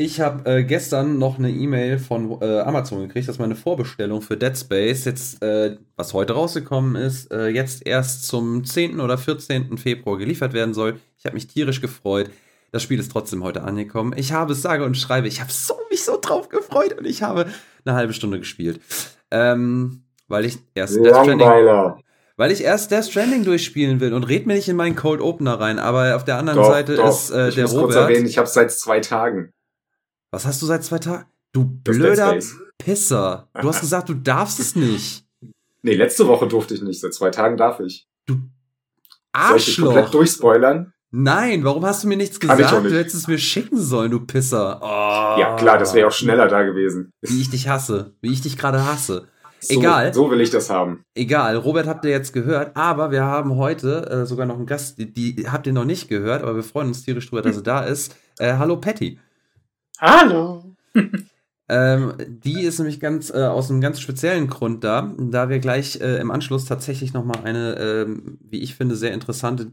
Ich habe äh, gestern noch eine E-Mail von äh, Amazon gekriegt, dass meine Vorbestellung für Dead Space jetzt, äh, was heute rausgekommen ist, äh, jetzt erst zum 10. oder 14. Februar geliefert werden soll. Ich habe mich tierisch gefreut. Das Spiel ist trotzdem heute angekommen. Ich habe es sage und schreibe, ich habe so, mich so drauf gefreut und ich habe eine halbe Stunde gespielt. Ähm, weil ich erst Death Stranding, weil ich erst Death Stranding durchspielen will und red mir nicht in meinen Cold Opener rein, aber auf der anderen doch, Seite doch. ist äh, ich der muss Robert. kurz erwähnen, ich habe seit zwei Tagen. Was hast du seit zwei Tagen? Du blöder. Pisser. Du hast gesagt, du darfst es nicht. Nee, letzte Woche durfte ich nicht, seit zwei Tagen darf ich. Du Soll ich dich komplett Arschloch. durchspoilern? Nein, warum hast du mir nichts Kann gesagt? nicht. Du hättest es mir schicken sollen, du Pisser. Oh, Ja, klar, das wäre auch schneller da gewesen. Wie ich dich hasse. Wie ich dich gerade hasse. So, Egal. So will ich das haben. Egal, Robert habt ihr jetzt gehört, aber wir haben heute äh, sogar noch einen Gast, die, die habt ihr noch nicht gehört, aber wir freuen uns tierisch drüber, dass er da ist. Äh, hallo Patty. Hallo. Ähm, die ist nämlich ganz äh, aus einem ganz speziellen Grund da, da wir gleich äh, im Anschluss tatsächlich nochmal eine, ähm, wie ich finde, sehr interessante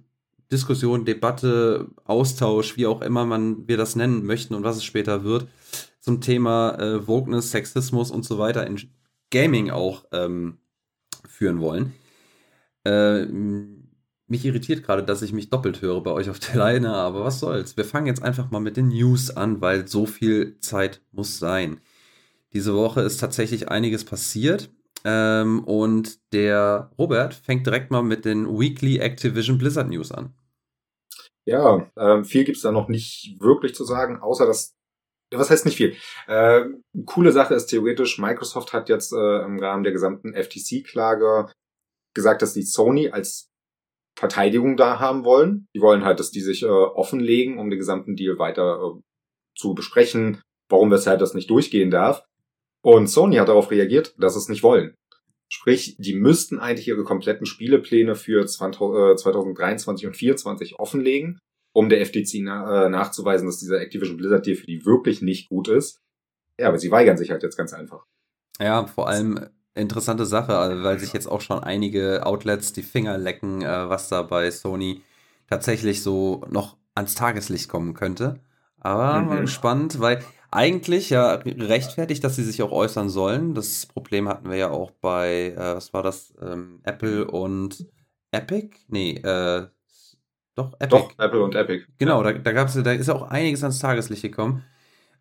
Diskussion, Debatte, Austausch, wie auch immer man wir das nennen möchten und was es später wird, zum Thema äh, Wokeness, Sexismus und so weiter in Gaming auch ähm, führen wollen. Äh, mich irritiert gerade, dass ich mich doppelt höre bei euch auf der Leine, aber was soll's. Wir fangen jetzt einfach mal mit den News an, weil so viel Zeit muss sein. Diese Woche ist tatsächlich einiges passiert. Ähm, und der Robert fängt direkt mal mit den Weekly Activision Blizzard News an. Ja, ähm, viel gibt's da noch nicht wirklich zu sagen, außer dass was heißt nicht viel? Äh, coole Sache ist theoretisch, Microsoft hat jetzt äh, im Rahmen der gesamten FTC-Klage gesagt, dass die Sony als Verteidigung da haben wollen. Die wollen halt, dass die sich äh, offenlegen, um den gesamten Deal weiter äh, zu besprechen, warum, weshalb das nicht durchgehen darf. Und Sony hat darauf reagiert, dass es nicht wollen. Sprich, die müssten eigentlich ihre kompletten Spielepläne für 20, äh, 2023 und 2024 offenlegen, um der FTC äh, nachzuweisen, dass dieser Activision Blizzard Deal für die wirklich nicht gut ist. Ja, aber sie weigern sich halt jetzt ganz einfach. Ja, vor allem interessante Sache, äh, weil sich jetzt auch schon einige Outlets die Finger lecken, äh, was da bei Sony tatsächlich so noch ans Tageslicht kommen könnte. Aber Mhm. gespannt, weil eigentlich ja rechtfertigt, dass sie sich auch äußern sollen. Das Problem hatten wir ja auch bei, äh, was war das, ähm, Apple und Epic? Nee, äh, doch, Epic. Doch, Apple und Epic. Genau, da, da gab's, da ist ja auch einiges ans Tageslicht gekommen.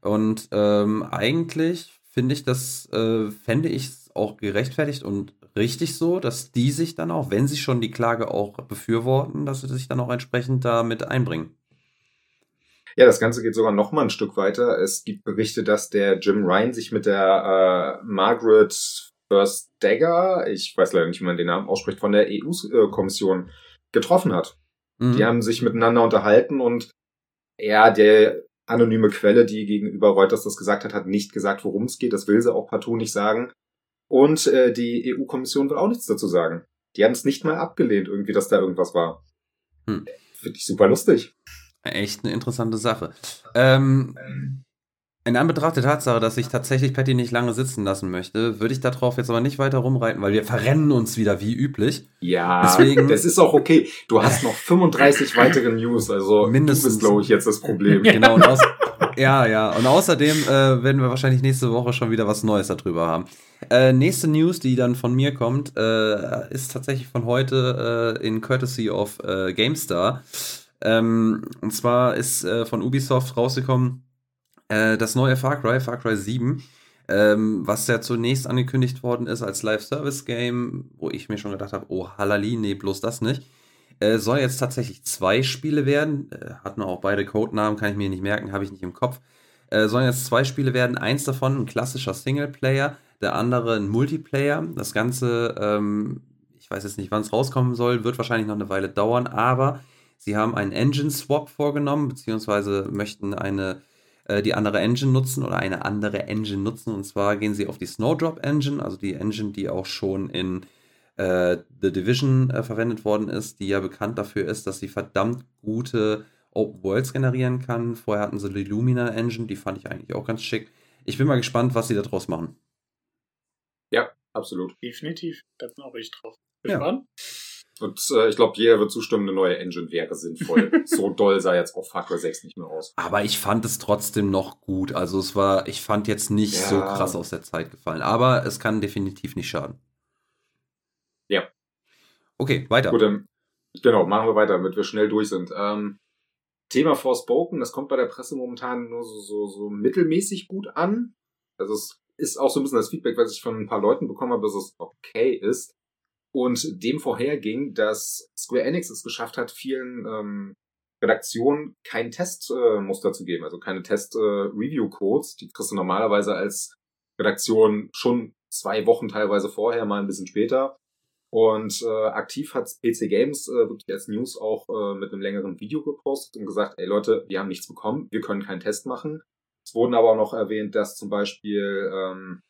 Und ähm, eigentlich finde ich das, äh, fände ich es auch gerechtfertigt und richtig so, dass die sich dann auch, wenn sie schon die Klage auch befürworten, dass sie sich dann auch entsprechend damit einbringen. Ja, das Ganze geht sogar noch mal ein Stück weiter. Es gibt Berichte, dass der Jim Ryan sich mit der äh, Margaret Verstager, ich weiß leider nicht, wie man den Namen ausspricht, von der EU-Kommission getroffen hat. Mhm. Die haben sich miteinander unterhalten und ja, der anonyme Quelle, die gegenüber Reuters das gesagt hat, hat nicht gesagt, worum es geht. Das will sie auch partout nicht sagen. Und äh, die EU-Kommission will auch nichts dazu sagen. Die haben es nicht mal abgelehnt, irgendwie, dass da irgendwas war. Hm. Finde ich super lustig. Echt eine interessante Sache. Ähm, in Anbetracht der Tatsache, dass ich tatsächlich Patty nicht lange sitzen lassen möchte, würde ich darauf jetzt aber nicht weiter rumreiten, weil wir verrennen uns wieder wie üblich. Ja, Deswegen- das ist auch okay. Du hast noch 35 weitere News, also Mindestens. du bist, glaube ich, jetzt das Problem. Genau, und aus ja, ja. Und außerdem äh, werden wir wahrscheinlich nächste Woche schon wieder was Neues darüber haben. Äh, nächste News, die dann von mir kommt, äh, ist tatsächlich von heute äh, in Courtesy of äh, GameStar. Ähm, und zwar ist äh, von Ubisoft rausgekommen äh, das neue Far Cry, Far Cry 7, ähm, was ja zunächst angekündigt worden ist als Live-Service-Game, wo ich mir schon gedacht habe, oh Halali, nee, bloß das nicht. Soll jetzt tatsächlich zwei Spiele werden. Hatten auch beide Codenamen, kann ich mir nicht merken, habe ich nicht im Kopf. Sollen jetzt zwei Spiele werden. Eins davon ein klassischer Singleplayer, der andere ein Multiplayer. Das Ganze, ähm, ich weiß jetzt nicht, wann es rauskommen soll, wird wahrscheinlich noch eine Weile dauern, aber sie haben einen Engine-Swap vorgenommen, beziehungsweise möchten eine äh, die andere Engine nutzen oder eine andere Engine nutzen. Und zwar gehen sie auf die Snowdrop Engine, also die Engine, die auch schon in äh, The Division äh, verwendet worden ist, die ja bekannt dafür ist, dass sie verdammt gute Open Worlds generieren kann. Vorher hatten sie die Lumina Engine, die fand ich eigentlich auch ganz schick. Ich bin mal gespannt, was sie daraus machen. Ja, absolut. Definitiv. Da bin auch ich drauf Ja. gespannt. Und äh, ich glaube, jeder wird zustimmen, eine neue Engine wäre sinnvoll. so doll sah jetzt auch Far Cry 6 nicht mehr aus. Aber ich fand es trotzdem noch gut. Also es war, ich fand jetzt nicht ja. so krass aus der Zeit gefallen. Aber es kann definitiv nicht schaden. Ja. Okay, weiter. Gut, ähm, genau, machen wir weiter, damit wir schnell durch sind. Ähm, Thema Forspoken, das kommt bei der Presse momentan nur so, so, so mittelmäßig gut an. Also es ist auch so ein bisschen das Feedback, was ich von ein paar Leuten bekommen habe, dass es okay ist. Und dem vorherging, dass Square Enix es geschafft hat, vielen ähm, Redaktionen kein Testmuster äh, zu geben, also keine Test-Review-Codes. Äh, die kriegst du normalerweise als Redaktion schon zwei Wochen teilweise vorher, mal ein bisschen später. Und äh, aktiv hat PC Games äh, wirklich als News auch äh, mit einem längeren Video gepostet und gesagt, ey Leute, wir haben nichts bekommen, wir können keinen Test machen. Wurden aber auch noch erwähnt, dass zum Beispiel ähm,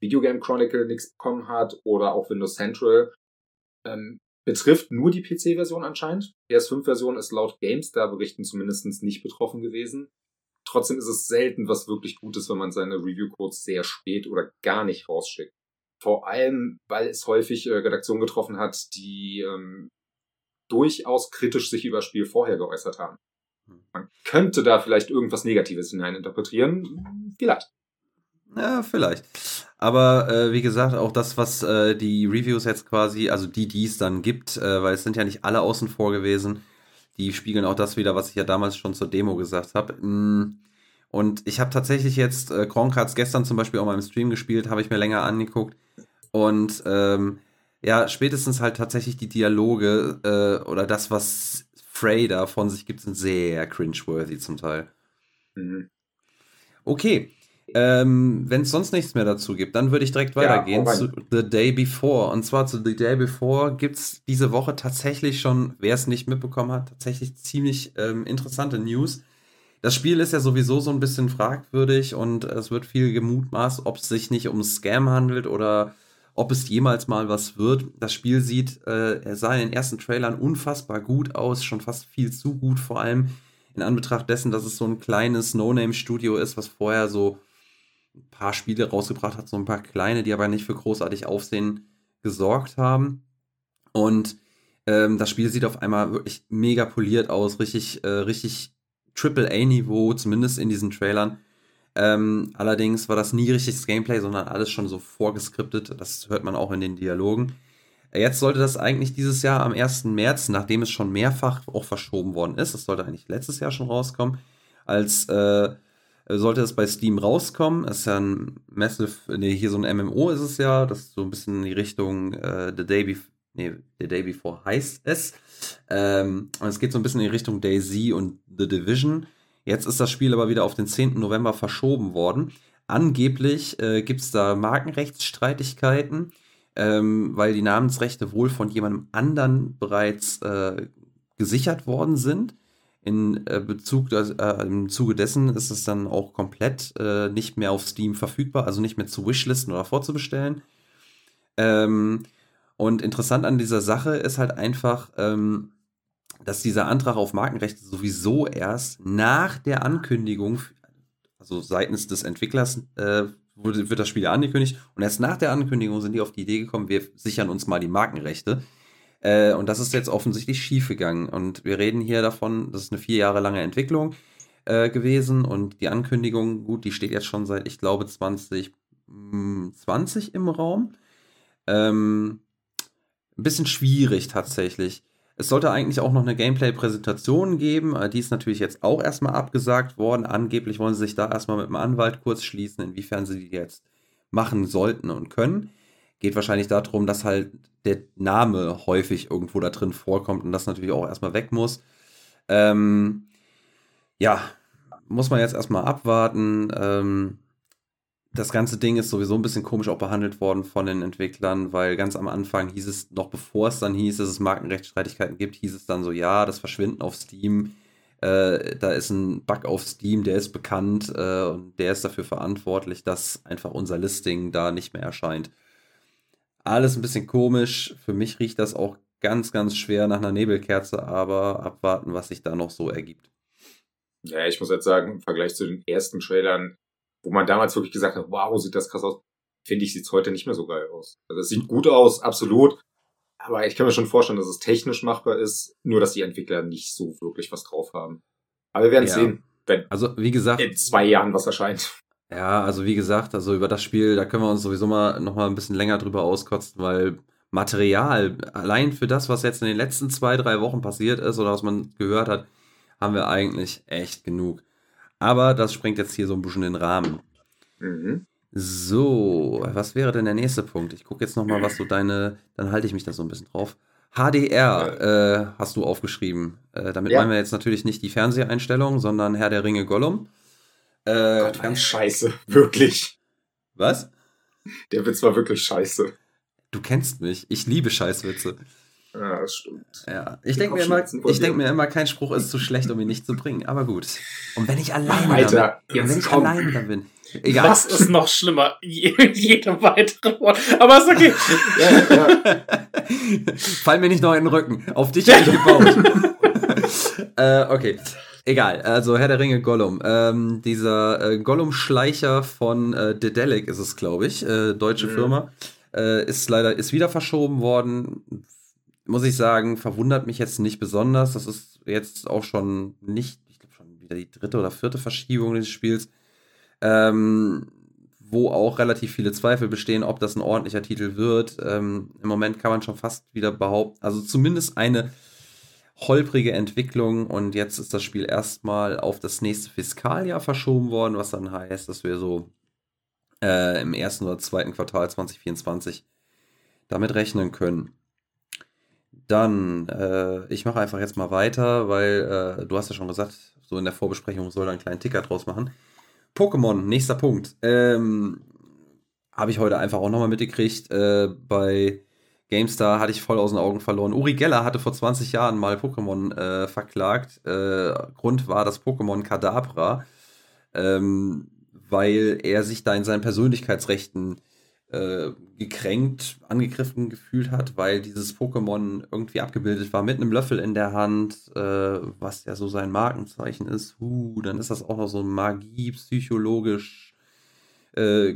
Videogame Chronicle nichts bekommen hat oder auch Windows Central ähm, betrifft nur die PC-Version anscheinend. PS5-Version ist laut GameStar berichten zumindest nicht betroffen gewesen. Trotzdem ist es selten was wirklich Gutes, wenn man seine Review-Codes sehr spät oder gar nicht rausschickt. Vor allem, weil es häufig äh, Redaktionen getroffen hat, die ähm, durchaus kritisch sich über das Spiel vorher geäußert haben. Man könnte da vielleicht irgendwas Negatives hineininterpretieren. Vielleicht. Ja, vielleicht. Aber äh, wie gesagt, auch das, was äh, die Reviews jetzt quasi, also die, die es dann gibt, äh, weil es sind ja nicht alle außen vor gewesen, die spiegeln auch das wieder, was ich ja damals schon zur Demo gesagt habe. Mm. Und ich habe tatsächlich jetzt äh, Kronkarts gestern zum Beispiel auch mal im Stream gespielt, habe ich mir länger angeguckt. Und ähm, ja, spätestens halt tatsächlich die Dialoge äh, oder das, was Frey da von sich gibt, sind sehr cringeworthy zum Teil. Mhm. Okay, ähm, Wenn es sonst nichts mehr dazu gibt, dann würde ich direkt weitergehen ja, zu The Day Before. Und zwar zu The Day Before gibt es diese Woche tatsächlich schon, wer es nicht mitbekommen hat, tatsächlich ziemlich ähm, interessante News. Das Spiel ist ja sowieso so ein bisschen fragwürdig und es wird viel gemutmaßt, ob es sich nicht um Scam handelt oder ob es jemals mal was wird. Das Spiel sieht, äh, er sah in den ersten Trailern unfassbar gut aus, schon fast viel zu gut, vor allem in Anbetracht dessen, dass es so ein kleines No-Name-Studio ist, was vorher so ein paar Spiele rausgebracht hat, so ein paar kleine, die aber nicht für großartig Aufsehen gesorgt haben. Und ähm, das Spiel sieht auf einmal wirklich mega poliert aus, richtig, äh, richtig Triple-A-Niveau, zumindest in diesen Trailern. Ähm, allerdings war das nie richtiges Gameplay, sondern alles schon so vorgeskriptet. Das hört man auch in den Dialogen. Jetzt sollte das eigentlich dieses Jahr am 1. März, nachdem es schon mehrfach auch verschoben worden ist, das sollte eigentlich letztes Jahr schon rauskommen, als äh, sollte es bei Steam rauskommen. Es ist ja ein Massive, nee, hier so ein MMO ist es ja, das ist so ein bisschen in die Richtung äh, The Day Before, nee, The Day Before heißt es. Ähm, und es geht so ein bisschen in die Richtung Daisy und The Division. Jetzt ist das Spiel aber wieder auf den 10. November verschoben worden. Angeblich äh, gibt es da Markenrechtsstreitigkeiten, ähm, weil die Namensrechte wohl von jemandem anderen bereits äh, gesichert worden sind in äh, Bezug, äh, im Zuge dessen ist es dann auch komplett äh, nicht mehr auf Steam verfügbar, also nicht mehr zu Wishlisten oder vorzubestellen. Ähm, und interessant an dieser Sache ist halt einfach, ähm, dass dieser Antrag auf Markenrechte sowieso erst nach der Ankündigung, also seitens des Entwicklers, äh, wird das Spiel angekündigt und erst nach der Ankündigung sind die auf die Idee gekommen, wir sichern uns mal die Markenrechte. Äh, und das ist jetzt offensichtlich schiefgegangen. Und wir reden hier davon, das ist eine vier Jahre lange Entwicklung äh, gewesen und die Ankündigung, gut, die steht jetzt schon seit, ich glaube, 2020 hm, im Raum. Ähm, ein bisschen schwierig tatsächlich. Es sollte eigentlich auch noch eine Gameplay-Präsentation geben. Äh, die ist natürlich jetzt auch erstmal abgesagt worden. Angeblich wollen sie sich da erstmal mit dem Anwalt kurz schließen, inwiefern sie die jetzt machen sollten und können. Geht wahrscheinlich darum, dass halt der Name häufig irgendwo da drin vorkommt und das natürlich auch erstmal weg muss. Ähm, ja, muss man jetzt erstmal abwarten. Ähm, das ganze Ding ist sowieso ein bisschen komisch auch behandelt worden von den Entwicklern, weil ganz am Anfang hieß es, noch bevor es dann hieß, dass es Markenrechtsstreitigkeiten gibt, hieß es dann so, ja, das Verschwinden auf Steam, äh, da ist ein Bug auf Steam, der ist bekannt äh, und der ist dafür verantwortlich, dass einfach unser Listing da nicht mehr erscheint. Alles ein bisschen komisch. Für mich riecht das auch ganz, ganz schwer nach einer Nebelkerze, aber abwarten, was sich da noch so ergibt. Ja, ich muss jetzt sagen, im Vergleich zu den ersten Trailern, wo man damals wirklich gesagt hat, wow, sieht das krass aus, finde ich, sieht es heute nicht mehr so geil aus. Also es sieht gut aus, absolut. Aber ich kann mir schon vorstellen, dass es technisch machbar ist, nur dass die Entwickler nicht so wirklich was drauf haben. Aber wir werden Ja. sehen, wenn Also, wie gesagt, in zwei Jahren was erscheint. Ja, also wie gesagt, also über das Spiel, da können wir uns sowieso mal noch mal ein bisschen länger drüber auskotzen, weil Material, allein für das, was jetzt in den letzten zwei, drei Wochen passiert ist oder was man gehört hat, haben wir eigentlich echt genug. Aber das sprengt jetzt hier so ein bisschen den Rahmen. Mhm. So, was wäre denn der nächste Punkt? Ich gucke jetzt noch mal, was so deine, dann halte ich mich da so ein bisschen drauf. HDR äh, hast du aufgeschrieben. Äh, damit Ja. meinen wir jetzt natürlich nicht die Fernseheinstellung, sondern Herr der Ringe Gollum. Äh, Gott, ganz scheiße. Wirklich. was? Der Witz war wirklich scheiße. Du kennst mich. Ich liebe Scheißwitze. Ja, das stimmt. Ja, ich denke mir, immer- ich denk mir immer, kein Spruch ist zu schlecht, um ihn nicht zu bringen. Aber gut. Und wenn ich alleine Alter, da bin, jetzt und wenn ich komm. alleine da bin. Egal. Was ist noch schlimmer? Je, jedem weiteren Wort. Aber ist okay. Ja, ja. Fall mir nicht noch in den Rücken. Auf dich habe ich gebaut. äh, okay. Egal, also Herr der Ringe Gollum. Ähm, dieser äh, Gollum-Schleicher von äh, Dedelic ist es, glaube ich, äh, deutsche Mhm. Firma. Äh, ist leider ist wieder verschoben worden. Muss ich sagen, verwundert mich jetzt nicht besonders. Das ist jetzt auch schon nicht, ich glaube schon wieder die dritte oder vierte Verschiebung des Spiels. Ähm, wo auch relativ viele Zweifel bestehen, ob das ein ordentlicher Titel wird. Ähm, Im Moment kann man schon fast wieder behaupten, also zumindest eine holprige Entwicklung und jetzt ist das Spiel erstmal auf das nächste Fiskaljahr verschoben worden, was dann heißt, dass wir so äh, im ersten oder zweiten Quartal 2024 damit rechnen können. Dann, äh, ich mache einfach jetzt mal weiter, weil äh, du hast ja schon gesagt, so in der Vorbesprechung soll da einen kleinen Ticker draus machen. Pokémon, nächster Punkt. Ähm, Habe ich heute einfach auch nochmal mitgekriegt. Äh, bei GameStar hatte ich voll aus den Augen verloren. Uri Geller hatte vor 20 Jahren mal Pokémon äh, verklagt. Äh, Grund war das Pokémon Kadabra, ähm, weil er sich da in seinen Persönlichkeitsrechten äh, gekränkt, angegriffen gefühlt hat, weil dieses Pokémon irgendwie abgebildet war mit einem Löffel in der Hand, äh, was ja so sein Markenzeichen ist. Uh, dann ist das auch noch so Magie, psychologisch, äh,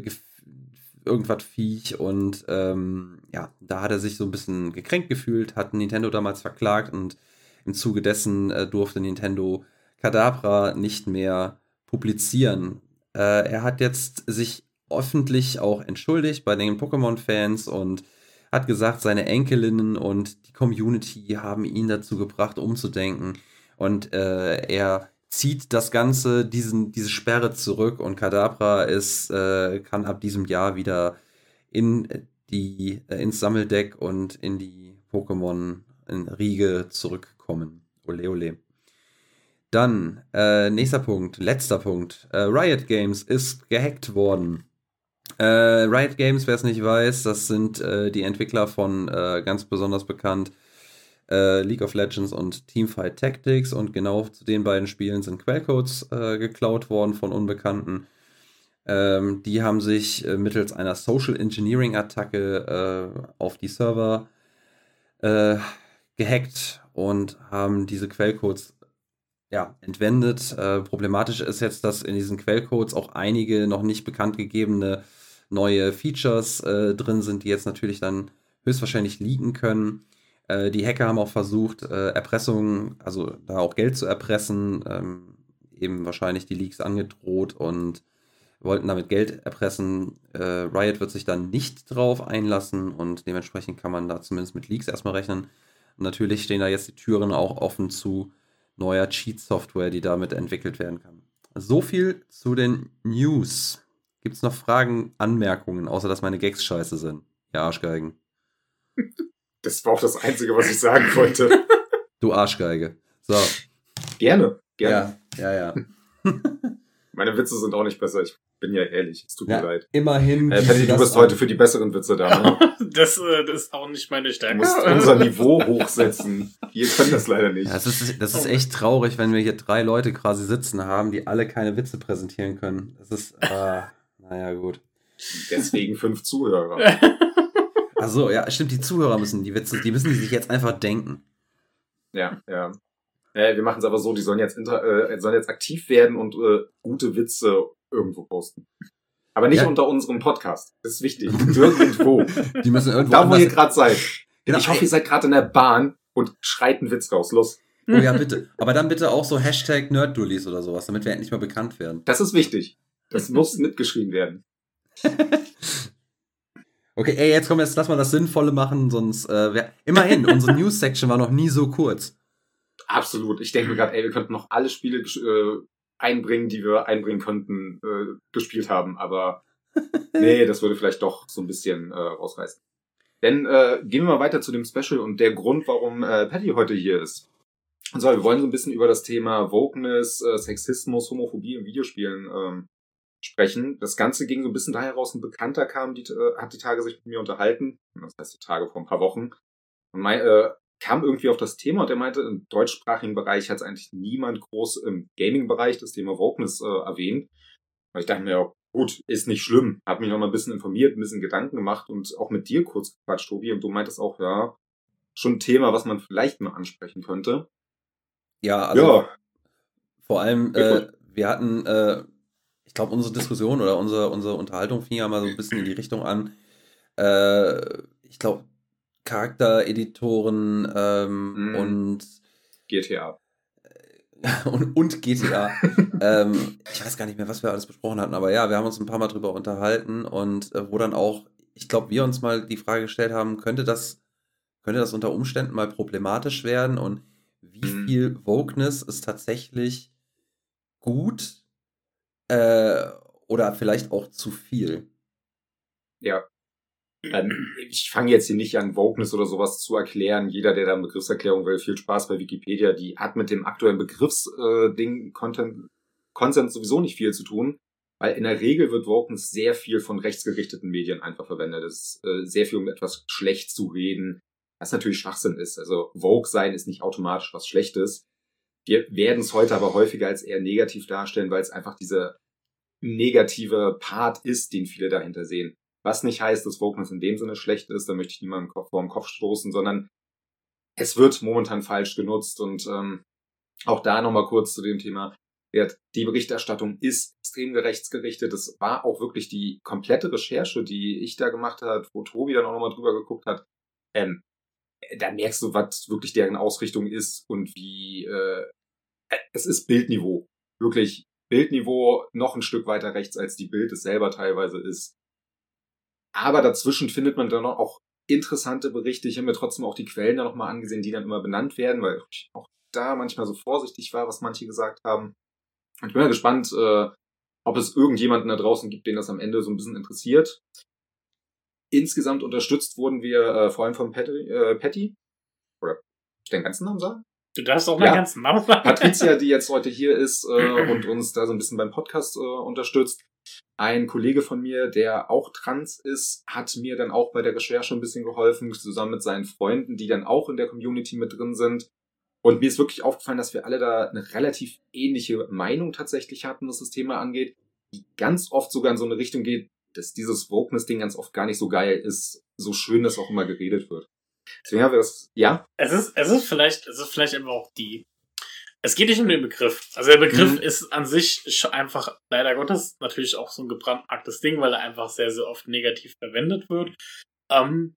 irgendwas Viech und ähm, ja, da hat er sich so ein bisschen gekränkt gefühlt, hat Nintendo damals verklagt und im Zuge dessen äh, durfte Nintendo Kadabra nicht mehr publizieren. Äh, er hat jetzt sich öffentlich auch entschuldigt bei den Pokémon-Fans und hat gesagt, seine Enkelinnen und die Community haben ihn dazu gebracht, umzudenken. Und äh, er zieht das Ganze, diesen, diese Sperre zurück und Kadabra ist, äh, kann ab diesem Jahr wieder in die, äh, ins Sammeldeck und in die Pokémon-Riege zurückkommen. Ole ole. Dann, äh, nächster Punkt, letzter Punkt. Äh, Riot Games ist gehackt worden. Äh, Riot Games, wer es nicht weiß, das sind äh, die Entwickler von äh, ganz besonders bekannt äh, League of Legends und Teamfight Tactics und genau zu den beiden Spielen sind Quellcodes äh, geklaut worden von Unbekannten. Ähm, die haben sich äh, mittels einer Social Engineering Attacke auf die Server gehackt und haben diese Quellcodes ja, entwendet. Äh, problematisch ist jetzt, dass in diesen Quellcodes auch einige noch nicht bekannt gegebene neue Features äh, drin sind, die jetzt natürlich dann höchstwahrscheinlich liegen können. Äh, die Hacker haben auch versucht, äh, Erpressungen, also da auch Geld zu erpressen, ähm, eben wahrscheinlich die Leaks angedroht und wollten damit Geld erpressen. Äh, Riot wird sich dann nicht drauf einlassen und dementsprechend kann man da zumindest mit Leaks erstmal rechnen. Und natürlich stehen da jetzt die Türen auch offen zu neuer Cheat-Software, die damit entwickelt werden kann. So viel zu den News. Gibt es noch Fragen, Anmerkungen, außer dass meine Gags scheiße sind? Ja, Arschgeigen. Das war auch das Einzige, was ich sagen wollte. Du Arschgeige. So. Gerne, gerne. Ja, ja, ja. Meine Witze sind auch nicht besser. Ich bin ja ehrlich. Es tut mir ja leid. immerhin. Äh, Patty, du bist heute für die besseren Witze da. Ne? Das, äh, das ist auch nicht meine Du Stärke. musst unser Niveau hochsetzen. Wir können das leider nicht. Ja, das, ist, das ist echt traurig, wenn wir hier drei Leute quasi sitzen haben, die alle keine Witze präsentieren können. Das ist, äh, naja, gut. Deswegen fünf Zuhörer. Achso, ja, stimmt, die Zuhörer müssen die Witze, die müssen die sich jetzt einfach denken. Ja, ja. Äh, wir machen es aber so, die sollen jetzt, inter äh, sollen jetzt aktiv werden und äh, gute Witze irgendwo posten. Aber nicht Ja. unter unserem Podcast. Das ist wichtig. Irgendwo. Die müssen irgendwo da, wo ihr gerade seid. Genau, ich hoffe, ihr seid gerade in der Bahn und schreit einen Witz raus. Los. Oh ja, bitte. Aber dann bitte auch so Hashtag Nerddullies oder sowas, damit wir endlich mal bekannt werden. Das ist wichtig. Das muss mitgeschrieben werden. Okay, ey, jetzt komm, jetzt lass mal das Sinnvolle machen, sonst, äh, wär, immerhin, unsere News-Section war noch nie so kurz. Absolut. Ich denke mir gerade, ey, wir könnten noch alle Spiele äh, einbringen, die wir einbringen könnten, äh, gespielt haben. Aber nee, das würde vielleicht doch so ein bisschen äh, rausreißen. Denn äh, gehen wir mal weiter zu dem Special und der Grund, warum äh, Patty heute hier ist. Und zwar, wir wollen so ein bisschen über das Thema Wokeness, äh, Sexismus, Homophobie in Videospielen ähm, sprechen. Das Ganze ging so ein bisschen daher raus, ein Bekannter kam, die, äh, hat die Tage sich mit mir unterhalten, das heißt die Tage vor ein paar Wochen, und mein, äh, kam irgendwie auf das Thema und er meinte, im deutschsprachigen Bereich hat es eigentlich niemand groß im Gaming-Bereich das Thema Wokeness äh, erwähnt. Und ich dachte mir, ja, gut, ist nicht schlimm. Hab mich noch mal ein bisschen informiert, ein bisschen Gedanken gemacht und auch mit dir kurz gequatscht, Tobi. Und du meintest auch, ja, schon ein Thema, was man vielleicht mal ansprechen könnte. Ja, also ja, vor allem, äh, wir hatten, äh, ich glaube, unsere Diskussion oder unsere, unsere Unterhaltung fing ja mal so ein bisschen in die Richtung an. Äh, ich glaube, Charaktereditoren ähm, Mhm. und GTA. und, und GTA. ähm, ich weiß gar nicht mehr, was wir alles besprochen hatten, aber ja, wir haben uns ein paar Mal drüber unterhalten und äh, wo dann auch, ich glaube, wir uns mal die Frage gestellt haben, könnte das, könnte das unter Umständen mal problematisch werden und wie Mhm. viel Wokeness ist tatsächlich gut äh, oder vielleicht auch zu viel? Ja. Ähm, ich fange jetzt hier nicht an, Wokeness oder sowas zu erklären. Jeder, der da eine Begriffserklärung will, viel Spaß bei Wikipedia. Die hat mit dem aktuellen Begriffsding, äh, Content, Konsens sowieso nicht viel zu tun. Weil in der Regel wird Wokeness sehr viel von rechtsgerichteten Medien einfach verwendet. Es ist äh, sehr viel, um etwas schlecht zu reden, was natürlich Schwachsinn ist. Also Vogue sein ist nicht automatisch was Schlechtes. Wir werden es heute aber häufiger als eher negativ darstellen, weil es einfach dieser negative Part ist, den viele dahinter sehen. Was nicht heißt, dass Wokeness in dem Sinne schlecht ist, da möchte ich niemanden vor den Kopf stoßen, sondern es wird momentan falsch genutzt und ähm, auch da nochmal kurz zu dem Thema. Die Berichterstattung ist extrem rechtsgerichtet. Das war auch wirklich die komplette Recherche, die ich da gemacht habe, wo Tobi dann auch nochmal drüber geguckt hat. Ähm, da merkst du, was wirklich deren Ausrichtung ist und wie äh, es ist Bildniveau. Wirklich Bildniveau noch ein Stück weiter rechts, als die Bild es selber teilweise ist. Aber dazwischen findet man dann auch interessante Berichte. Ich habe mir trotzdem auch die Quellen da nochmal angesehen, die dann immer benannt werden, weil ich auch da manchmal so vorsichtig war, was manche gesagt haben. Und ich bin mal gespannt, äh, ob es irgendjemanden da draußen gibt, den das am Ende so ein bisschen interessiert. Insgesamt unterstützt wurden wir äh, vor allem von Patty, äh, Patty. Oder ich den ganzen Namen sagen? Du darfst auch meinen Ja. ganzen Namen sagen. Patricia, die jetzt heute hier ist äh, und uns da so ein bisschen beim Podcast äh, unterstützt. Ein Kollege von mir, der auch trans ist, hat mir dann auch bei der Recherche ein bisschen geholfen, zusammen mit seinen Freunden, die dann auch in der Community mit drin sind. Und mir ist wirklich aufgefallen, dass wir alle da eine relativ ähnliche Meinung tatsächlich hatten, was das Thema angeht, die ganz oft sogar in so eine Richtung geht, dass dieses Wokeness-Ding ganz oft gar nicht so geil ist, so schön das auch immer geredet wird. Deswegen haben wir das, ja, Es ist, es ist vielleicht, es ist vielleicht einfach auch die. Es geht nicht um den Begriff. Also der Begriff Mhm. ist an sich schon einfach, leider Gottes, natürlich auch so ein gebrandmarktes Ding, weil er einfach sehr, sehr oft negativ verwendet wird. Ähm,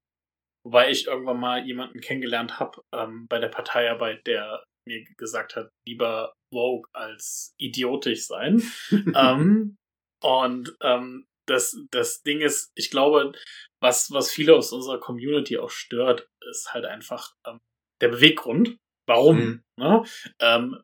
wobei ich irgendwann mal jemanden kennengelernt habe ähm, bei der Parteiarbeit, der mir gesagt hat, lieber Vogue als idiotisch sein. ähm, und ähm, das, das Ding ist, ich glaube, was, was viele aus unserer Community auch stört, ist halt einfach ähm, der Beweggrund. Warum? Mhm. Ne? Ähm,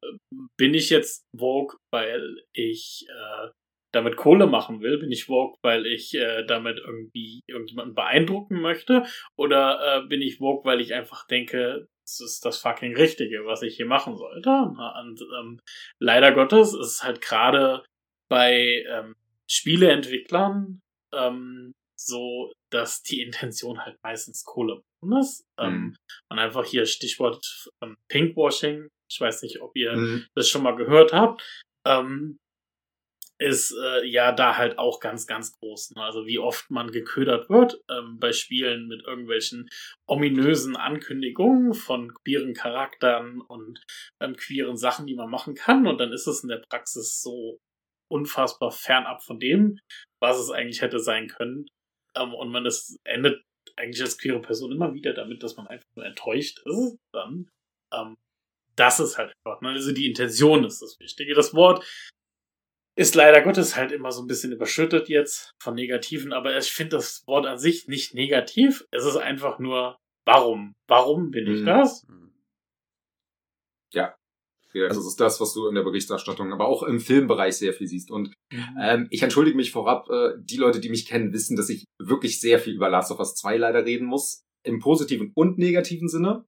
bin ich jetzt Vogue, weil ich äh, damit Kohle machen will? Bin ich Vogue, weil ich äh, damit irgendwie irgendjemanden beeindrucken möchte? Oder äh, bin ich Vogue, weil ich einfach denke, das ist das fucking Richtige, was ich hier machen sollte? Und ähm, leider Gottes ist es halt gerade bei ähm, Spieleentwicklern ähm, so, dass die Intention halt meistens Kohle ist. Ähm, Mhm. und einfach hier Stichwort ähm, Pinkwashing. Ich weiß nicht, ob ihr Mhm. das schon mal gehört habt. Ähm, ist äh, ja da halt auch ganz, ganz groß. Ne? Also wie oft man geködert wird ähm, bei Spielen mit irgendwelchen ominösen Ankündigungen von queeren Charakteren und ähm, queeren Sachen, die man machen kann. Und dann ist es in der Praxis so unfassbar fernab von dem, was es eigentlich hätte sein können. Ähm, und man ist endet eigentlich als queere Person immer wieder damit, dass man einfach nur enttäuscht ist, dann, ähm, das ist halt einfach, ne? also die Intention ist das Wichtige. Das Wort ist leider Gottes halt immer so ein bisschen überschüttet jetzt von Negativen, aber ich finde das Wort an sich nicht negativ. Es ist einfach nur, warum? Warum bin ich mhm. das? Ja. Ja also, das ist das, was du in der Berichterstattung, aber auch im Filmbereich sehr viel siehst. Und mhm. ähm, ich entschuldige mich vorab, äh, die Leute, die mich kennen, wissen, dass ich wirklich sehr viel über Last of Us 2 leider reden muss. Im positiven und negativen Sinne.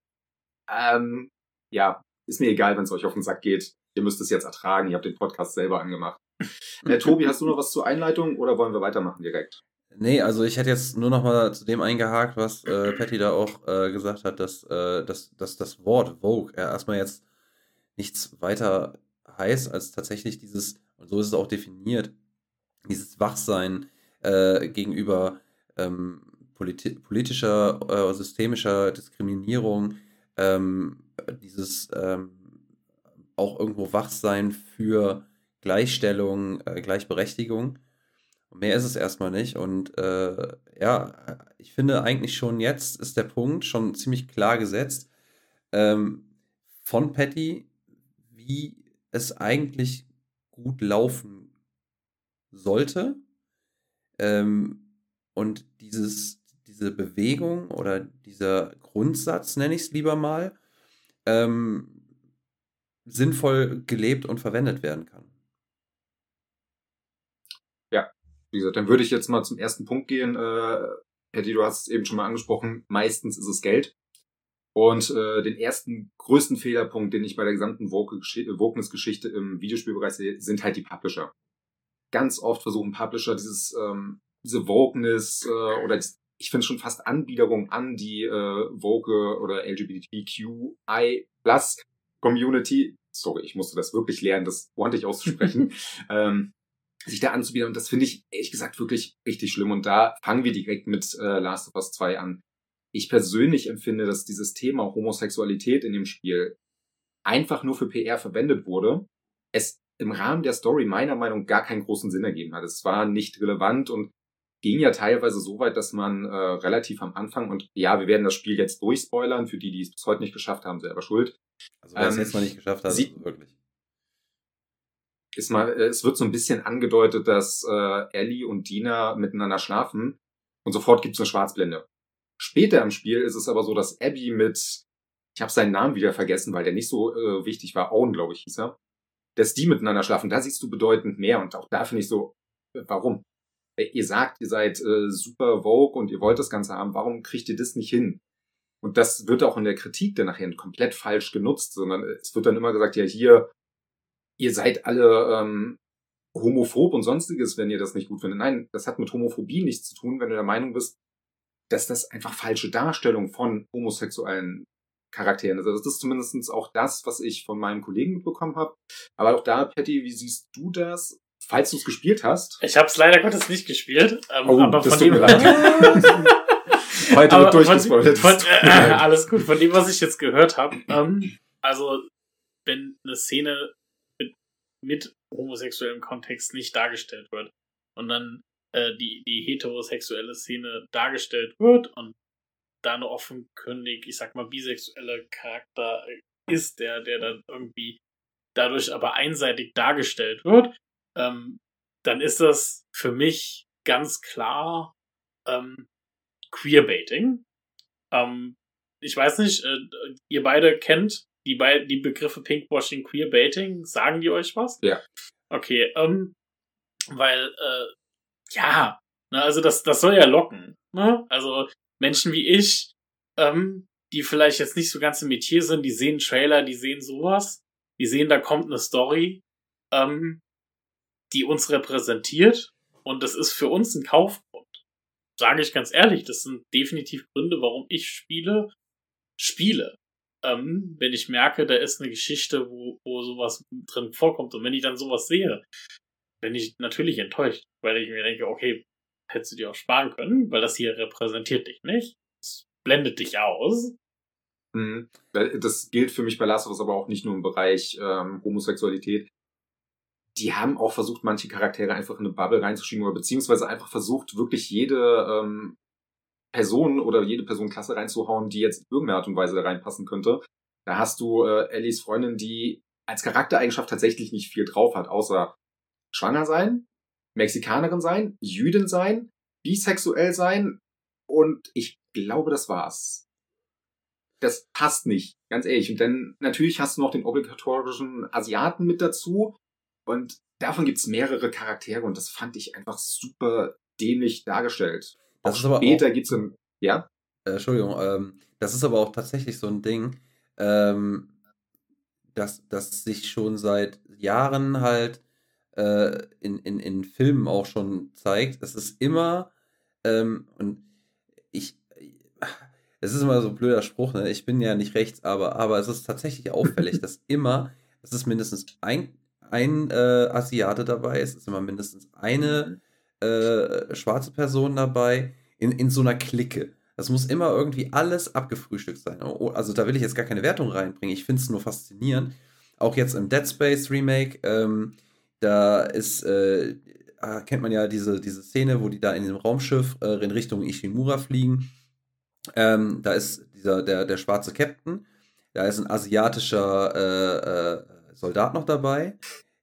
Ähm, ja, ist mir egal, wenn es euch auf den Sack geht. Ihr müsst es jetzt ertragen. Ihr habt den Podcast selber angemacht. Äh, Tobi, hast du noch was zur Einleitung oder wollen wir weitermachen direkt? Nee, also ich hätte jetzt nur noch mal zu dem eingehakt, was äh, Patty da auch äh, gesagt hat, dass, äh, dass, dass das Wort Vogue ja erstmal jetzt nichts weiter heißt als tatsächlich dieses, und so ist es auch definiert, dieses Wachsein äh, gegenüber ähm, politi politischer, äh, systemischer Diskriminierung, ähm, dieses ähm, auch irgendwo Wachsein für Gleichstellung, äh, Gleichberechtigung. Mehr ist es erstmal nicht. Und äh, ja, ich finde eigentlich schon jetzt ist der Punkt schon ziemlich klar gesetzt ähm, von Patty, wie es eigentlich gut laufen sollte. Ähm, und dieses, diese Bewegung oder dieser Grundsatz, nenne ich es lieber mal, ähm, sinnvoll gelebt und verwendet werden kann. Wie gesagt, dann würde ich jetzt mal zum ersten Punkt gehen. Äh, Eddie, du hast es eben schon mal angesprochen. Meistens ist es Geld. Und äh, den ersten größten Fehlerpunkt, den ich bei der gesamten Wokeness-Geschichte im Videospielbereich sehe, sind halt die Publisher. Ganz oft versuchen Publisher dieses ähm, diese Wokeness äh, oder ich finde schon fast Anbiederung an die äh, Vogue oder LGBTQI Plus Community. Sorry, ich musste das wirklich lernen, das ordentlich auszusprechen. ähm, sich da anzubieten. Und das finde ich ehrlich gesagt wirklich richtig schlimm. Und da fangen wir direkt mit äh, Last of Us 2 an. Ich persönlich empfinde, dass dieses Thema Homosexualität in dem Spiel einfach nur für PR verwendet wurde. Es im Rahmen der Story meiner Meinung nach gar keinen großen Sinn ergeben hat. Es war nicht relevant und ging ja teilweise so weit, dass man äh, relativ am Anfang und ja, wir werden das Spiel jetzt durchspoilern, für die, die es bis heute nicht geschafft haben, selber schuld. Also wer ähm, es jetzt noch nicht geschafft hat, sie, wirklich ist mal, äh, es wird so ein bisschen angedeutet, dass äh, Ellie und Dina miteinander schlafen und sofort gibt's eine Schwarzblende. Später im Spiel ist es aber so, dass Abby mit, ich habe seinen Namen wieder vergessen, weil der nicht so äh, wichtig war, Owen, glaube ich, hieß er, dass die miteinander schlafen. Da siehst du bedeutend mehr und auch da finde ich so, äh, warum? Äh, ihr sagt, ihr seid äh, super Vogue und ihr wollt das Ganze haben, warum kriegt ihr das nicht hin? Und das wird auch in der Kritik dann nachher komplett falsch genutzt, sondern es wird dann immer gesagt, ja, hier, ihr seid alle ähm, homophob und sonstiges, wenn ihr das nicht gut findet. Nein, das hat mit Homophobie nichts zu tun, wenn du der Meinung bist, dass das einfach falsche Darstellung von homosexuellen Charakteren ist. Also das ist zumindest auch das, was ich von meinem Kollegen mitbekommen habe. Aber auch da, Patty, wie siehst du das? Falls du es gespielt hast. Ich habe es leider Gottes nicht gespielt, ähm, oh, aber von dem Heute wird durchgespoilt. Von, äh, alles gut. Von dem, was ich jetzt gehört habe, ähm, also wenn eine Szene mit homosexuellem Kontext nicht dargestellt wird. Und dann äh, die, die heterosexuelle Szene dargestellt wird und da eine offenkundig, ich sag mal, bisexuelle Charakter ist, der, der dann irgendwie dadurch aber einseitig dargestellt wird, ähm, dann ist das für mich ganz klar ähm, Queerbaiting. Ähm, ich weiß nicht, äh, ihr beide kennt die, Be die Begriffe Pinkwashing, Queerbaiting, sagen die euch was? Ja. Okay, ähm, weil, äh, ja, ne, also das, das soll ja locken. Ne? Also Menschen wie ich, ähm, die vielleicht jetzt nicht so ganz im Metier sind, die sehen Trailer, die sehen sowas, die sehen, da kommt eine Story, ähm, die uns repräsentiert und das ist für uns ein Kaufgrund. Sage ich ganz ehrlich, das sind definitiv Gründe, warum ich Spiele spiele ähm, wenn ich merke, da ist eine Geschichte, wo, wo sowas drin vorkommt. Und wenn ich dann sowas sehe, bin ich natürlich enttäuscht, weil ich mir denke, okay, hättest du dir auch sparen können, weil das hier repräsentiert dich nicht. Es blendet dich aus. Mhm. Das gilt für mich bei Last of Us aber auch nicht nur im Bereich ähm, Homosexualität. Die haben auch versucht, manche Charaktere einfach in eine Bubble reinzuschieben oder beziehungsweise einfach versucht, wirklich jede ähm, Person oder jede Personenklasse reinzuhauen, die jetzt in irgendeiner Art und Weise da reinpassen könnte. Da hast du äh, Ellies Freundin, die als Charaktereigenschaft tatsächlich nicht viel drauf hat, außer schwanger sein, Mexikanerin sein, Jüdin sein, bisexuell sein und ich glaube, das war's. Das passt nicht, ganz ehrlich. Und dann natürlich hast du noch den obligatorischen Asiaten mit dazu und davon gibt's mehrere Charaktere und das fand ich einfach super dämlich dargestellt. Das auch ist später aber auch, gibt's ein, ja? Äh, Entschuldigung, ähm, das ist aber auch tatsächlich so ein Ding, ähm, dass das sich schon seit Jahren halt äh, in, in, in Filmen auch schon zeigt. Es ist immer, ähm, und ich, es ist immer so ein blöder Spruch, ne? ich bin ja nicht rechts, aber, aber es ist tatsächlich auffällig, dass immer, es ist mindestens ein, ein äh, Asiate dabei, es ist immer mindestens eine äh, schwarze Person dabei in, in so einer Clique. Das muss immer irgendwie alles abgefrühstückt sein. Oh, Also da will ich jetzt gar keine Wertung reinbringen. Ich finde es nur faszinierend. Auch jetzt im Dead Space Remake, ähm, da ist, äh, ah, kennt man ja diese, diese Szene, wo die da in dem Raumschiff äh, in Richtung Ishimura fliegen. Ähm, da ist dieser, der, der schwarze Captain. Da ist ein asiatischer äh, äh, Soldat noch dabei.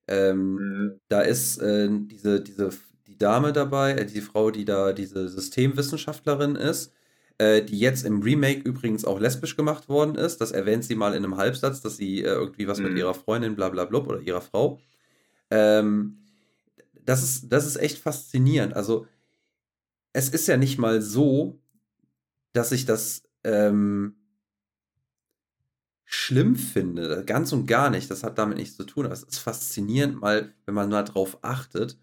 Ähm, Mhm. da ist äh, diese, diese, die Dame dabei, äh, die Frau, die da diese Systemwissenschaftlerin ist, die jetzt im Remake übrigens auch lesbisch gemacht worden ist. Das erwähnt sie mal in einem Halbsatz, dass sie äh, irgendwie was mit Mhm. ihrer Freundin, bla bla blub, oder ihrer Frau. Ähm, das, ist, das ist echt faszinierend. Also, es ist ja nicht mal so, dass ich das ähm, schlimm finde. Ganz und gar nicht. Das hat damit nichts zu tun. Aber es ist faszinierend, mal, wenn man mal drauf achtet,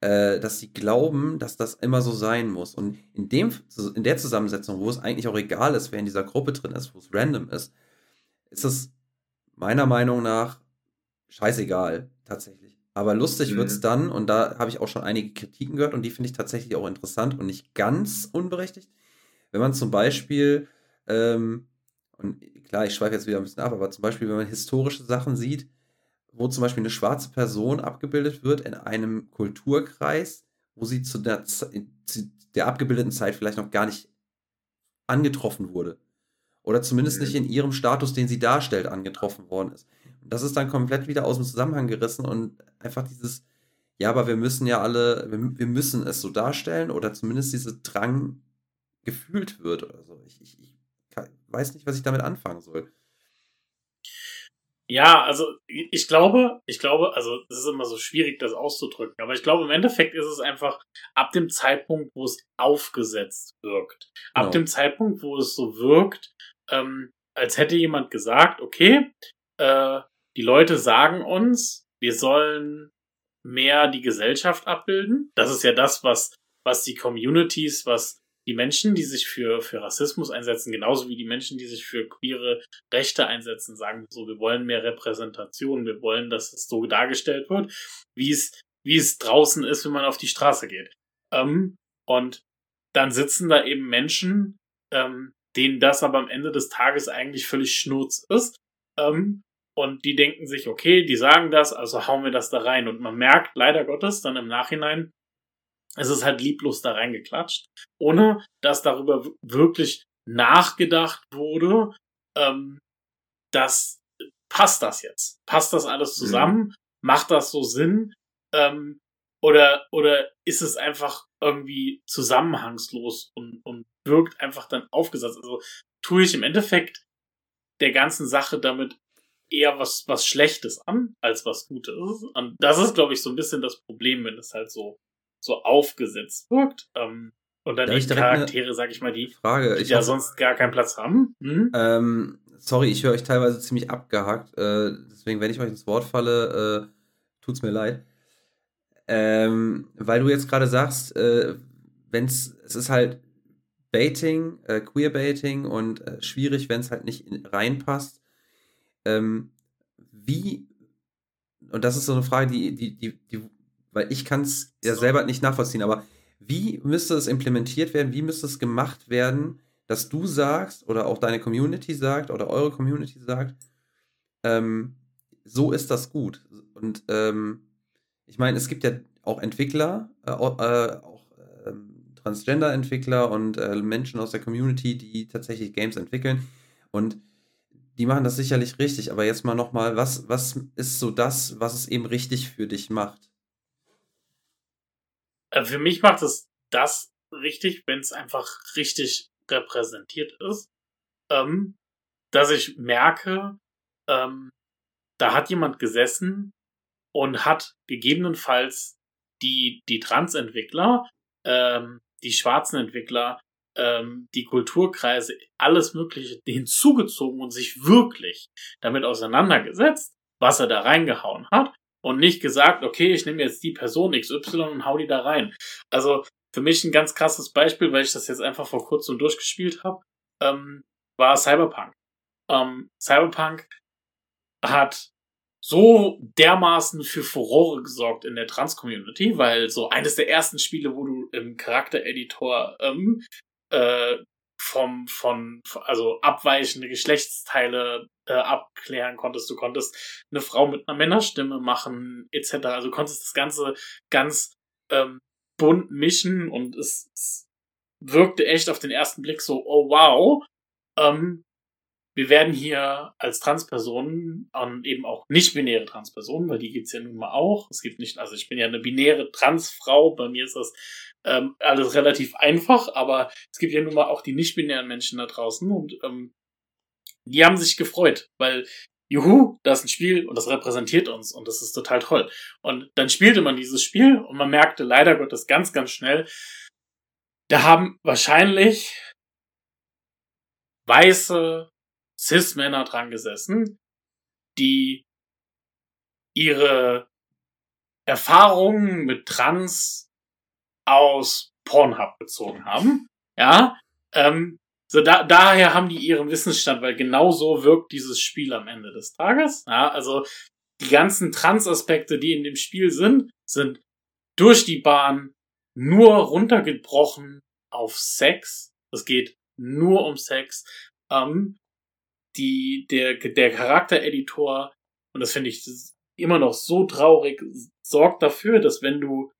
äh, dass sie glauben, dass das immer so sein muss. Und in, dem, in der Zusammensetzung, wo es eigentlich auch egal ist, wer in dieser Gruppe drin ist, wo es random ist, ist es meiner Meinung nach scheißegal, tatsächlich. Aber lustig Mhm. wird es dann, und da habe ich auch schon einige Kritiken gehört, und die finde ich tatsächlich auch interessant und nicht ganz unberechtigt. Wenn man zum Beispiel, ähm, und klar, ich schweife jetzt wieder ein bisschen ab, aber zum Beispiel, wenn man historische Sachen sieht, wo zum Beispiel eine schwarze Person abgebildet wird in einem Kulturkreis, wo sie zu der, zu der abgebildeten Zeit vielleicht noch gar nicht angetroffen wurde. Oder zumindest Mhm. nicht in ihrem Status, den sie darstellt, angetroffen worden ist. Das ist dann komplett wieder aus dem Zusammenhang gerissen und einfach dieses, ja, aber wir müssen ja alle, wir, wir müssen es so darstellen oder zumindest dieser Drang gefühlt wird oder so. Ich, ich, ich weiß nicht, was ich damit anfangen soll. Ja, also ich glaube, ich glaube, also es ist immer so schwierig, das auszudrücken, aber ich glaube, im Endeffekt ist es einfach ab dem Zeitpunkt, wo es aufgesetzt wirkt. Ab Genau. dem Zeitpunkt, wo es so wirkt, ähm, als hätte jemand gesagt, okay, äh, die Leute sagen uns, wir sollen mehr die Gesellschaft abbilden. Das ist ja das, was, was die Communities, was die Menschen, die sich für, für Rassismus einsetzen, genauso wie die Menschen, die sich für queere Rechte einsetzen, sagen so, wir wollen mehr Repräsentation, wir wollen, dass es so dargestellt wird, wie es, wie es draußen ist, wenn man auf die Straße geht. Ähm, und dann sitzen da eben Menschen, ähm, denen das aber am Ende des Tages eigentlich völlig schnurz ist. Ähm, und die denken sich, okay, die sagen das, also hauen wir das da rein. Und man merkt leider Gottes dann im Nachhinein, es ist halt lieblos da reingeklatscht, ohne dass darüber wirklich nachgedacht wurde, ähm, dass passt das jetzt? Passt das alles zusammen? Macht das so Sinn? Ähm, oder, oder ist es einfach irgendwie zusammenhangslos und, und wirkt einfach dann aufgesetzt? Also tue ich im Endeffekt der ganzen Sache damit eher was, was Schlechtes an, als was Gutes. Und das ist, glaube ich, so ein bisschen das Problem, wenn es halt so, so aufgesetzt wirkt. Ähm, und dann eine Charaktere, sag ich mal, die, Frage. die Ich ja sonst gar keinen Platz haben. Hm? Ähm, sorry, ich höre euch teilweise ziemlich abgehackt. Äh, deswegen, wenn ich euch ins Wort falle, äh, tut's mir leid. Ähm, weil du jetzt gerade sagst, äh, wenn's, es ist halt Baiting, äh, Queerbaiting und äh, schwierig, wenn es halt nicht in, reinpasst. Ähm, wie, und das ist so eine Frage, die, die, die, die weil ich kann es ja selber nicht nachvollziehen, aber wie müsste es implementiert werden, wie müsste es gemacht werden, dass du sagst oder auch deine Community sagt oder eure Community sagt, ähm, so ist das gut. Und ähm, ich meine, es gibt ja auch Entwickler, äh, äh, auch ähm, Transgender-Entwickler und äh, Menschen aus der Community, die tatsächlich Games entwickeln. Und die machen das sicherlich richtig. Aber jetzt mal nochmal, was, was ist so das, was es eben richtig für dich macht? Äh, für mich macht es das richtig, wenn es einfach richtig repräsentiert ist. Ähm, dass ich merke, ähm, da hat jemand gesessen und hat gegebenenfalls die, die Trans-Entwickler, ähm, die schwarzen Entwickler, ähm, die Kulturkreise, alles Mögliche hinzugezogen und sich wirklich damit auseinandergesetzt, was er da reingehauen hat und nicht gesagt, okay, ich nehme jetzt die Person XY und hau die da rein. Also für mich ein ganz krasses Beispiel, weil ich das jetzt einfach vor kurzem durchgespielt habe, ähm, war Cyberpunk. Ähm, Cyberpunk hat so dermaßen für Furore gesorgt in der Trans-Community, weil so eines der ersten Spiele, wo du im Charaktereditor ähm, äh, vom von also abweichende Geschlechtsteile äh, abklären konntest. Du konntest eine Frau mit einer Männerstimme machen etc. Also du konntest das Ganze ganz ähm, bunt mischen und es, es wirkte echt auf den ersten Blick so, oh wow, ähm, wir werden hier als Transpersonen und eben auch nicht-binäre Transpersonen, weil die gibt's ja nun mal auch. Es gibt nicht, also ich bin ja eine binäre Transfrau, bei mir ist das ähm, alles relativ einfach, aber es gibt ja nun mal auch die nicht-binären Menschen da draußen und ähm, die haben sich gefreut, weil juhu, da ist ein Spiel und das repräsentiert uns und das ist total toll. Und dann spielte man dieses Spiel und man merkte leider Gottes ganz, ganz schnell, da haben wahrscheinlich weiße Cis-Männer dran gesessen, die ihre Erfahrungen mit Trans aus Pornhub bezogen haben. Ja, ähm, so da, daher haben die ihren Wissensstand, weil genau so wirkt dieses Spiel am Ende des Tages. Ja, also die ganzen Trans-Aspekte, die in dem Spiel sind, sind durch die Bahn nur runtergebrochen auf Sex. Es geht nur um Sex. Ähm, die, der, der Charaktereditor, und das finde ich immer noch so traurig, sorgt dafür, dass wenn du,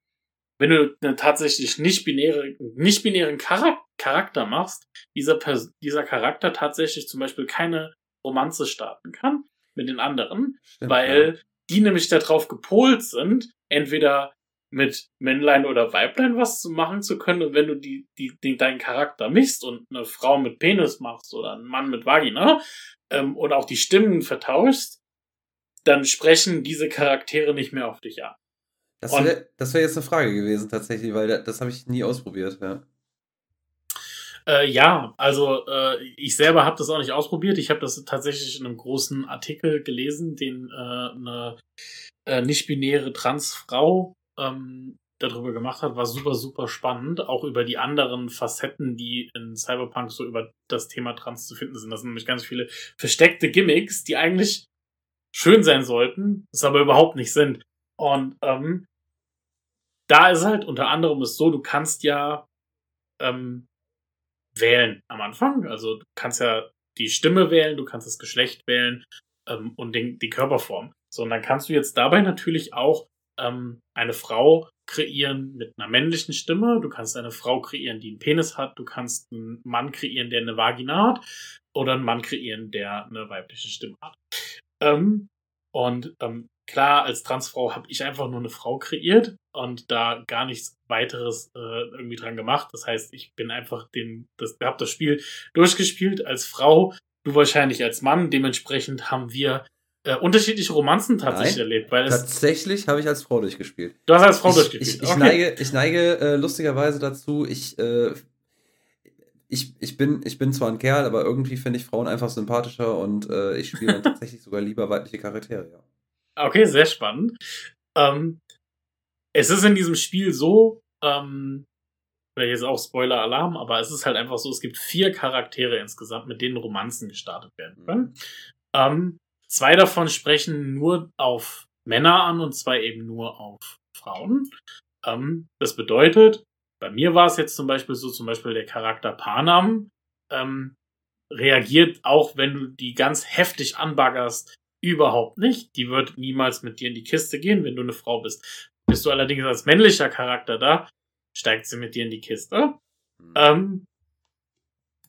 wenn du einen tatsächlich nicht-binäre, nicht-binären Charakter machst, dieser, dieser Charakter tatsächlich zum Beispiel keine Romanze starten kann mit den anderen, Stimmt, weil ja. die nämlich darauf gepolt sind, entweder mit Männlein oder Weiblein was zu machen zu können. Und wenn du die, die, die deinen Charakter mischst und eine Frau mit Penis machst oder einen Mann mit Vagina ähm, und auch die Stimmen vertauschst, dann sprechen diese Charaktere nicht mehr auf dich an. Das wäre wär jetzt eine Frage gewesen tatsächlich, weil das, das habe ich nie ausprobiert, ja. Äh, ja, also äh, ich selber habe das auch nicht ausprobiert. Ich habe das tatsächlich in einem großen Artikel gelesen, den äh, eine äh, nicht-binäre Transfrau ähm, darüber gemacht hat, war super, super spannend. Auch über die anderen Facetten, die in Cyberpunk so über das Thema Trans zu finden sind. Das sind nämlich ganz viele versteckte Gimmicks, die eigentlich schön sein sollten, es aber überhaupt nicht sind. Und ähm, da ist halt unter anderem es so, du kannst ja ähm, wählen am Anfang. Also du kannst ja die Stimme wählen, du kannst das Geschlecht wählen ähm, und den, die Körperform. So, und dann kannst du jetzt dabei natürlich auch ähm, eine Frau kreieren mit einer männlichen Stimme, du kannst eine Frau kreieren, die einen Penis hat, du kannst einen Mann kreieren, der eine Vagina hat, oder einen Mann kreieren, der eine weibliche Stimme hat. Ähm, und ähm, klar, als Transfrau habe ich einfach nur eine Frau kreiert und da gar nichts weiteres äh, irgendwie dran gemacht. Das heißt, ich bin einfach den, das, habe das Spiel durchgespielt als Frau, du wahrscheinlich als Mann. Dementsprechend haben wir äh, unterschiedliche Romanzen tatsächlich Nein, erlebt. Weil tatsächlich habe ich als Frau durchgespielt. Du hast als Frau ich, durchgespielt. Ich, ich okay. neige, ich neige äh, lustigerweise dazu, ich, äh, ich, ich, bin, ich bin zwar ein Kerl, aber irgendwie finde ich Frauen einfach sympathischer und äh, ich spiele dann tatsächlich sogar lieber weibliche Charaktere, ja. Okay, sehr spannend. Ähm, es ist in diesem Spiel so, ähm, vielleicht jetzt auch Spoiler-Alarm, aber es ist halt einfach so, es gibt vier Charaktere insgesamt, mit denen Romanzen gestartet werden können. Mhm. Ähm, Zwei davon sprechen nur auf Männer an und zwei eben nur auf Frauen. Ähm, das bedeutet, bei mir war es jetzt zum Beispiel so, zum Beispiel der Charakter Panam ähm, reagiert auch, wenn du die ganz heftig anbaggerst, überhaupt nicht. Die wird niemals mit dir in die Kiste gehen, wenn du eine Frau bist. Bist du allerdings als männlicher Charakter da, steigt sie mit dir in die Kiste. Mhm. Ähm,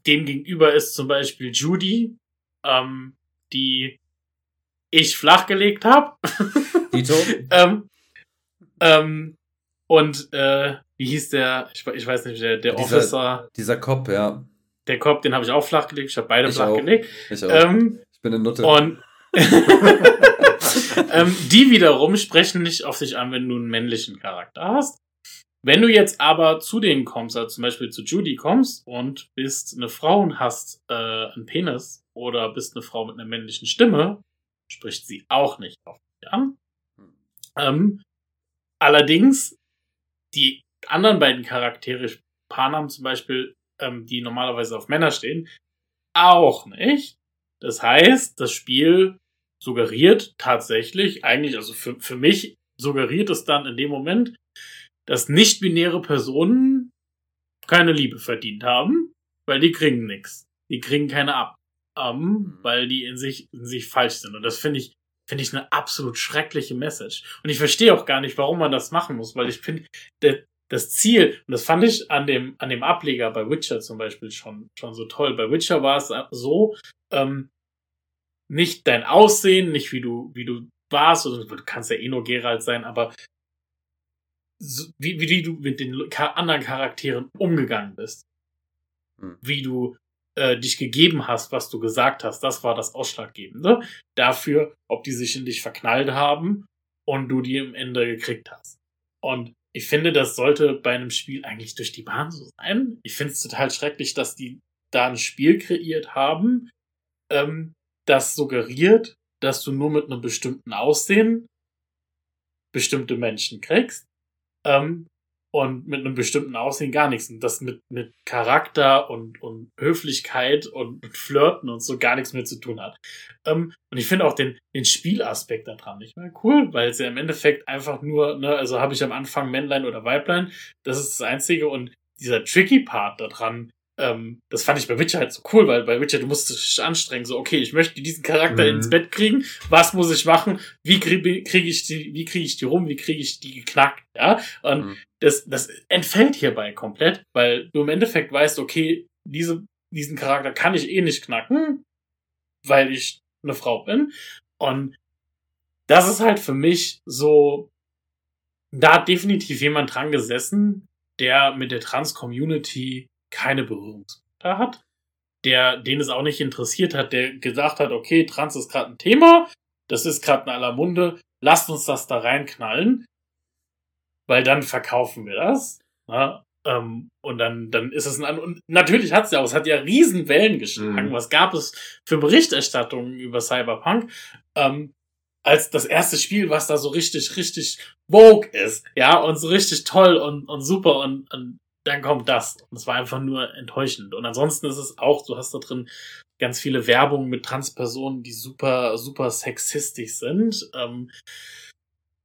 dem gegenüber ist zum Beispiel Judy, ähm, die ich flachgelegt habe. Dito? ähm, ähm, und äh, wie hieß der? Ich, ich weiß nicht, der, der dieser, Officer. Dieser Cop, ja. Der Cop, den habe ich auch flachgelegt. Ich habe beide ich flachgelegt. Auch. Ich auch. Ähm, ich bin eine Nutte. Und ähm, die wiederum sprechen nicht auf sich an, wenn du einen männlichen Charakter hast. Wenn du jetzt aber zu denen kommst, also zum Beispiel zu Judy kommst und bist eine Frau und hast äh, einen Penis oder bist eine Frau mit einer männlichen Stimme, spricht sie auch nicht auf dich an. Ähm, allerdings, die anderen beiden Charaktere, Panam zum Beispiel, ähm, die normalerweise auf Männer stehen, auch nicht. Das heißt, das Spiel suggeriert tatsächlich, eigentlich, also für, für mich suggeriert es dann in dem Moment, dass nicht-binäre Personen keine Liebe verdient haben, weil die kriegen nichts. Die kriegen keine ab. Ähm, mhm. weil die in sich, in sich falsch sind. Und das finde ich, finde ich eine absolut schreckliche Message. Und ich verstehe auch gar nicht, warum man das machen muss, weil ich finde, das Ziel, und das fand ich an dem, an dem Ableger bei Witcher zum Beispiel schon, schon so toll. Bei Witcher war es so, ähm, nicht dein Aussehen, nicht wie du, wie du warst, oder du kannst ja eh nur Geralt sein, aber so, wie, wie du mit den anderen Charakteren umgegangen bist. Hm. Wie du äh, dich gegeben hast, was du gesagt hast, das war das Ausschlaggebende dafür, ob die sich in dich verknallt haben und du die im Ende gekriegt hast. Und ich finde, das sollte bei einem Spiel eigentlich durch die Bahn so sein. Ich finde es total schrecklich, dass die da ein Spiel kreiert haben, ähm, das suggeriert, dass du nur mit einem bestimmten Aussehen bestimmte Menschen kriegst. Ähm, und mit einem bestimmten Aussehen gar nichts. Und das mit, mit Charakter und, und Höflichkeit und, und Flirten und so gar nichts mehr zu tun hat. Ähm, und ich finde auch den, den Spielaspekt daran nicht mehr cool, weil es ja im Endeffekt einfach nur, ne, also habe ich am Anfang Männlein oder Weiblein, das ist das Einzige und dieser tricky Part daran, ähm, das fand ich bei Witcher halt so cool, weil bei Witcher du musst dich anstrengen, so okay, ich möchte diesen Charakter mhm. ins Bett kriegen, was muss ich machen, wie kriege krieg ich die, wie kriege ich die rum, wie kriege ich die geknackt, ja? Und mhm. das, das entfällt hierbei komplett, weil du im Endeffekt weißt, okay, diese, diesen Charakter kann ich eh nicht knacken, weil ich eine Frau bin. Und das ist halt für mich so, da hat definitiv jemand dran gesessen, der mit der Trans-Community keine Berührungspunkte hat, der den es auch nicht interessiert hat, der gesagt hat, okay, Trans ist gerade ein Thema, das ist gerade in aller Munde, lasst uns das da reinknallen, weil dann verkaufen wir das. Na? Ähm, und dann, dann ist es ein, und natürlich hat es ja auch, es hat ja riesen Wellen geschlagen. Mhm. Was gab es für Berichterstattungen über Cyberpunk? Ähm, als das erste Spiel, was da so richtig, richtig woke ist, ja, und so richtig toll und, und super und, und dann kommt das. Und es war einfach nur enttäuschend. Und ansonsten ist es auch, du hast da drin ganz viele Werbungen mit Transpersonen, die super, super sexistisch sind. Ähm,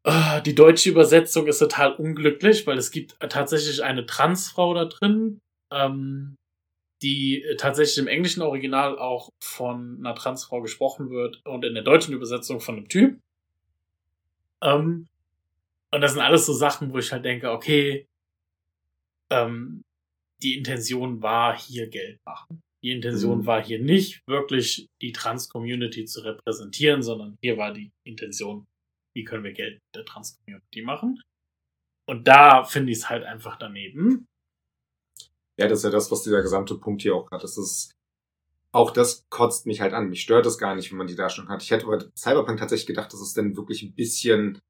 äh, die deutsche Übersetzung ist total unglücklich, weil es gibt tatsächlich eine Transfrau da drin, ähm, die tatsächlich im englischen Original auch von einer Transfrau gesprochen wird und in der deutschen Übersetzung von einem Typ. Ähm, und das sind alles so Sachen, wo ich halt denke, okay, ähm, die Intention war, hier Geld machen. Die Intention mhm. war hier nicht wirklich die Trans-Community zu repräsentieren, sondern hier war die Intention, wie können wir Geld mit der Trans-Community machen. Und da finde ich es halt einfach daneben. Ja, das ist ja das, was dieser gesamte Punkt hier auch hat. Das ist, auch das kotzt mich halt an. Mich stört es gar nicht, wenn man die Darstellung hat. Ich hätte bei Cyberpunk tatsächlich gedacht, dass es denn wirklich ein bisschen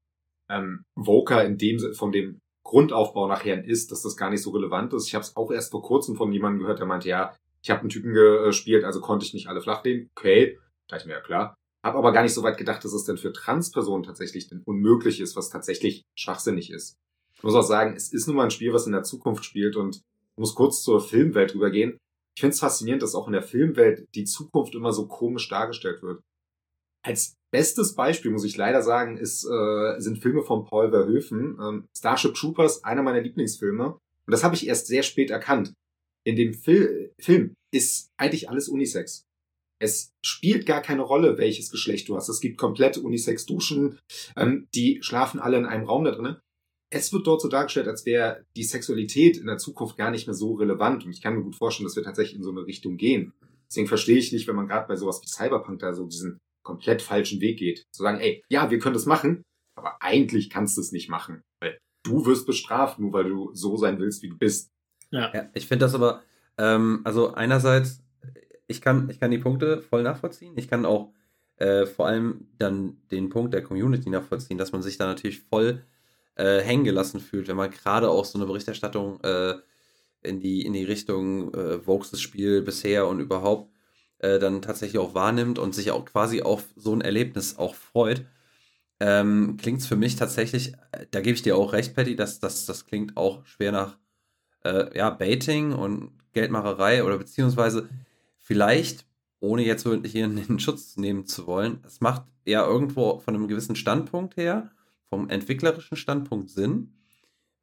ähm, Voker in dem von dem Grundaufbau nachher ist, dass das gar nicht so relevant ist. Ich habe es auch erst vor kurzem von jemandem gehört, der meinte, ja, ich habe einen Typen gespielt, also konnte ich nicht alle flach legen. Okay, da ich mir ja klar. Habe aber gar nicht so weit gedacht, dass es denn für Transpersonen tatsächlich denn unmöglich ist, was tatsächlich schwachsinnig ist. Ich muss auch sagen, es ist nun mal ein Spiel, was in der Zukunft spielt und muss kurz zur Filmwelt rübergehen. Ich finde es faszinierend, dass auch in der Filmwelt die Zukunft immer so komisch dargestellt wird. Als bestes Beispiel, muss ich leider sagen, ist, äh, sind Filme von Paul Verhoeven. Ähm, Starship Troopers, einer meiner Lieblingsfilme. Und das habe ich erst sehr spät erkannt. In dem Fil Film ist eigentlich alles Unisex. Es spielt gar keine Rolle, welches Geschlecht du hast. Es gibt komplett Unisex-Duschen. Ähm, die schlafen alle in einem Raum da drin. es wird dort so dargestellt, als wäre die Sexualität in der Zukunft gar nicht mehr so relevant. Und ich kann mir gut vorstellen, dass wir tatsächlich in so eine Richtung gehen. Deswegen verstehe ich nicht, wenn man gerade bei sowas wie Cyberpunk da so diesen komplett falschen Weg geht. Zu sagen, ey, ja, wir können das machen, aber eigentlich kannst du es nicht machen. Weil du wirst bestraft, nur weil du so sein willst, wie du bist. Ja, ja ich finde das aber, ähm, also einerseits, ich kann, ich kann die Punkte voll nachvollziehen. Ich kann auch äh, vor allem dann den Punkt der Community nachvollziehen, dass man sich da natürlich voll äh, hängen gelassen fühlt, wenn man gerade auch so eine Berichterstattung äh, in, die, in die Richtung äh, Vokes Spiel bisher und überhaupt äh, dann tatsächlich auch wahrnimmt und sich auch quasi auf so ein Erlebnis auch freut. Ähm, klingt es für mich tatsächlich, äh, da gebe ich dir auch recht, Patty, dass das, das klingt auch schwer nach äh, ja, Baiting und Geldmacherei oder beziehungsweise vielleicht, ohne jetzt hier einen Schutz nehmen zu wollen, es macht ja irgendwo von einem gewissen Standpunkt her vom entwicklerischen Standpunkt Sinn,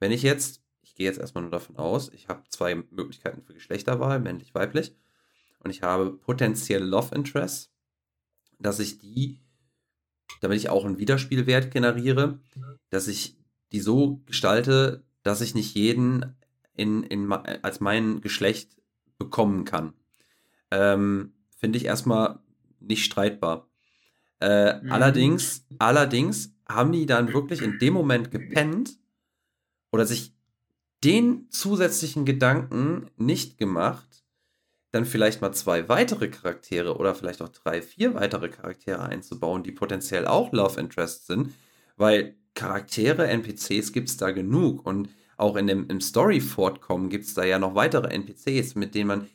wenn ich jetzt, ich gehe jetzt erstmal nur davon aus, ich habe zwei Möglichkeiten für Geschlechterwahl, männlich, weiblich, und ich habe potenzielle Love Interests, dass ich die, damit ich auch einen Widerspielwert generiere, dass ich die so gestalte, dass ich nicht jeden in, in, als mein Geschlecht bekommen kann. Ähm, Finde ich erstmal nicht streitbar. Äh, mhm. Allerdings, allerdings haben die dann wirklich in dem Moment gepennt oder sich den zusätzlichen Gedanken nicht gemacht, dann vielleicht mal zwei weitere Charaktere oder vielleicht auch drei, vier weitere Charaktere einzubauen, die potenziell auch Love Interest sind, weil Charaktere, NPCs gibt es da genug und auch in dem, im Story-Fortkommen gibt es da ja noch weitere NPCs, mit denen man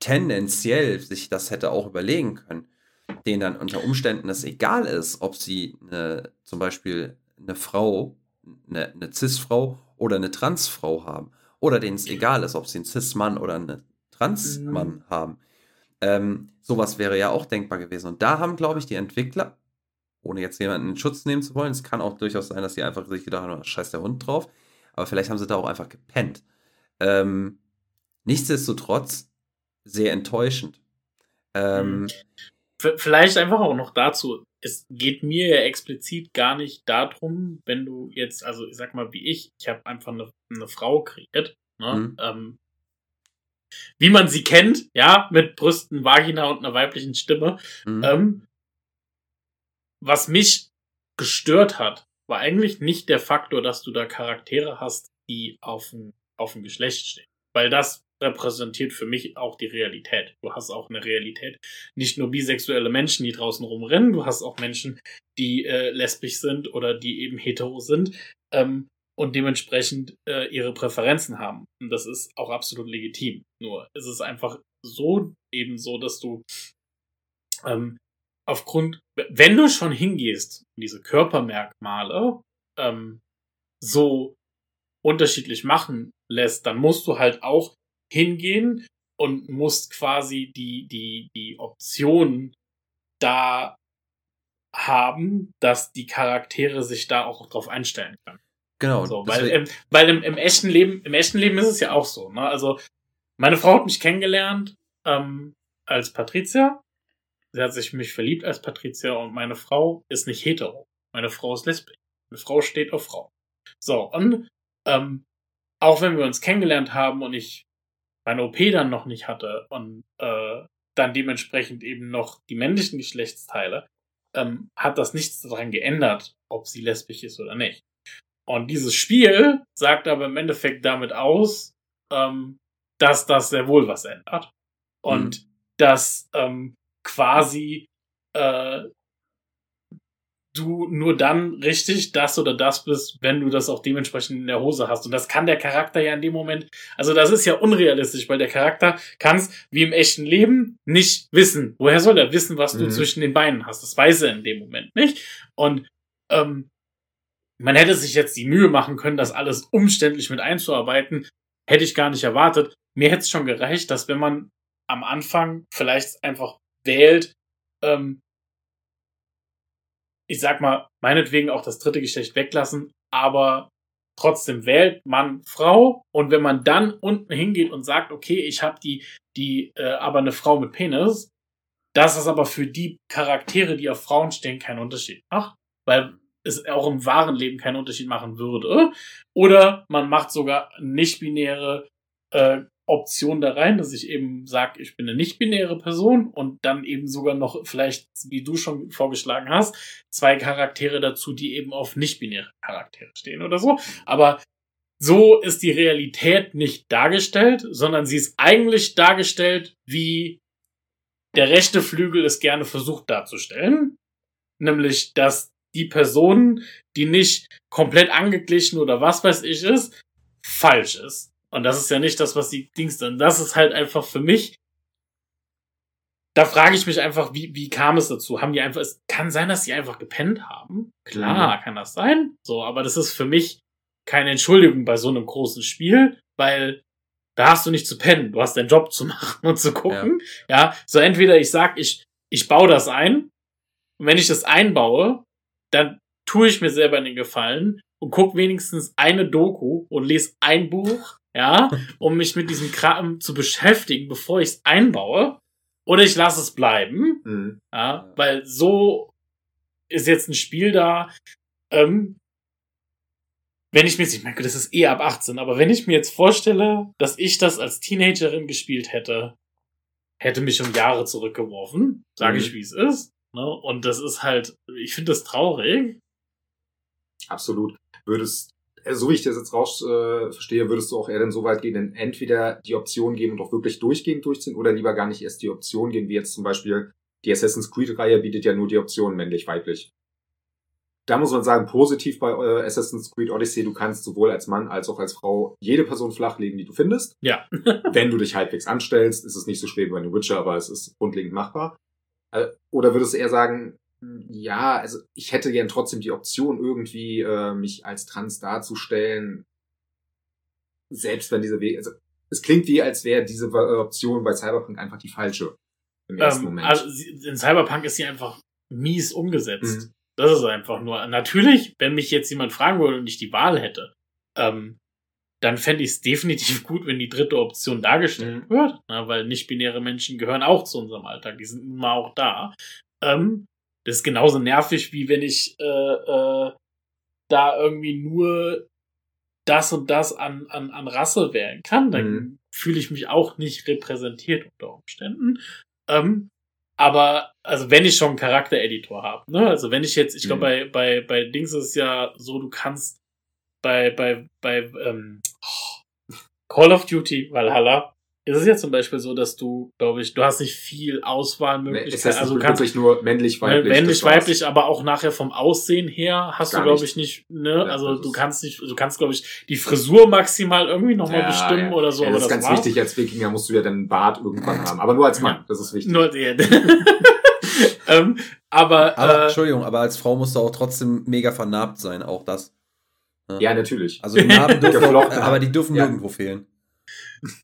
tendenziell sich das hätte auch überlegen können denen dann unter Umständen es egal ist, ob sie eine, zum Beispiel eine Frau, eine, eine Cis-Frau oder eine Trans-Frau haben. Oder denen es egal ist, ob sie einen Cis-Mann oder einen Trans-Mann mhm. haben. Ähm, sowas wäre ja auch denkbar gewesen. Und da haben, glaube ich, die Entwickler, ohne jetzt jemanden in Schutz nehmen zu wollen, es kann auch durchaus sein, dass sie einfach sich gedacht haben, scheiß der Hund drauf. Aber vielleicht haben sie da auch einfach gepennt. Ähm, nichtsdestotrotz sehr enttäuschend. Ähm, mhm. Vielleicht einfach auch noch dazu. Es geht mir ja explizit gar nicht darum, wenn du jetzt, also ich sag mal wie ich, ich habe einfach eine, eine Frau kreiert, ne? Mhm. Ähm, wie man sie kennt, ja, mit Brüsten, Vagina und einer weiblichen Stimme. Mhm. Ähm, was mich gestört hat, war eigentlich nicht der Faktor, dass du da Charaktere hast, die auf ein, auf ein Geschlecht stehen. Weil das repräsentiert für mich auch die Realität. Du hast auch eine Realität. Nicht nur bisexuelle Menschen, die draußen rumrennen, du hast auch Menschen, die äh, lesbisch sind oder die eben hetero sind ähm, und dementsprechend äh, ihre Präferenzen haben. Und das ist auch absolut legitim. Nur es ist einfach so eben so, dass du ähm, aufgrund, wenn du schon hingehst, diese Körpermerkmale ähm, so unterschiedlich machen lässt, dann musst du halt auch hingehen und musst quasi die, die, die Option da haben, dass die Charaktere sich da auch drauf einstellen können. Genau. So, weil im, weil im, im echten Leben, im echten Leben ist es ja auch so. Ne? Also meine Frau hat mich kennengelernt ähm, als Patricia. Sie hat sich mich verliebt als Patricia und meine Frau ist nicht hetero. Meine Frau ist lesbisch. Meine Frau steht auf Frau. So, und ähm, auch wenn wir uns kennengelernt haben und ich meine OP dann noch nicht hatte und äh, dann dementsprechend eben noch die männlichen Geschlechtsteile, ähm, hat das nichts daran geändert, ob sie lesbisch ist oder nicht. Und dieses Spiel sagt aber im Endeffekt damit aus, ähm, dass das sehr wohl was ändert. Und mhm. dass ähm, quasi äh, du nur dann richtig das oder das bist, wenn du das auch dementsprechend in der Hose hast. Und das kann der Charakter ja in dem Moment, also das ist ja unrealistisch, weil der Charakter kann es wie im echten Leben nicht wissen. Woher soll er wissen, was mhm. du zwischen den Beinen hast? Das weiß er in dem Moment nicht. Und ähm, man hätte sich jetzt die Mühe machen können, das alles umständlich mit einzuarbeiten. Hätte ich gar nicht erwartet. Mir hätte es schon gereicht, dass wenn man am Anfang vielleicht einfach wählt, ähm, ich sag mal, meinetwegen auch das dritte Geschlecht weglassen, aber trotzdem wählt man Frau und wenn man dann unten hingeht und sagt, okay, ich habe die, die, äh, aber eine Frau mit Penis, das ist aber für die Charaktere, die auf Frauen stehen, kein Unterschied macht, weil es auch im wahren Leben keinen Unterschied machen würde. Oder man macht sogar nicht-binäre äh, Option da rein, dass ich eben sage, ich bin eine nicht-binäre Person und dann eben sogar noch vielleicht, wie du schon vorgeschlagen hast, zwei Charaktere dazu, die eben auf nicht-binäre Charaktere stehen oder so. Aber so ist die Realität nicht dargestellt, sondern sie ist eigentlich dargestellt, wie der rechte Flügel es gerne versucht darzustellen. Nämlich, dass die Person, die nicht komplett angeglichen oder was weiß ich ist, falsch ist. Und das ist ja nicht das, was die Dings dann. Das ist halt einfach für mich. Da frage ich mich einfach, wie, wie kam es dazu? Haben die einfach, es kann sein, dass sie einfach gepennt haben. Klar, mhm. kann das sein. So, aber das ist für mich keine Entschuldigung bei so einem großen Spiel, weil da hast du nicht zu pennen. Du hast deinen Job zu machen und zu gucken. Ja, ja so entweder ich sag, ich, ich baue das ein. Und wenn ich das einbaue, dann tue ich mir selber den Gefallen und guck wenigstens eine Doku und lese ein Buch ja, um mich mit diesem Kram zu beschäftigen, bevor ich es einbaue. Oder ich lasse es bleiben. Mhm. Ja, weil so ist jetzt ein Spiel da. Ähm, wenn ich mir jetzt, ich meine, das ist eh ab 18, aber wenn ich mir jetzt vorstelle, dass ich das als Teenagerin gespielt hätte, hätte mich um Jahre zurückgeworfen, sage mhm. ich, wie es ist. Ne? Und das ist halt, ich finde das traurig. Absolut. Würdest äh, so wie ich das jetzt raus äh, verstehe, würdest du auch eher dann so weit gehen, denn entweder die Option geben und auch wirklich durchgehend durchziehen oder lieber gar nicht erst die Option gehen, wie jetzt zum Beispiel die Assassin's Creed-Reihe bietet ja nur die Option männlich-weiblich. Da muss man sagen, positiv bei äh, Assassin's Creed Odyssey, du kannst sowohl als Mann als auch als Frau jede Person flachlegen, die du findest. Ja. Wenn du dich halbwegs anstellst, ist es nicht so schwer wie bei The Witcher, aber es ist grundlegend machbar. Äh, oder würdest du eher sagen, ja, also ich hätte gern trotzdem die Option, irgendwie äh, mich als trans darzustellen. Selbst wenn diese Wege, also es klingt wie, als wäre diese äh, Option bei Cyberpunk einfach die falsche im ersten ähm, Moment. Also in Cyberpunk ist sie einfach mies umgesetzt. Mhm. Das ist einfach nur. Natürlich, wenn mich jetzt jemand fragen würde und ich die Wahl hätte, ähm, dann fände ich es definitiv gut, wenn die dritte Option dargestellt mhm. wird, na, weil nicht-binäre Menschen gehören auch zu unserem Alltag, die sind immer auch da. Ähm, das ist genauso nervig, wie wenn ich äh, äh, da irgendwie nur das und das an, an, an Rasse wählen kann. Dann mhm. fühle ich mich auch nicht repräsentiert unter Umständen. Ähm, aber, also wenn ich schon einen Charaktereditor habe, ne? Also wenn ich jetzt, ich glaube, mhm. bei, bei, bei Dings ist es ja so, du kannst bei, bei, bei ähm, Call of Duty Valhalla ist es ja zum Beispiel so, dass du, glaube ich, du hast nicht viel Auswahlmöglichkeiten. Nee, also du kannst wirklich nur männlich, weiblich. Männlich, weiblich, aber auch nachher vom Aussehen her hast Gar du, glaube ich, nicht, ne? Ja, also du kannst nicht, du kannst, glaube ich, die Frisur maximal irgendwie nochmal ja, bestimmen ja. oder so. Ja, das ist das ganz war. wichtig, als Wikinger musst du ja deinen Bart irgendwann haben. Aber nur als Mann, das ist wichtig. Nur, ja. ähm, aber, aber äh, Entschuldigung, aber als Frau musst du auch trotzdem mega vernarbt sein, auch das. Ja, natürlich. Also die Narben dürfen, auch, aber die dürfen nirgendwo fehlen.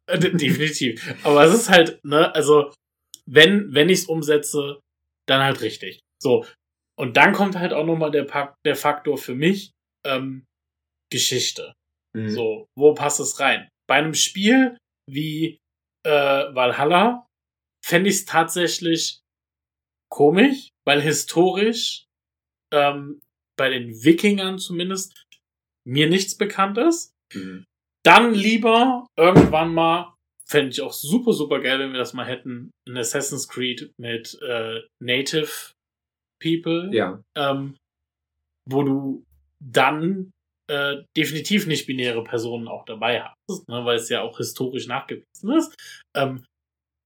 Definitiv. Aber es ist halt, ne, also, wenn, wenn ich es umsetze, dann halt richtig. So. Und dann kommt halt auch nochmal der, der Faktor für mich, ähm, Geschichte. Mhm. So, wo passt es rein? Bei einem Spiel wie äh, Valhalla fände ich es tatsächlich komisch, weil historisch ähm, bei den Wikingern zumindest mir nichts bekannt ist. Mhm. Dann lieber irgendwann mal, fände ich auch super, super geil, wenn wir das mal hätten, ein Assassin's Creed mit äh, Native People. Ja. Ähm, wo du dann äh, definitiv nicht binäre Personen auch dabei hast, ne, weil es ja auch historisch nachgewiesen ist. Ähm,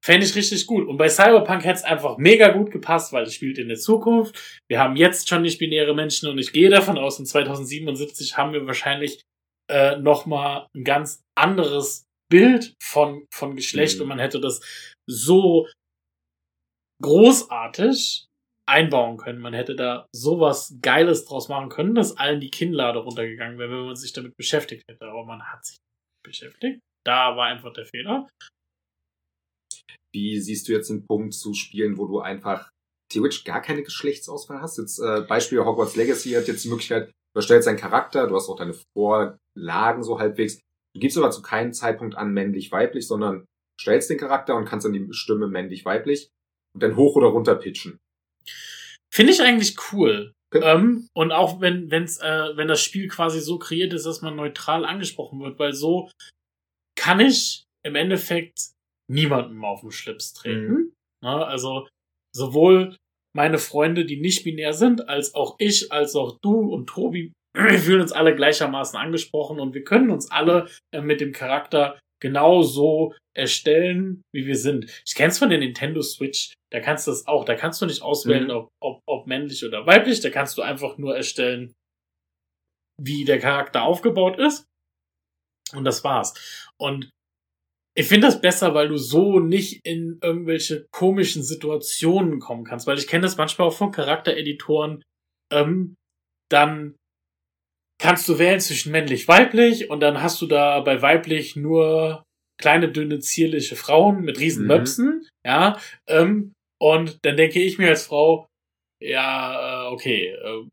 Fände ich richtig gut. Und bei Cyberpunk hätte es einfach mega gut gepasst, weil es spielt in der Zukunft. Wir haben jetzt schon nicht binäre Menschen und ich gehe davon aus, in 2077 haben wir wahrscheinlich äh, nochmal ein ganz anderes Bild von, von Geschlecht mhm. und man hätte das so großartig einbauen können. Man hätte da sowas Geiles draus machen können, dass allen die Kinnlade runtergegangen wäre, wenn man sich damit beschäftigt hätte. Aber man hat sich beschäftigt. Da war einfach der Fehler. Wie siehst du jetzt den Punkt zu spielen, wo du einfach theoretisch gar keine Geschlechtsauswahl hast? Jetzt äh, Beispiel Hogwarts Legacy hat jetzt die Möglichkeit, du erstellst einen Charakter, du hast auch deine Vorlagen so halbwegs. Du gibst aber zu keinem Zeitpunkt an männlich-weiblich, sondern stellst den Charakter und kannst dann die Stimme männlich-weiblich und dann hoch oder runter pitchen. Finde ich eigentlich cool. Ähm, und auch wenn, wenn's, äh, wenn das Spiel quasi so kreiert ist, dass man neutral angesprochen wird, weil so kann ich im Endeffekt niemandem auf den Schlips treten. Mhm. Na, also sowohl meine Freunde, die nicht binär sind, als auch ich, als auch du und Tobi, wir fühlen uns alle gleichermaßen angesprochen und wir können uns alle äh, mit dem Charakter genau so erstellen, wie wir sind. Ich kenn's von der Nintendo Switch, da kannst du das auch, da kannst du nicht auswählen, mhm. ob, ob, ob männlich oder weiblich, da kannst du einfach nur erstellen, wie der Charakter aufgebaut ist. Und das war's. Und ich finde das besser, weil du so nicht in irgendwelche komischen Situationen kommen kannst, weil ich kenne das manchmal auch von Charaktereditoren. Ähm, dann kannst du wählen zwischen männlich, weiblich und dann hast du da bei weiblich nur kleine, dünne, zierliche Frauen mit riesen mhm. Möpsen, ja. Ähm, und dann denke ich mir als Frau, ja, äh, okay, äh,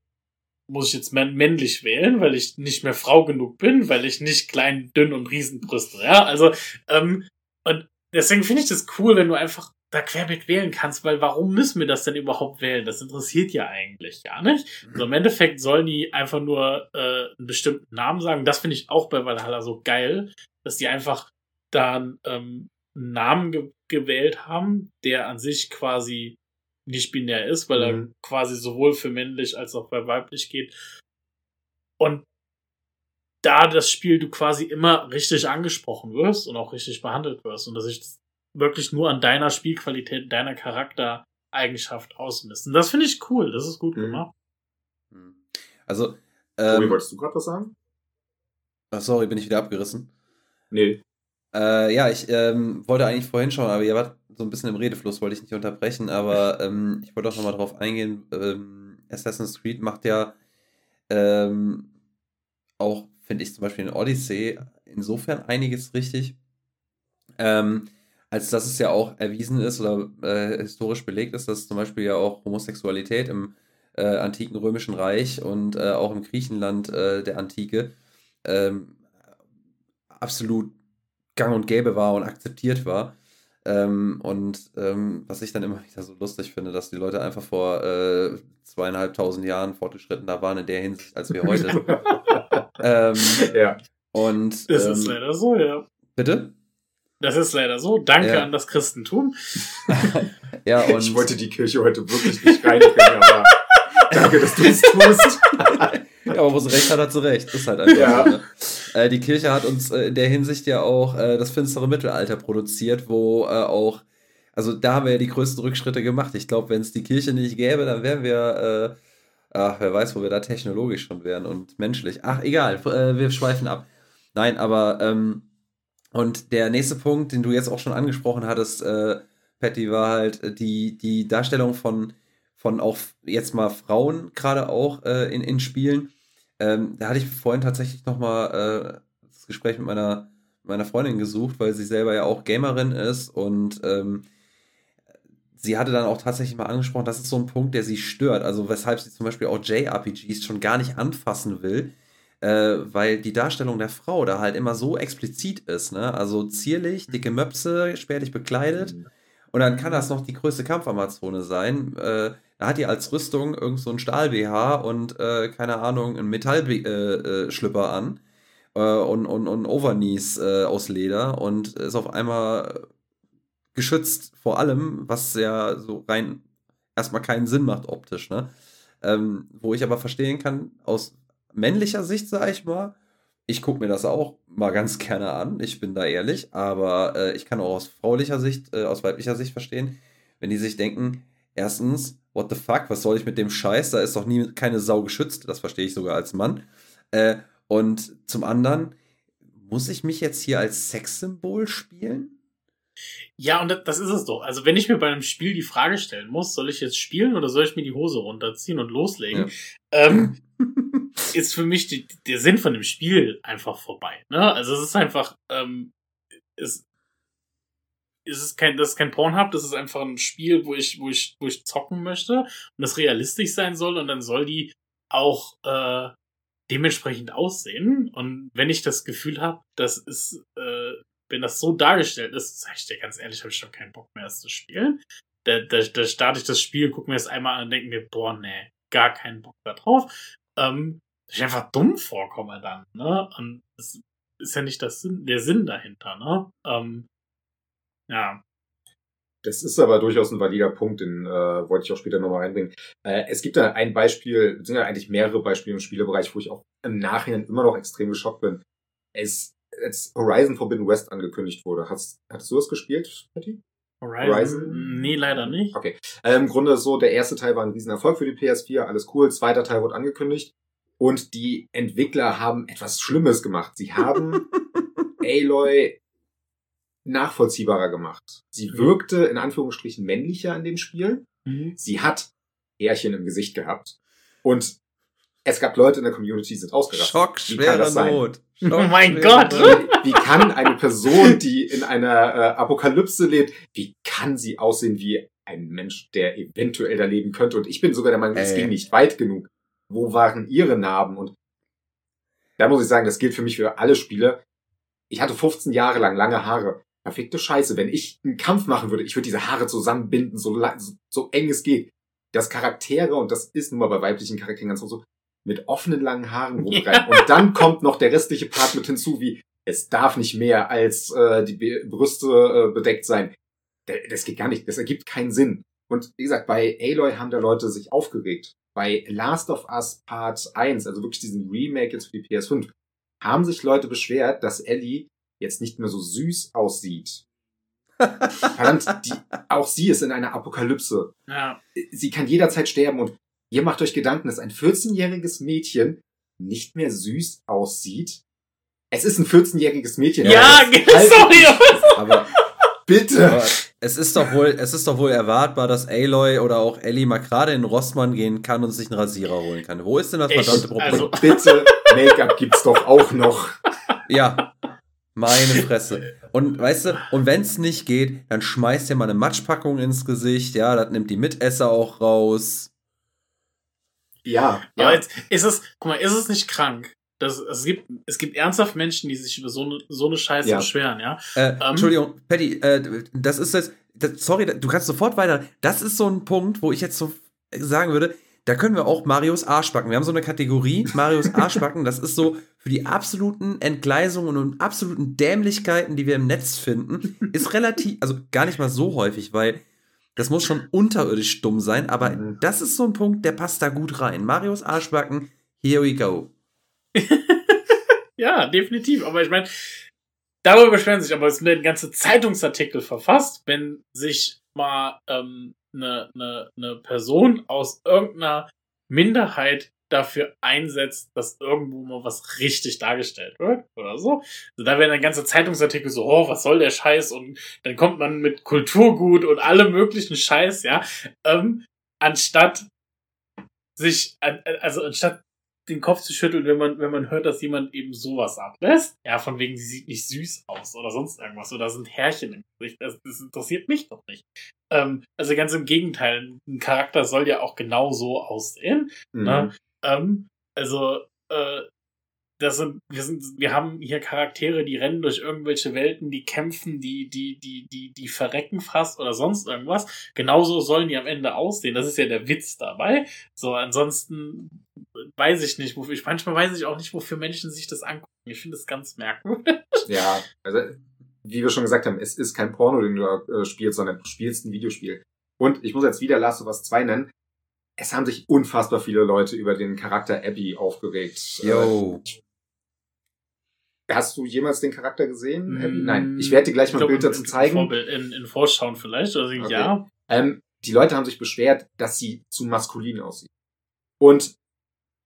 muss ich jetzt männlich wählen, weil ich nicht mehr Frau genug bin, weil ich nicht klein, dünn und Riesenbrüste, ja, also, ähm, und deswegen finde ich das cool, wenn du einfach da querbeet wählen kannst, weil warum müssen wir das denn überhaupt wählen? Das interessiert ja eigentlich gar nicht. Also im Endeffekt sollen die einfach nur äh, einen bestimmten Namen sagen. Das finde ich auch bei Valhalla so geil, dass die einfach da ähm, einen Namen ge gewählt haben, der an sich quasi nicht binär ist, weil mhm. er quasi sowohl für männlich als auch bei weiblich geht. Und da das Spiel du quasi immer richtig angesprochen wirst und auch richtig behandelt wirst und dass ich das wirklich nur an deiner Spielqualität, deiner Charaktereigenschaft ausmisst. Und das finde ich cool, das ist gut mhm. gemacht. Mhm. Also, ähm, Tobi, wolltest du gerade was sagen? Oh, sorry, bin ich wieder abgerissen? Nee. Äh, ja, ich ähm, wollte eigentlich vorhin schon, aber ihr wart so ein bisschen im Redefluss, wollte ich nicht unterbrechen, aber ähm, ich wollte auch nochmal drauf eingehen. Ähm, Assassin's Creed macht ja ähm, auch, finde ich zum Beispiel in Odyssey, insofern einiges richtig, ähm, als dass es ja auch erwiesen ist oder äh, historisch belegt ist, dass zum Beispiel ja auch Homosexualität im äh, antiken römischen Reich und äh, auch im Griechenland äh, der Antike ähm, absolut gang und gäbe war und akzeptiert war. Ähm, und ähm, was ich dann immer wieder so lustig finde, dass die Leute einfach vor äh, zweieinhalbtausend Jahren fortgeschrittener waren in der Hinsicht als wir heute. ähm, ja. Und, das ist ähm, leider so, ja. Bitte? Das ist leider so. Danke ja. an das Christentum. ja, und ich wollte die Kirche heute wirklich nicht reinbringen, aber danke, dass du es tust. ja, aber wo sie recht hat, hat sie recht. Das ist halt einfach ja. so, ne? äh, Die Kirche hat uns äh, in der Hinsicht ja auch äh, das finstere Mittelalter produziert, wo äh, auch, also da haben wir ja die größten Rückschritte gemacht. Ich glaube, wenn es die Kirche nicht gäbe, dann wären wir, äh, ach, wer weiß, wo wir da technologisch schon wären und menschlich. Ach, egal, äh, wir schweifen ab. Nein, aber, ähm, und der nächste Punkt, den du jetzt auch schon angesprochen hattest, Patty, war halt die, die Darstellung von von auch jetzt mal Frauen gerade auch äh, in, in Spielen. Ähm, da hatte ich vorhin tatsächlich nochmal äh, das Gespräch mit meiner, meiner Freundin gesucht, weil sie selber ja auch Gamerin ist und ähm, sie hatte dann auch tatsächlich mal angesprochen, das ist so ein Punkt, der sie stört. Also weshalb sie zum Beispiel auch JRPGs schon gar nicht anfassen will, äh, weil die Darstellung der Frau da halt immer so explizit ist. Ne? Also zierlich, dicke Möpse, spärlich bekleidet. Mhm. Und dann kann das noch die größte Kampfamazone sein. Äh, da hat die als Rüstung irgend so ein Stahl-BH und, äh, keine Ahnung, ein Metallschlüpper äh, äh, an äh, und, und, und Overknees äh, aus Leder und ist auf einmal geschützt vor allem, was ja so rein erstmal keinen Sinn macht optisch, ne? Ähm, wo ich aber verstehen kann, aus männlicher Sicht, sag ich mal, ich gucke mir das auch mal ganz gerne an, ich bin da ehrlich, aber äh, ich kann auch aus fraulicher Sicht, äh, aus weiblicher Sicht verstehen, wenn die sich denken, erstens, what the fuck, was soll ich mit dem Scheiß? Da ist doch nie keine Sau geschützt, das verstehe ich sogar als Mann. Äh, und zum anderen, muss ich mich jetzt hier als Sexsymbol spielen? Ja, und das ist es doch. Also, wenn ich mir bei einem Spiel die Frage stellen muss, soll ich jetzt spielen oder soll ich mir die Hose runterziehen und loslegen, ja. ähm, ist für mich die, der Sinn von dem Spiel einfach vorbei. Ne? Also, es ist einfach, ähm, es, ist es kein, das ist kein Pornhub, das ist einfach ein Spiel, wo ich, wo ich, wo ich zocken möchte und das realistisch sein soll und dann soll die auch äh, dementsprechend aussehen. Und wenn ich das Gefühl habe, das ist, äh, wenn das so dargestellt ist, sag ich dir ganz ehrlich, habe ich schon keinen Bock mehr, es zu spielen. Da, da, da starte ich das Spiel, gucke mir das einmal an und denke mir, boah, nee, gar keinen Bock da drauf. Ähm, ich einfach dumm vorkomme dann, ne? Und das ist ja nicht das Sinn, der Sinn dahinter, ne? Ähm, ja. Das ist aber durchaus ein valider Punkt, den äh, wollte ich auch später nochmal reinbringen. Äh, es gibt da ein Beispiel, es sind ja eigentlich mehrere Beispiele im Spielebereich, wo ich auch im Nachhinein immer noch extrem geschockt bin. Es, als Horizon Forbidden West angekündigt wurde, hast, hattest du das gespielt, Patty? Horizon? Horizon? Nee, leider nicht. Okay. Äh, Im Grunde so, der erste Teil war ein Riesenerfolg für die PS4, alles cool. Zweiter Teil wurde angekündigt. Und die Entwickler haben etwas Schlimmes gemacht. Sie haben Aloy nachvollziehbarer gemacht. Sie mhm. wirkte in Anführungsstrichen männlicher in dem Spiel. Mhm. Sie hat Härchen im Gesicht gehabt. Und es gab Leute in der Community, die sind ausgerastet. Schock, schwere Not. Schock, oh mein Gott. Wie, wie, kann eine Person, die in einer äh, Apokalypse lebt, wie kann sie aussehen wie ein Mensch, der eventuell da leben könnte? Und ich bin sogar der Meinung, es ging nicht weit genug. Wo waren ihre Narben? Und da muss ich sagen, das gilt für mich für alle Spiele. Ich hatte 15 Jahre lang lange Haare. Perfekte Scheiße. Wenn ich einen Kampf machen würde, ich würde diese Haare zusammenbinden, so, so, so eng es geht. Dass Charaktere, und das ist nun mal bei weiblichen Charakteren ganz so, mit offenen langen Haaren rumrennen. Und dann kommt noch der restliche Part mit hinzu, wie es darf nicht mehr als äh, die Brüste äh, bedeckt sein. Das geht gar nicht. Das ergibt keinen Sinn. Und wie gesagt, bei Aloy haben da Leute sich aufgeregt. Bei Last of Us Part 1, also wirklich diesen Remake jetzt für die PS5, haben sich Leute beschwert, dass Ellie jetzt nicht mehr so süß aussieht. Verdammt, die, auch sie ist in einer Apokalypse. Ja. Sie kann jederzeit sterben und Ihr macht euch Gedanken, dass ein 14-jähriges Mädchen nicht mehr süß aussieht. Es ist ein 14-jähriges Mädchen. Ja, sorry. Aber bitte. Aber es ist doch wohl, es ist doch wohl erwartbar, dass Aloy oder auch Ellie mal gerade in Rossmann gehen kann und sich einen Rasierer holen kann. Wo ist denn das verdammte Problem? Also, bitte, Make-up gibt's doch auch noch. Ja. Meine Fresse. Und weißt du, und wenn es nicht geht, dann schmeißt ihr mal eine Matschpackung ins Gesicht, ja, das nimmt die Mitesser auch raus. Ja. Aber ja. jetzt ist es, guck mal, ist es nicht krank? Das, es, gibt, es gibt ernsthaft Menschen, die sich über so eine, so eine Scheiße ja. beschweren, ja? Äh, ähm, Entschuldigung, Patty, äh, das ist jetzt, das, sorry, du kannst sofort weiter. Das ist so ein Punkt, wo ich jetzt so sagen würde, da können wir auch Marius Arschbacken. Wir haben so eine Kategorie, Marius Arschbacken, das ist so für die absoluten Entgleisungen und absoluten Dämlichkeiten, die wir im Netz finden, ist relativ, also gar nicht mal so häufig, weil das muss schon unterirdisch dumm sein, aber mhm. das ist so ein Punkt, der passt da gut rein. Marius Arschbacken, here we go. ja, definitiv. Aber ich meine, darüber beschweren sich, aber es werden ganze Zeitungsartikel verfasst, wenn sich mal ähm, eine, eine, eine Person aus irgendeiner Minderheit dafür einsetzt, dass irgendwo mal was richtig dargestellt wird oder so. Also da werden dann ganze Zeitungsartikel so, oh, was soll der Scheiß? Und dann kommt man mit Kulturgut und allem möglichen Scheiß, ja, ähm, anstatt sich, also anstatt den Kopf zu schütteln, wenn man, wenn man hört, dass jemand eben sowas ablässt. Ja, von wegen, sie sieht nicht süß aus oder sonst irgendwas oder sind Härchen im Gesicht. Das, das interessiert mich doch nicht. Ähm, also ganz im Gegenteil, ein Charakter soll ja auch genau so aussehen. Ne? Mhm. Ne? Ähm, also, äh, das sind, wir sind, wir haben hier Charaktere, die rennen durch irgendwelche Welten, die kämpfen, die, die, die, die, die verrecken fast oder sonst irgendwas. Genauso sollen die am Ende aussehen. Das ist ja der Witz dabei. So, ansonsten weiß ich nicht, wofür, ich, manchmal weiß ich auch nicht, wofür Menschen sich das angucken. Ich finde das ganz merkwürdig. Ja, also, wie wir schon gesagt haben, es ist kein Porno, den du äh, spielst, sondern du spielst ein Videospiel. Und ich muss jetzt wieder Last of Us 2 nennen es haben sich unfassbar viele Leute über den Charakter Abby aufgeregt. Yo. Hast du jemals den Charakter gesehen, Abby? Nein. Ich werde dir gleich mal ein Bild dazu zeigen. In, in Vorschauen vielleicht, oder okay. ja. Ähm, die Leute haben sich beschwert, dass sie zu maskulin aussieht. Und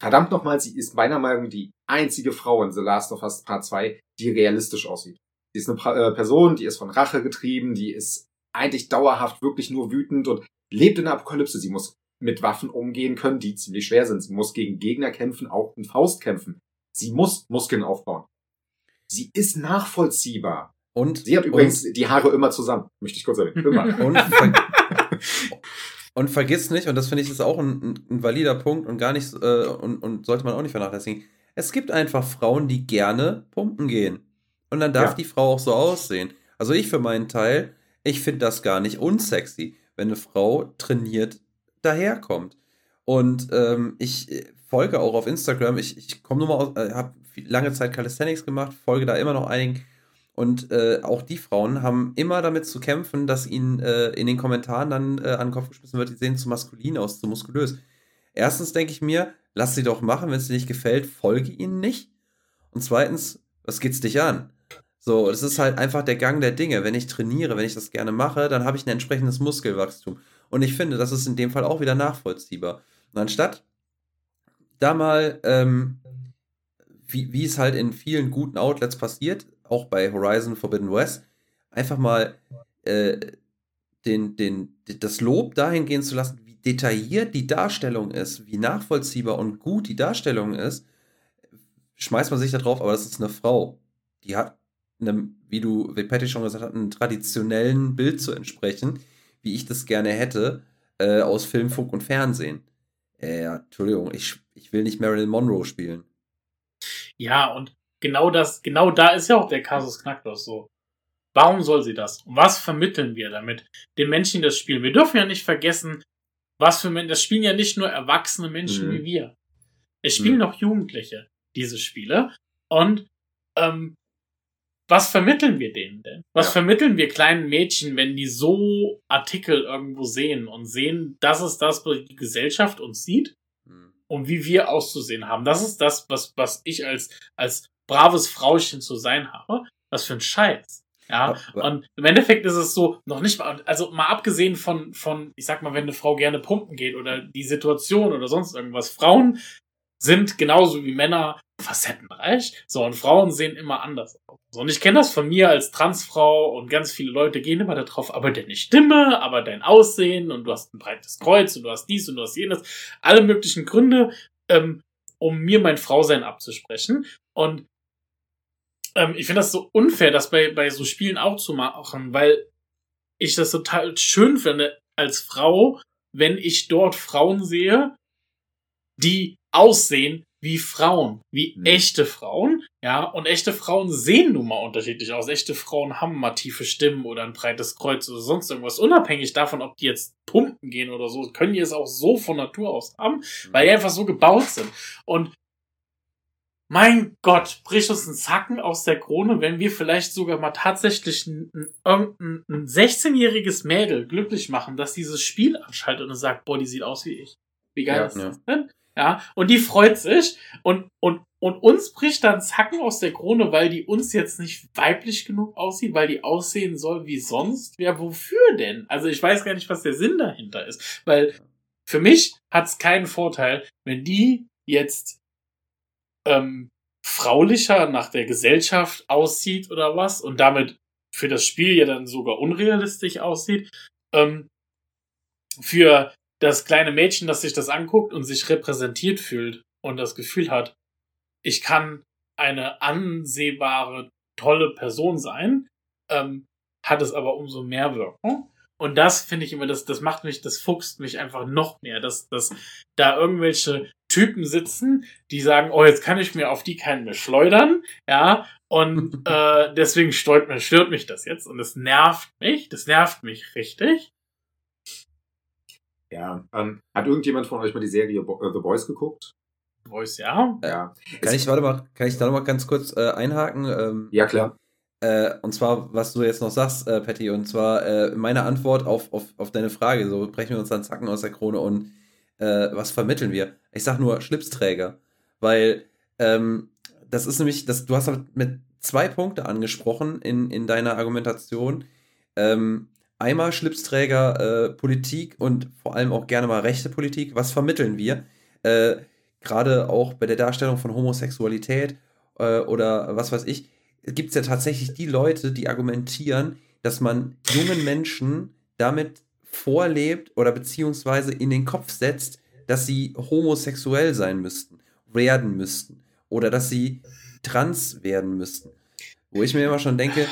verdammt nochmal, sie ist meiner Meinung nach die einzige Frau in The Last of Us Part 2, die realistisch aussieht. Sie ist eine äh, Person, die ist von Rache getrieben, die ist eigentlich dauerhaft wirklich nur wütend und lebt in der Apokalypse. Sie muss mit Waffen umgehen können, die ziemlich schwer sind. Sie muss gegen Gegner kämpfen, auch in Faust kämpfen. Sie muss Muskeln aufbauen. Sie ist nachvollziehbar. Und sie hat übrigens und, die Haare immer zusammen, möchte ich kurz erwähnen. Immer. Und, ver und vergiss nicht, und das finde ich ist auch ein, ein, valider Punkt und gar nicht äh, und, und sollte man auch nicht vernachlässigen. Es gibt einfach Frauen, die gerne pumpen gehen. Und dann darf ja. die Frau auch so aussehen. Also ich für meinen Teil, ich finde das gar nicht unsexy, wenn eine Frau trainiert daherkommt. Und ähm, ich folge auch auf Instagram. Ich, ich komme nur mal aus, äh, habe lange Zeit Calisthenics gemacht, folge da immer noch einigen. Und äh, auch die Frauen haben immer damit zu kämpfen, dass ihnen äh, in den Kommentaren dann äh, an den Kopf geschmissen wird, die sehen zu maskulin aus, zu muskulös. Erstens denke ich mir, lass sie doch machen, wenn es dir nicht gefällt, folge ihnen nicht. Und zweitens, was geht's dich an? So, es ist halt einfach der Gang der Dinge. Wenn ich trainiere, wenn ich das gerne mache, dann habe ich ein entsprechendes Muskelwachstum. Und ich finde, das ist in dem Fall auch wieder nachvollziehbar. Und anstatt da mal, ähm, wie, wie es halt in vielen guten Outlets passiert, auch bei Horizon Forbidden West, einfach mal äh, den, den, das Lob dahin gehen zu lassen, wie detailliert die Darstellung ist, wie nachvollziehbar und gut die Darstellung ist, schmeißt man sich da drauf, aber das ist eine Frau. Die hat, eine, wie du, wie Patty schon gesagt hat, einem traditionellen Bild zu entsprechen, wie ich das gerne hätte, äh, aus Film, Funk und Fernsehen. Äh, Entschuldigung, ich, ich will nicht Marilyn Monroe spielen. Ja, und genau das, genau da ist ja auch der Kasus Knacklos so. Warum soll sie das? Und was vermitteln wir damit den Menschen, die das spielen? Wir dürfen ja nicht vergessen, was für Menschen, das spielen ja nicht nur erwachsene Menschen mhm. wie wir. Es spielen mhm. auch Jugendliche diese Spiele. Und ähm, was vermitteln wir denen denn? Was ja. vermitteln wir kleinen Mädchen, wenn die so Artikel irgendwo sehen und sehen, das ist das, was die Gesellschaft uns sieht. Und wie wir auszusehen haben? Das ist das, was, was ich als, als braves Frauchen zu sein habe. Was für ein Scheiß. Ja, und im Endeffekt ist es so, noch nicht mal, also mal abgesehen von, von, ich sag mal, wenn eine Frau gerne pumpen geht oder die Situation oder sonst irgendwas. Frauen sind genauso wie Männer facettenreich. So, und Frauen sehen immer anders aus. So, und ich kenne das von mir als Transfrau und ganz viele Leute gehen immer darauf, aber deine Stimme, aber dein Aussehen und du hast ein breites Kreuz und du hast dies und du hast jenes. Alle möglichen Gründe, ähm, um mir mein Frausein abzusprechen. Und ähm, ich finde das so unfair, das bei, bei so Spielen auch zu machen, weil ich das total schön finde als Frau, wenn ich dort Frauen sehe, die aussehen wie Frauen, wie mhm. echte Frauen, ja, und echte Frauen sehen nun mal unterschiedlich aus. Echte Frauen haben mal tiefe Stimmen oder ein breites Kreuz oder sonst irgendwas. Unabhängig davon, ob die jetzt pumpen gehen oder so, können die es auch so von Natur aus haben, mhm. weil die einfach so gebaut sind. Und mein Gott, bricht uns ein Zacken aus der Krone, wenn wir vielleicht sogar mal tatsächlich ein, ein, ein 16-jähriges Mädel glücklich machen, dass dieses Spiel anschaltet und sagt, boah, die sieht aus wie ich. Wie geil ja, ist das denn? Ja, und die freut sich und, und, und uns bricht dann Zacken aus der Krone, weil die uns jetzt nicht weiblich genug aussieht, weil die aussehen soll wie sonst. Ja, wofür denn? Also ich weiß gar nicht, was der Sinn dahinter ist, weil für mich hat es keinen Vorteil, wenn die jetzt ähm, fraulicher nach der Gesellschaft aussieht oder was und damit für das Spiel ja dann sogar unrealistisch aussieht. Ähm, für das kleine Mädchen, das sich das anguckt und sich repräsentiert fühlt und das Gefühl hat, ich kann eine ansehbare, tolle Person sein, ähm, hat es aber umso mehr Wirkung. Und das finde ich immer, das, das macht mich, das fuchst mich einfach noch mehr, dass, dass da irgendwelche Typen sitzen, die sagen, oh, jetzt kann ich mir auf die keinen mehr schleudern, ja, und äh, deswegen stört, stört mich das jetzt und das nervt mich, das nervt mich richtig. Ja. Ähm, hat irgendjemand von euch mal die Serie Bo äh, The Boys geguckt? Boys, ja. Ja. Kann ich, warte mal, kann ich da noch mal ganz kurz äh, einhaken? Ähm, ja, klar. Äh, und zwar, was du jetzt noch sagst, äh, Patty, und zwar äh, meine Antwort auf, auf, auf deine Frage, so brechen wir uns dann Zacken aus der Krone und äh, was vermitteln wir? Ich sag nur Schlipsträger, weil ähm, das ist nämlich, das, du hast mit zwei Punkte angesprochen in, in deiner Argumentation. Ähm, einmal Schlipsträger äh, Politik und vor allem auch gerne mal rechte Politik. Was vermitteln wir? Äh, Gerade auch bei der Darstellung von Homosexualität äh, oder was weiß ich, gibt es ja tatsächlich die Leute, die argumentieren, dass man jungen Menschen damit vorlebt oder beziehungsweise in den Kopf setzt, dass sie homosexuell sein müssten, werden müssten oder dass sie trans werden müssten. Wo ich mir immer schon denke,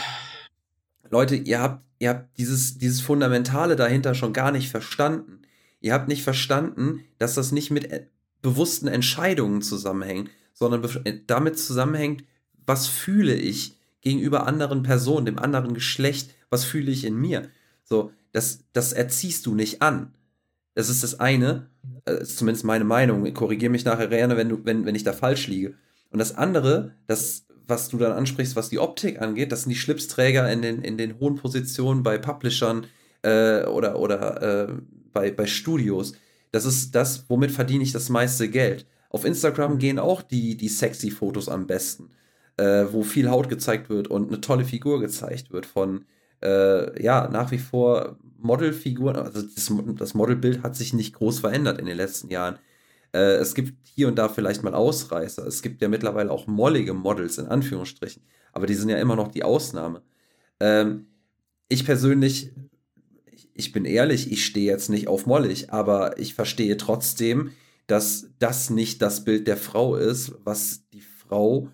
Leute, ihr habt, ihr habt dieses, dieses Fundamentale dahinter schon gar nicht verstanden. Ihr habt nicht verstanden, dass das nicht mit äh, bewussten Entscheidungen zusammenhängt, sondern äh, damit zusammenhängt, was fühle ich gegenüber anderen Personen, dem anderen Geschlecht, was fühle ich in mir. So, das, das erziehst du nicht an. Das ist das eine, das ist zumindest meine Meinung. Korrigiere mich nachher gerne, wenn, du, wenn, wenn ich da falsch liege. Und das andere, das, was du dann ansprichst, was die Optik angeht, das sind die Schlipsträger in den, in den hohen Positionen bei Publishern äh, oder, oder äh, bei, bei Studios. Das ist das, womit verdiene ich das meiste Geld. Auf Instagram gehen auch die, die sexy Fotos am besten, äh, wo viel Haut gezeigt wird und eine tolle Figur gezeigt wird von, äh, ja, nach wie vor Modelfiguren. Also das, das Modelbild hat sich nicht groß verändert in den letzten Jahren. Äh, es gibt hier und da vielleicht mal Ausreißer. Es gibt ja mittlerweile auch mollige Models in Anführungsstrichen. Aber die sind ja immer noch die Ausnahme. Ähm, ich persönlich, ich bin ehrlich, ich stehe jetzt nicht auf mollig, aber ich verstehe trotzdem, dass das nicht das Bild der Frau ist, was die Frau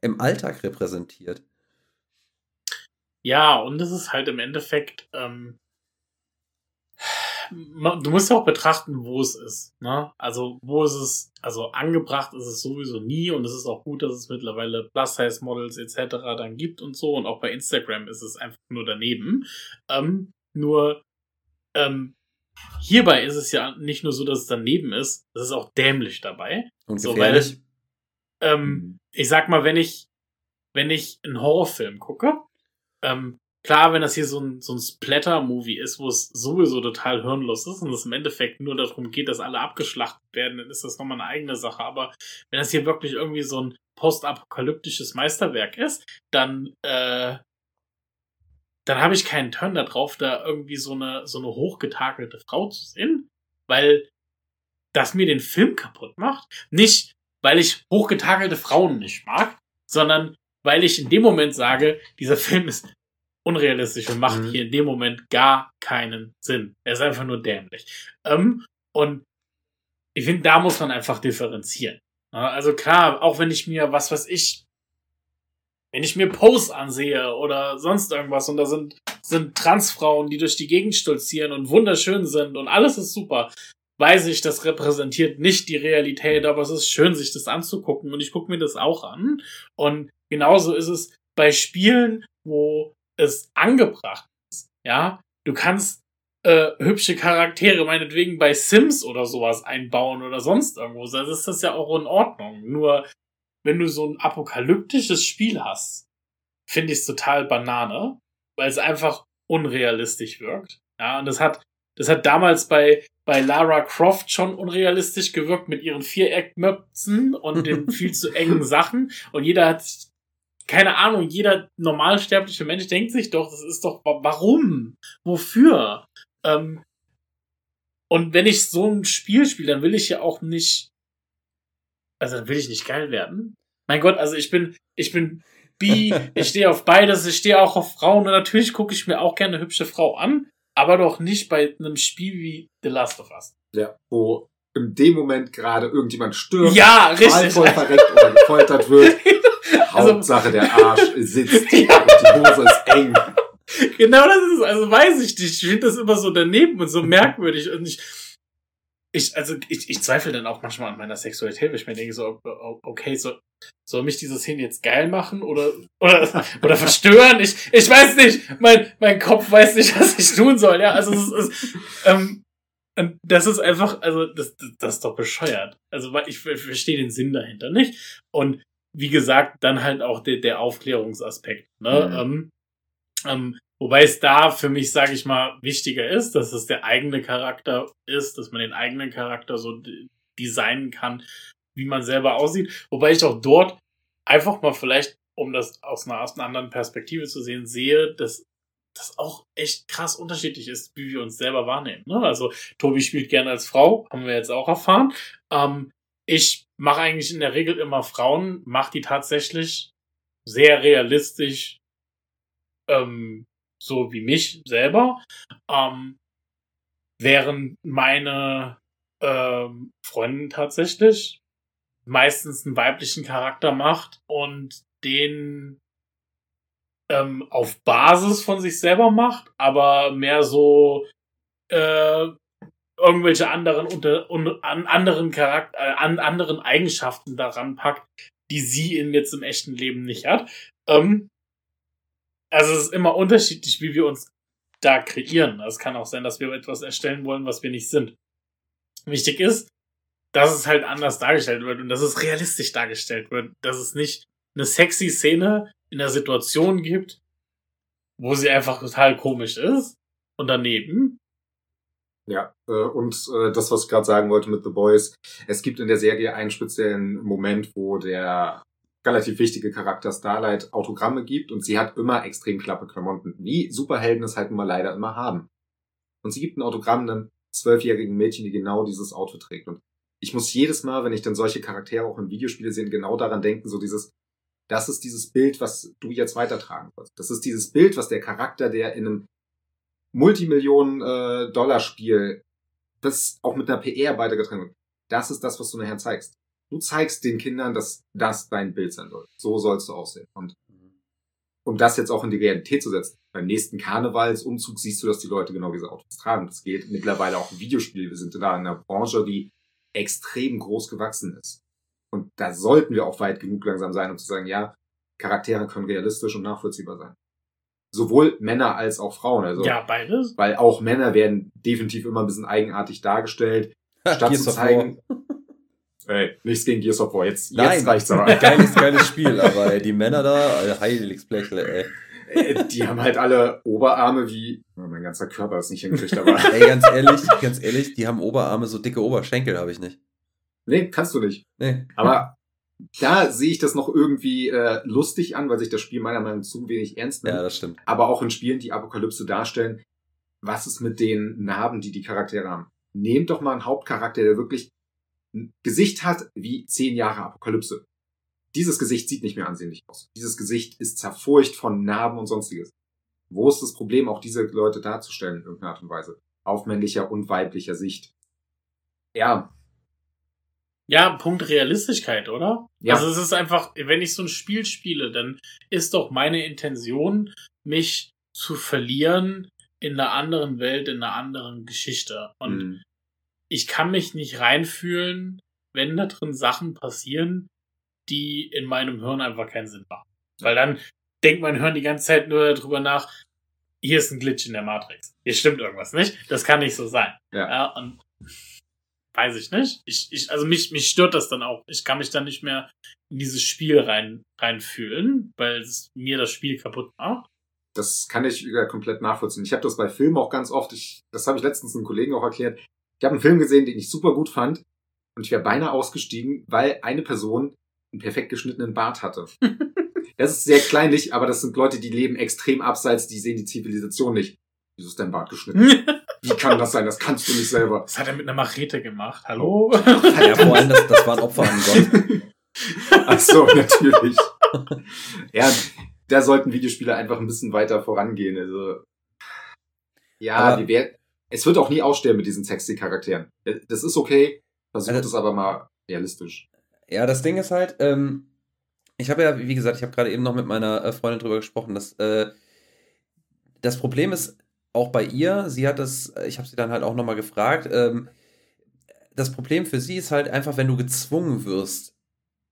im Alltag repräsentiert. Ja, und es ist halt im Endeffekt, ähm, du musst ja auch betrachten, wo es ist. Ne? Also, wo ist es, also angebracht ist es sowieso nie und es ist auch gut, dass es mittlerweile Plus-Size-Models etc. dann gibt und so und auch bei Instagram ist es einfach nur daneben. Ähm, nur, ähm, hierbei ist es ja nicht nur so, dass es daneben ist, es ist auch dämlich dabei. Und gefährlich. So, weil, ähm, ich sag mal, wenn ich, wenn ich einen Horrorfilm gucke, ähm, Klar, wenn das hier so ein, so ein Splatter-Movie ist, wo es sowieso total hirnlos ist und es im Endeffekt nur darum geht, dass alle abgeschlachtet werden, dann ist das nochmal eine eigene Sache. Aber wenn das hier wirklich irgendwie so ein postapokalyptisches Meisterwerk ist, dann, äh, dann habe ich keinen Turn darauf, da irgendwie so eine, so eine hochgetakelte Frau zu sehen, weil das mir den Film kaputt macht. Nicht, weil ich hochgetakelte Frauen nicht mag, sondern weil ich in dem Moment sage, dieser Film ist unrealistisch und macht mhm. hier in dem Moment gar keinen Sinn. Er ist einfach nur dämlich. Ähm, und ich finde, da muss man einfach differenzieren. Also klar, auch wenn ich mir, was weiß ich, wenn ich mir Posts ansehe oder sonst irgendwas und da sind, sind Transfrauen, die durch die Gegend stolzieren und wunderschön sind und alles ist super, weiß ich, das repräsentiert nicht die Realität, aber es ist schön, sich das anzugucken und ich gucke mir das auch an. Und genauso ist es bei Spielen, wo es angebracht ist. Ja, du kannst äh, hübsche Charaktere meinetwegen bei Sims oder sowas einbauen oder sonst irgendwo. Das ist das ja auch in Ordnung. Nur wenn du so ein apokalyptisches Spiel hast, finde ich es total Banane, weil es einfach unrealistisch wirkt. Ja, und das hat, das hat damals bei, bei Lara Croft schon unrealistisch gewirkt mit ihren Viereckmöpzen und den viel zu engen Sachen. Und jeder hat sich keine Ahnung, jeder normalsterbliche Mensch denkt sich doch, das ist doch, warum? Wofür? Ähm, und wenn ich so ein Spiel spiele, dann will ich ja auch nicht, also dann will ich nicht geil werden. Mein Gott, also ich bin, ich bin bi, ich stehe auf beides, ich stehe auch auf Frauen und natürlich gucke ich mir auch gerne eine hübsche Frau an, aber doch nicht bei einem Spiel wie The Last of Us. Ja, wo in dem Moment gerade irgendjemand stirbt, ja, richtig. voll verreckt oder gefoltert wird. Also, Hauptsache der Arsch sitzt ja. und die Hose ist eng. Genau das ist es. Also weiß ich nicht. Ich finde das immer so daneben und so merkwürdig. Und ich, ich, also ich, ich zweifle dann auch manchmal an meiner Sexualität, weil ich mir denke so, okay, so, soll mich diese Szene jetzt geil machen oder, oder, oder verstören? Ich, ich weiß nicht. Mein, mein Kopf weiß nicht, was ich tun soll. Ja, also es ist, ähm, das ist einfach, also das, das ist doch bescheuert. Also ich, ich verstehe den Sinn dahinter nicht. Und wie gesagt, dann halt auch der, der Aufklärungsaspekt. Ne? Mhm. Ähm, ähm, wobei es da für mich, sage ich mal, wichtiger ist, dass es der eigene Charakter ist, dass man den eigenen Charakter so designen kann, wie man selber aussieht. Wobei ich auch dort einfach mal vielleicht, um das aus einer, aus einer anderen Perspektive zu sehen, sehe, dass das auch echt krass unterschiedlich ist, wie wir uns selber wahrnehmen. Ne? Also Tobi spielt gerne als Frau, haben wir jetzt auch erfahren. Ähm, ich mache eigentlich in der Regel immer Frauen, mache die tatsächlich sehr realistisch, ähm, so wie mich selber, ähm, während meine ähm, Freundin tatsächlich meistens einen weiblichen Charakter macht und den ähm, auf Basis von sich selber macht, aber mehr so äh, irgendwelche anderen unter, un, an anderen Charakter, äh, an anderen Eigenschaften daran packt, die sie in jetzt im echten Leben nicht hat. Ähm, also es ist immer unterschiedlich, wie wir uns da kreieren. Es kann auch sein, dass wir etwas erstellen wollen, was wir nicht sind. Wichtig ist, dass es halt anders dargestellt wird und dass es realistisch dargestellt wird. Dass es nicht eine sexy Szene in der Situation gibt, wo sie einfach total komisch ist und daneben. Ja, äh, und äh, das, was ich gerade sagen wollte mit The Boys, es gibt in der Serie einen speziellen Moment, wo der relativ wichtige Charakter Starlight Autogramme gibt und sie hat immer extrem klappe Klamotten, wie Superhelden es halt immer leider immer haben. Und sie gibt ein Autogramm einem zwölfjährigen Mädchen, die genau dieses Outfit trägt. Und ich muss jedes Mal, wenn ich dann solche Charaktere auch in Videospiele sehe, genau daran denken, so dieses, das ist dieses Bild, was du jetzt weitertragen wirst. Das ist dieses Bild, was der Charakter, der in einem Multimillionen-Dollar-Spiel, das auch mit einer PR weitergetragen wird, das ist das, was du nachher zeigst. Du zeigst den Kindern, dass das dein Bild sein soll. So sollst du aussehen. Und um das jetzt auch in die Realität zu setzen, beim nächsten Karnevalsumzug siehst du, dass die Leute genau diese Autos tragen. Das geht mittlerweile auch im Videospiel. Wir sind da in einer Branche, die extrem groß gewachsen ist. Und da sollten wir auch weit genug langsam sein, um zu sagen, ja, Charaktere können realistisch und nachvollziehbar sein. Sowohl Männer als auch Frauen. Also, ja, beides. Weil auch Männer werden definitiv immer ein bisschen eigenartig dargestellt. Statt zu zeigen. Ey, nichts gegen Gears of War. Jetzt, Nein. jetzt reicht's aber. Geiles, geiles Spiel, aber ey, die Männer da, äh, Heiligsblechle, ey. Äh, Die haben halt alle Oberarme wie, oh, mein ganzer Körper ist nicht hingekriegt, aber. Ey, ganz ehrlich, ganz ehrlich, die haben Oberarme, so dicke Oberschenkel habe ich nicht. nee, kannst du nicht. Nee. Aber da sehe ich das noch irgendwie äh, lustig an, weil sich das Spiel meiner Meinung nach zu wenig ernst nimmt. Ja, das stimmt. aber auch in Spielen, die Apokalypse darstellen, was ist mit den Narben, die die Charaktere haben? Nehmt doch mal einen Hauptcharakter, der wirklich ein Gesicht hat wie zehn Jahre Apokalypse. Dieses Gesicht sieht nicht mehr ansehnlich aus. Dieses Gesicht ist zerfurcht von Narben und sonstiges. Wo ist das Problem, auch diese Leute darzustellen in irgendeiner Art und Weise? Auf männlicher und weiblicher Sicht. Ja, Ja, Punkt Realistigkeit, oder? Ja. Also es ist einfach, wenn ich so ein Spiel spiele, dann ist doch meine Intention, mich zu verlieren in einer anderen Welt, in einer anderen Geschichte. Und mh, ich kann mich nicht reinfühlen, wenn da drin Sachen passieren, die in meinem Hirn einfach keinen Sinn machen. Weil dann denkt mein Hirn die ganze Zeit nur darüber nach, hier ist ein Glitch in der Matrix. Hier stimmt irgendwas nicht. Das kann nicht so sein. Ja. und weiß ich nicht. Ich, ich, also mich, mich stört das dann auch. Ich kann mich dann nicht mehr in dieses Spiel rein, reinfühlen, weil es mir das Spiel kaputt macht. das kann ich komplett nachvollziehen. Ich habe das bei Filmen auch ganz oft, ich, das habe ich letztens einem Kollegen auch erklärt. Ich habe einen Film gesehen, den ich super gut fand und ich wäre beinahe ausgestiegen, weil eine Person einen perfekt geschnittenen Bart hatte. Das ist sehr kleinlich, aber das sind Leute, die leben extrem abseits, die sehen die Zivilisation nicht. Wieso ist dein Bart geschnitten? Wie kann das sein? Das kannst du nicht selber. Das hat er mit einer Machete gemacht. Hallo? Ja, vor allem, das, das war ein Opfer an Gott. Ach so, natürlich. ja, da sollten Videospiele einfach ein bisschen weiter vorangehen. Also, ja, Aber- die wär, es wird auch nie aussterben mit diesen sexy Charakteren. Das ist okay. Versucht Also- es aber mal realistisch. Ja, das Ding ist halt, ähm, ich habe ja, wie gesagt, ich habe gerade eben noch mit meiner äh, Freundin drüber gesprochen, dass äh, das Problem ist auch bei ihr, sie hat das, ich habe sie dann halt auch nochmal gefragt, ähm, das Problem für sie ist halt einfach, wenn du gezwungen wirst,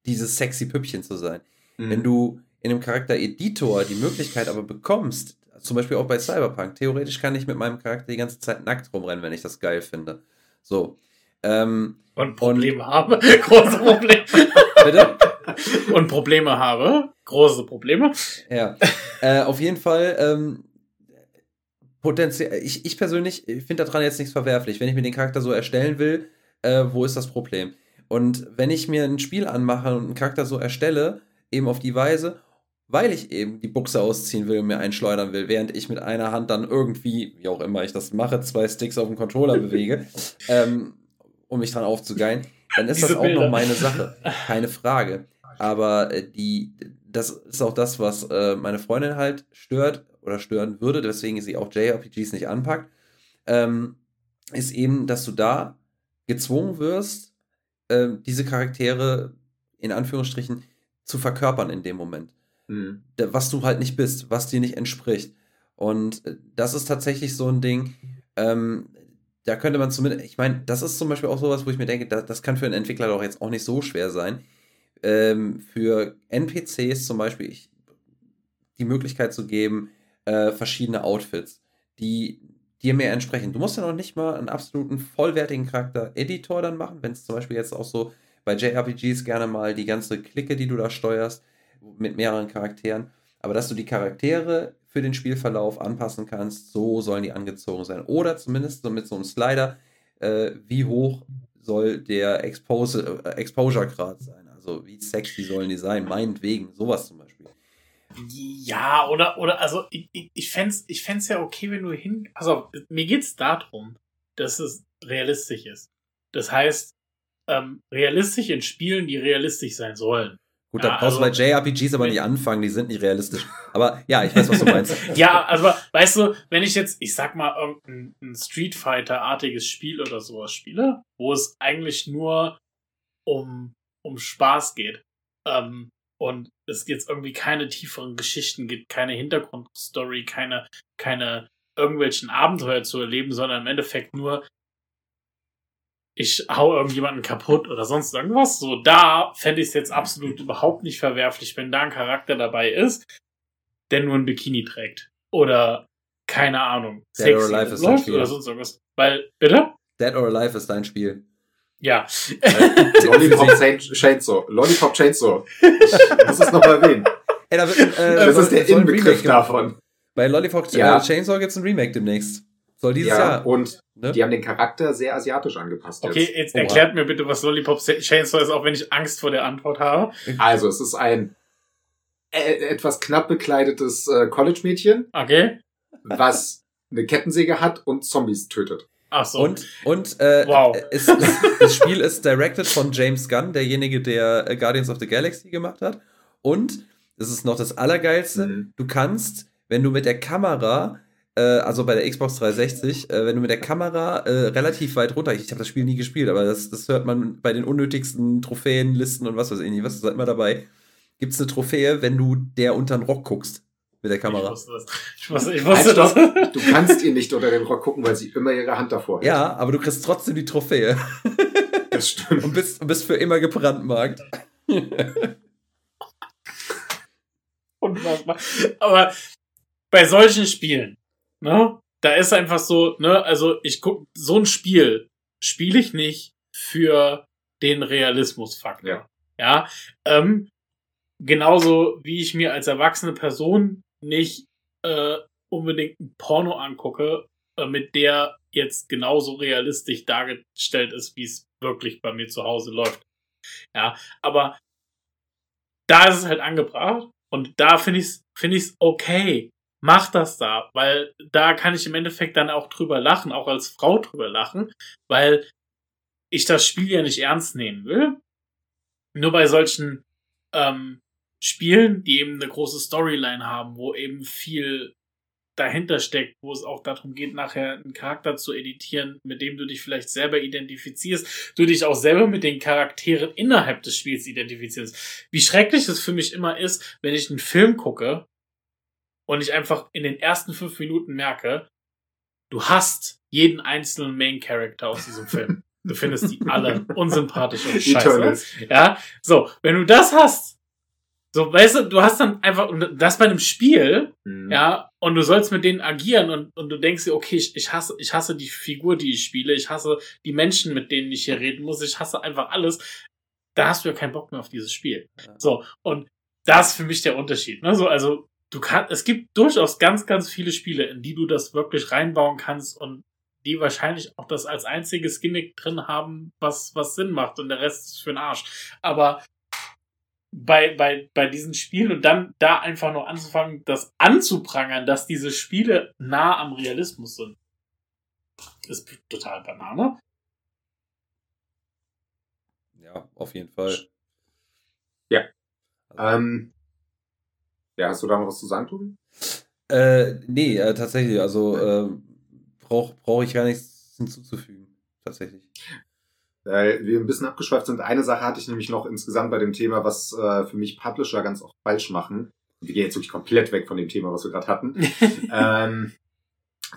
dieses sexy Püppchen zu sein. Mhm. Wenn du in einem Charakter Editor die Möglichkeit aber bekommst, zum Beispiel auch bei Cyberpunk, theoretisch kann ich mit meinem Charakter die ganze Zeit nackt rumrennen, wenn ich das geil finde. So. Ähm, Und Probleme habe. Große Probleme. bitte? Und Probleme habe. Große Probleme. Ja, äh, auf jeden Fall. Ähm, potenziell, ich, ich persönlich finde daran jetzt nichts verwerflich. Wenn ich mir den Charakter so erstellen will, äh, wo ist das Problem? Und wenn ich mir ein Spiel anmache und einen Charakter so erstelle, eben auf die Weise, weil ich eben die Buchse ausziehen will und mir einschleudern will, während ich mit einer Hand dann irgendwie, wie auch immer ich das mache, zwei Sticks auf dem Controller bewege, ähm, um mich dran aufzugeilen, dann ist Diese das auch Bilder. noch meine Sache. Keine Frage. Aber äh, die, das ist auch das, was äh, meine Freundin halt stört oder stören würde, deswegen sie auch JRPGs nicht anpackt, ähm, ist eben, dass du da gezwungen wirst, ähm, diese Charaktere in Anführungsstrichen zu verkörpern in dem Moment. Mhm. Was du halt nicht bist, was dir nicht entspricht. Und äh, das ist tatsächlich so ein Ding, ähm, da könnte man zumindest, ich meine, das ist zum Beispiel auch sowas, wo ich mir denke, das, das kann für einen Entwickler doch jetzt auch nicht so schwer sein. Ähm, für NPCs zum Beispiel ich, die Möglichkeit zu geben, äh, verschiedene Outfits, die dir mehr entsprechen. Du musst ja noch nicht mal einen absoluten vollwertigen Charakter-Editor dann machen, wenn es zum Beispiel jetzt auch so bei JRPGs gerne mal die ganze Clique, die du da steuerst, mit mehreren Charakteren, aber dass du die Charaktere für den Spielverlauf anpassen kannst, so sollen die angezogen sein. Oder zumindest so mit so einem Slider, äh, wie hoch soll der Expose, äh, Exposure-Grad sein? Also wie sexy sollen die sein? Meinetwegen, sowas zum Beispiel. Ja, oder, oder, also ich, ich, ich fände es ich fänd's ja okay, wenn du hin. Also, mir geht's darum, dass es realistisch ist. Das heißt, ähm, realistisch in Spielen, die realistisch sein sollen. Gut, da ja, brauchst also, du bei JRPGs aber nicht anfangen, die sind nicht realistisch. Aber ja, ich weiß, was du meinst. ja, also weißt du, wenn ich jetzt, ich sag mal, irgendein Street Fighter-artiges Spiel oder sowas spiele, wo es eigentlich nur um, um Spaß geht, ähm, und es jetzt irgendwie keine tieferen Geschichten gibt, keine Hintergrundstory, keine, keine irgendwelchen Abenteuer zu erleben, sondern im Endeffekt nur, ich hau irgendjemanden kaputt oder sonst irgendwas. So, da fände ich es jetzt absolut überhaupt nicht verwerflich, wenn da ein Charakter dabei ist, der nur ein Bikini trägt. Oder, keine Ahnung, Dead or Alive ist dein Spiel. oder sonst irgendwas. Weil, bitte? Dead or Alive ist dein Spiel. Ja. Lollipop Chainsaw. Lollipop Chainsaw. Ich muss es nochmal erwähnen. Ey, da wird, äh, das ist der Inbegriff davon. Bei Lollipop ja. Chainsaw gibt es ein Remake demnächst. Soll dieses ja, Jahr. Und ne? die haben den Charakter sehr asiatisch angepasst. Okay, jetzt, jetzt erklärt mir bitte, was Lollipop Chainsaw ist, auch wenn ich Angst vor der Antwort habe. Also, es ist ein äh, etwas knapp bekleidetes äh, College-Mädchen. Okay. Was eine Kettensäge hat und Zombies tötet. Ach so. Und, und äh, wow. ist, das Spiel ist directed von James Gunn, derjenige, der äh, Guardians of the Galaxy gemacht hat. Und, das ist noch das Allergeilste, mhm. du kannst, wenn du mit der Kamera äh, also bei der Xbox 360, äh, wenn du mit der Kamera äh, relativ weit runter, ich habe das Spiel nie gespielt, aber das, das hört man bei den unnötigsten Trophäenlisten und was weiß ich nicht, was ist immer dabei, gibt es eine Trophäe, wenn du der unter den Rock guckst mit der Kamera. Ich wusste das. Ich wusste, ich wusste das. Du kannst ihr nicht unter den Rock gucken, weil sie immer ihre Hand davor hat. Ja, aber du kriegst trotzdem die Trophäe. Das stimmt. Und bist, bist für immer gebrandmarkt. Unfassbar. Aber bei solchen Spielen, Ne? Da ist einfach so, ne, also ich guck, so ein Spiel spiele ich nicht für den Realismusfaktor. Ja. ja ähm, genauso wie ich mir als erwachsene Person nicht äh, unbedingt ein Porno angucke, äh, mit der jetzt genauso realistisch dargestellt ist, wie es wirklich bei mir zu Hause läuft. Ja, aber da ist es halt angebracht und da finde ich es finde ich's okay, mach das da, weil da kann ich im Endeffekt dann auch drüber lachen, auch als Frau drüber lachen, weil ich das Spiel ja nicht ernst nehmen will. Nur bei solchen ähm, Spielen, die eben eine große Storyline haben, wo eben viel dahinter steckt, wo es auch darum geht, nachher einen Charakter zu editieren, mit dem du dich vielleicht selber identifizierst, du dich auch selber mit den Charakteren innerhalb des Spiels identifizierst. Wie schrecklich es für mich immer ist, wenn ich einen Film gucke und ich einfach in den ersten fünf Minuten merke, du hast jeden einzelnen Main Character aus diesem Film. Du findest die alle unsympathisch und scheiße. Ja, so, wenn du das hast, so, weißt du, du hast dann einfach, und das bei einem Spiel, mhm. ja, und du sollst mit denen agieren und, und du denkst dir, okay, ich, ich hasse, ich hasse die Figur, die ich spiele, ich hasse die Menschen, mit denen ich hier reden muss, ich hasse einfach alles. Da hast du ja keinen Bock mehr auf dieses Spiel. Ja. So, und das ist für mich der Unterschied. Ne? So, also du kannst, es gibt durchaus ganz, ganz viele Spiele, in die du das wirklich reinbauen kannst und die wahrscheinlich auch das als einziges Gimmick drin haben, was, was Sinn macht und der Rest ist für den Arsch. Aber bei, bei, bei diesen Spielen und dann da einfach nur anzufangen, das anzuprangern, dass diese Spiele nah am Realismus sind, ist total Banane. Ja, auf jeden Fall. Ja. Ähm, ja, hast du da noch was zu sagen, Tobi? Äh, nee, äh, tatsächlich. Also äh, brauche brauch ich gar nichts hinzuzufügen. Tatsächlich. Weil wir ein bisschen abgeschweift sind. Eine Sache hatte ich nämlich noch insgesamt bei dem Thema, was äh, für mich Publisher ganz oft falsch machen. Wir gehen jetzt wirklich komplett weg von dem Thema, was wir gerade hatten. ähm,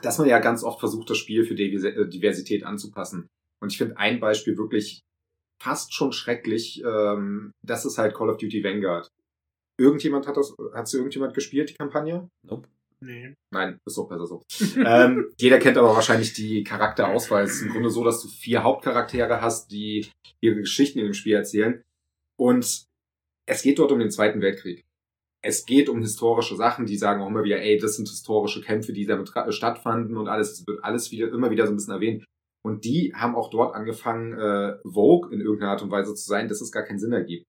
dass man ja ganz oft versucht, das Spiel für äh, Diversität anzupassen. Und ich finde ein Beispiel wirklich fast schon schrecklich. Ähm, das ist halt Call of Duty Vanguard. Irgendjemand hat das, hat sie irgendjemand gespielt, die Kampagne? Nope. Nee. Nein, ist doch besser so. ähm, jeder kennt aber wahrscheinlich die Charakterauswahl. Es ist im Grunde so, dass du vier Hauptcharaktere hast, die ihre Geschichten in dem Spiel erzählen. Und es geht dort um den Zweiten Weltkrieg. Es geht um historische Sachen, die sagen auch immer wieder, ey, das sind historische Kämpfe, die damit stattfanden und alles. Es wird alles wieder, immer wieder so ein bisschen erwähnt. Und die haben auch dort angefangen, äh, Vogue in irgendeiner Art und Weise zu sein, dass es gar keinen Sinn ergibt.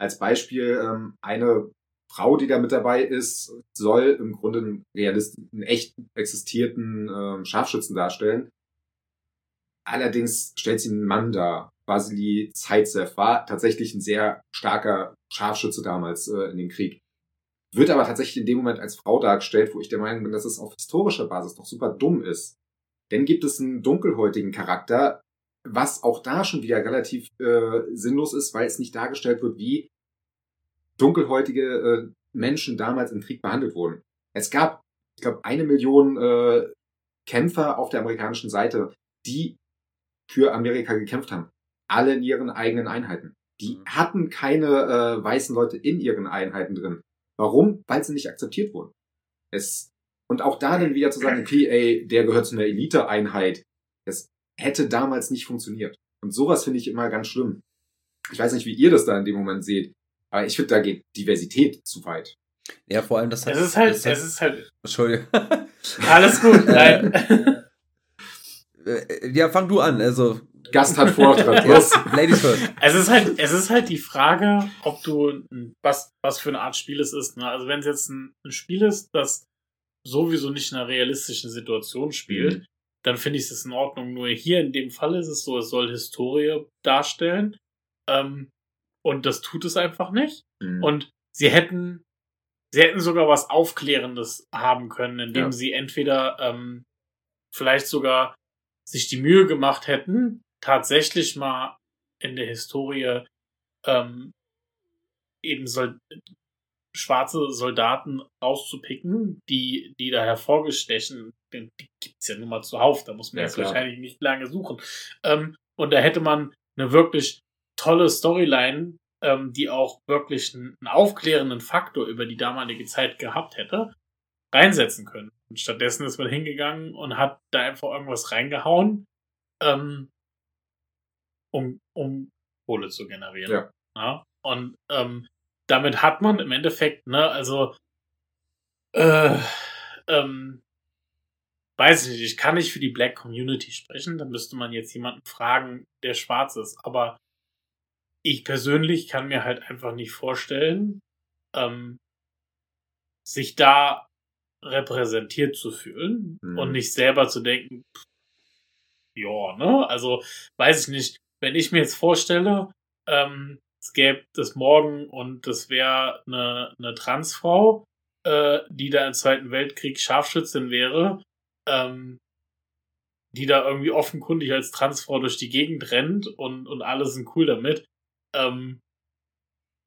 Als Beispiel, ähm, eine Frau, die da mit dabei ist, soll im Grunde einen, Realist einen echt existierten ähm, Scharfschützen darstellen. Allerdings stellt sie einen Mann dar. Vasily Zaitsev war tatsächlich ein sehr starker Scharfschütze damals äh, in dem Krieg. Wird aber tatsächlich in dem Moment als Frau dargestellt, wo ich der Meinung bin, dass es auf historischer Basis doch super dumm ist. Denn gibt es einen dunkelhäutigen Charakter, was auch da schon wieder relativ äh, sinnlos ist, weil es nicht dargestellt wird, wie dunkelhäutige äh, Menschen damals im Krieg behandelt wurden. Es gab, ich glaube, eine Million äh, Kämpfer auf der amerikanischen Seite, die für Amerika gekämpft haben. Alle in ihren eigenen Einheiten. Die mhm. hatten keine äh, weißen Leute in ihren Einheiten drin. Warum? Weil sie nicht akzeptiert wurden. Es, und auch da dann wieder zu sagen, okay, ey, der gehört zu einer Elite-Einheit. Das hätte damals nicht funktioniert. Und sowas finde ich immer ganz schlimm. Ich weiß nicht, wie ihr das da in dem Moment seht. Aber ich finde, da geht Diversität zu weit. Ja, vor allem das heißt. Es ist halt, es ist halt. Entschuldigung. Alles gut, nein. Äh, ja, fang du an. Also. Gast hat Vortritt. Los. Ladies first. Es ist halt, es ist halt die Frage, ob du, was, was für eine Art Spiel es ist. Ne? Also wenn es jetzt ein, ein, Spiel ist, das sowieso nicht in einer realistischen Situation spielt, mhm. dann finde ich es in Ordnung. Nur hier in dem Fall ist es so, es soll Historie darstellen. Ähm, und das tut es einfach nicht. Mhm. Und sie hätten, sie hätten sogar was Aufklärendes haben können, indem ja. sie entweder ähm, vielleicht sogar sich die Mühe gemacht hätten, tatsächlich mal in der Historie ähm, eben Sol schwarze Soldaten rauszupicken, die, die da hervorgestechen, die gibt's ja nun mal zuhauf, da muss man ja, jetzt klar. wahrscheinlich nicht lange suchen. Ähm, und da hätte man eine wirklich tolle Storyline, ähm, die auch wirklich einen, einen, aufklärenden Faktor über die damalige Zeit gehabt hätte, reinsetzen können. Und stattdessen ist man hingegangen und hat da einfach irgendwas reingehauen, ähm, um, um Kohle zu generieren. Ja. ja? Und ähm, damit hat man im Endeffekt, ne, also äh, ähm, weiß ich nicht, ich kann nicht für die Black Community sprechen, da müsste man jetzt jemanden fragen, der schwarz ist, aber ich persönlich kann mir halt einfach nicht vorstellen, ähm, sich da repräsentiert zu fühlen mhm. und nicht selber zu denken, ja, ne? Also, weiß ich nicht, wenn ich mir jetzt vorstelle, ähm, es gäbe das morgen und das wäre eine, eine Transfrau, äh, die da im Zweiten Weltkrieg Scharfschützin wäre, ähm, die da irgendwie offenkundig als Transfrau durch die Gegend rennt und, und alle sind cool damit, ähm,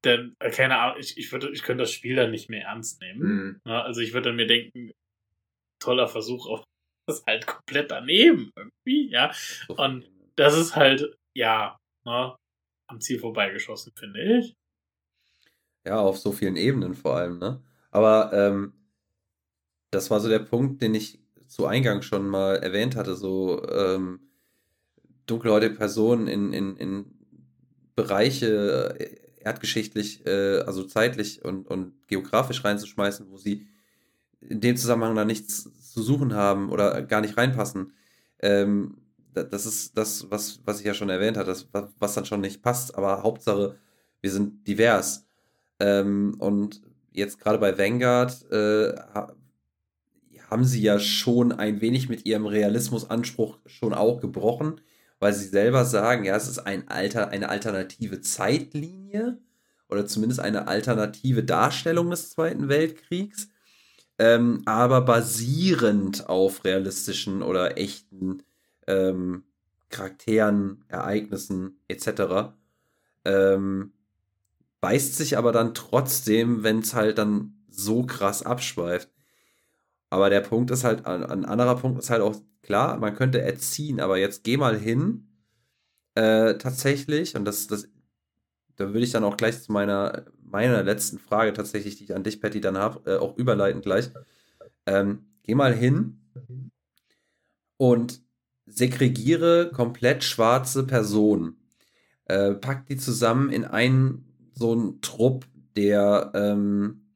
denn, äh, keine Ahnung, ich, ich würde, ich könnte das Spiel dann nicht mehr ernst nehmen. Mhm. Ja, also ich würde dann mir denken, toller Versuch, auf das halt komplett daneben irgendwie, ja. Und das ist halt, ja, ne, am Ziel vorbeigeschossen, finde ich. Ja, auf so vielen Ebenen vor allem, ne? Aber ähm, das war so der Punkt, den ich zu Eingang schon mal erwähnt hatte, so ähm, dunkelhäutige Personen in, in, in Bereiche äh, erdgeschichtlich, äh, also zeitlich und, und geografisch reinzuschmeißen, wo sie in dem Zusammenhang da nichts zu suchen haben oder gar nicht reinpassen. Ähm, das ist das, was, was ich ja schon erwähnt habe, das, was dann schon nicht passt, aber Hauptsache, wir sind divers. Ähm, und jetzt gerade bei Vanguard äh, haben sie ja schon ein wenig mit ihrem Realismusanspruch schon auch gebrochen weil sie selber sagen, ja, es ist ein Alter, eine alternative Zeitlinie oder zumindest eine alternative Darstellung des Zweiten Weltkriegs, ähm, aber basierend auf realistischen oder echten ähm, Charakteren, Ereignissen etc. Ähm, beißt sich aber dann trotzdem, wenn es halt dann so krass abschweift. Aber der Punkt ist halt, ein anderer Punkt ist halt auch klar, man könnte erziehen, aber jetzt geh mal hin, äh, tatsächlich, und das, das, da würde ich dann auch gleich zu meiner, meiner letzten Frage tatsächlich, die ich an dich, Patty, dann habe, äh, auch überleiten gleich. Ähm, geh mal hin und segregiere komplett schwarze Personen. Äh, pack die zusammen in einen so einen Trupp, der ähm,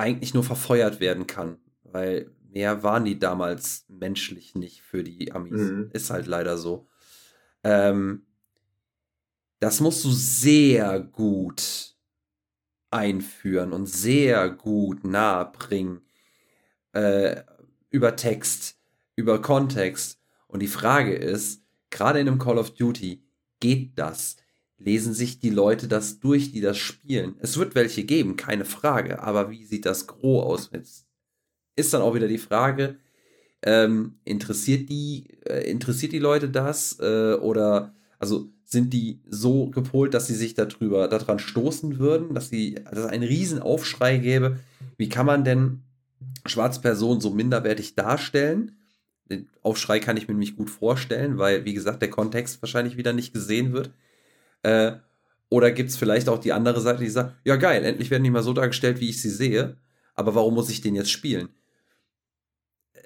eigentlich nur verfeuert werden kann. Weil mehr waren die damals menschlich nicht für die Amis. Mhm. Ist halt leider so. Ähm, das musst du sehr gut einführen und sehr gut nahebringen. Äh, über Text, über Kontext. Und die Frage ist, gerade in einem Call of Duty, geht das? Lesen sich die Leute das durch, die das spielen? Es wird welche geben, keine Frage. Aber wie sieht das Gros aus? Jetzt ist dann auch wieder die Frage, ähm, interessiert die, äh, interessiert die Leute das? Äh, oder, also, sind die so gepolt, dass sie sich darüber, daran stoßen würden, dass, sie, dass es einen riesen Aufschrei gäbe? Wie kann man denn schwarze Personen so minderwertig darstellen? Den Aufschrei kann ich mir nämlich gut vorstellen, weil, wie gesagt, der Kontext wahrscheinlich wieder nicht gesehen wird. Äh, oder gibt es vielleicht auch die andere Seite, die sagt, ja geil, endlich werden die mal so dargestellt, wie ich sie sehe, aber warum muss ich den jetzt spielen?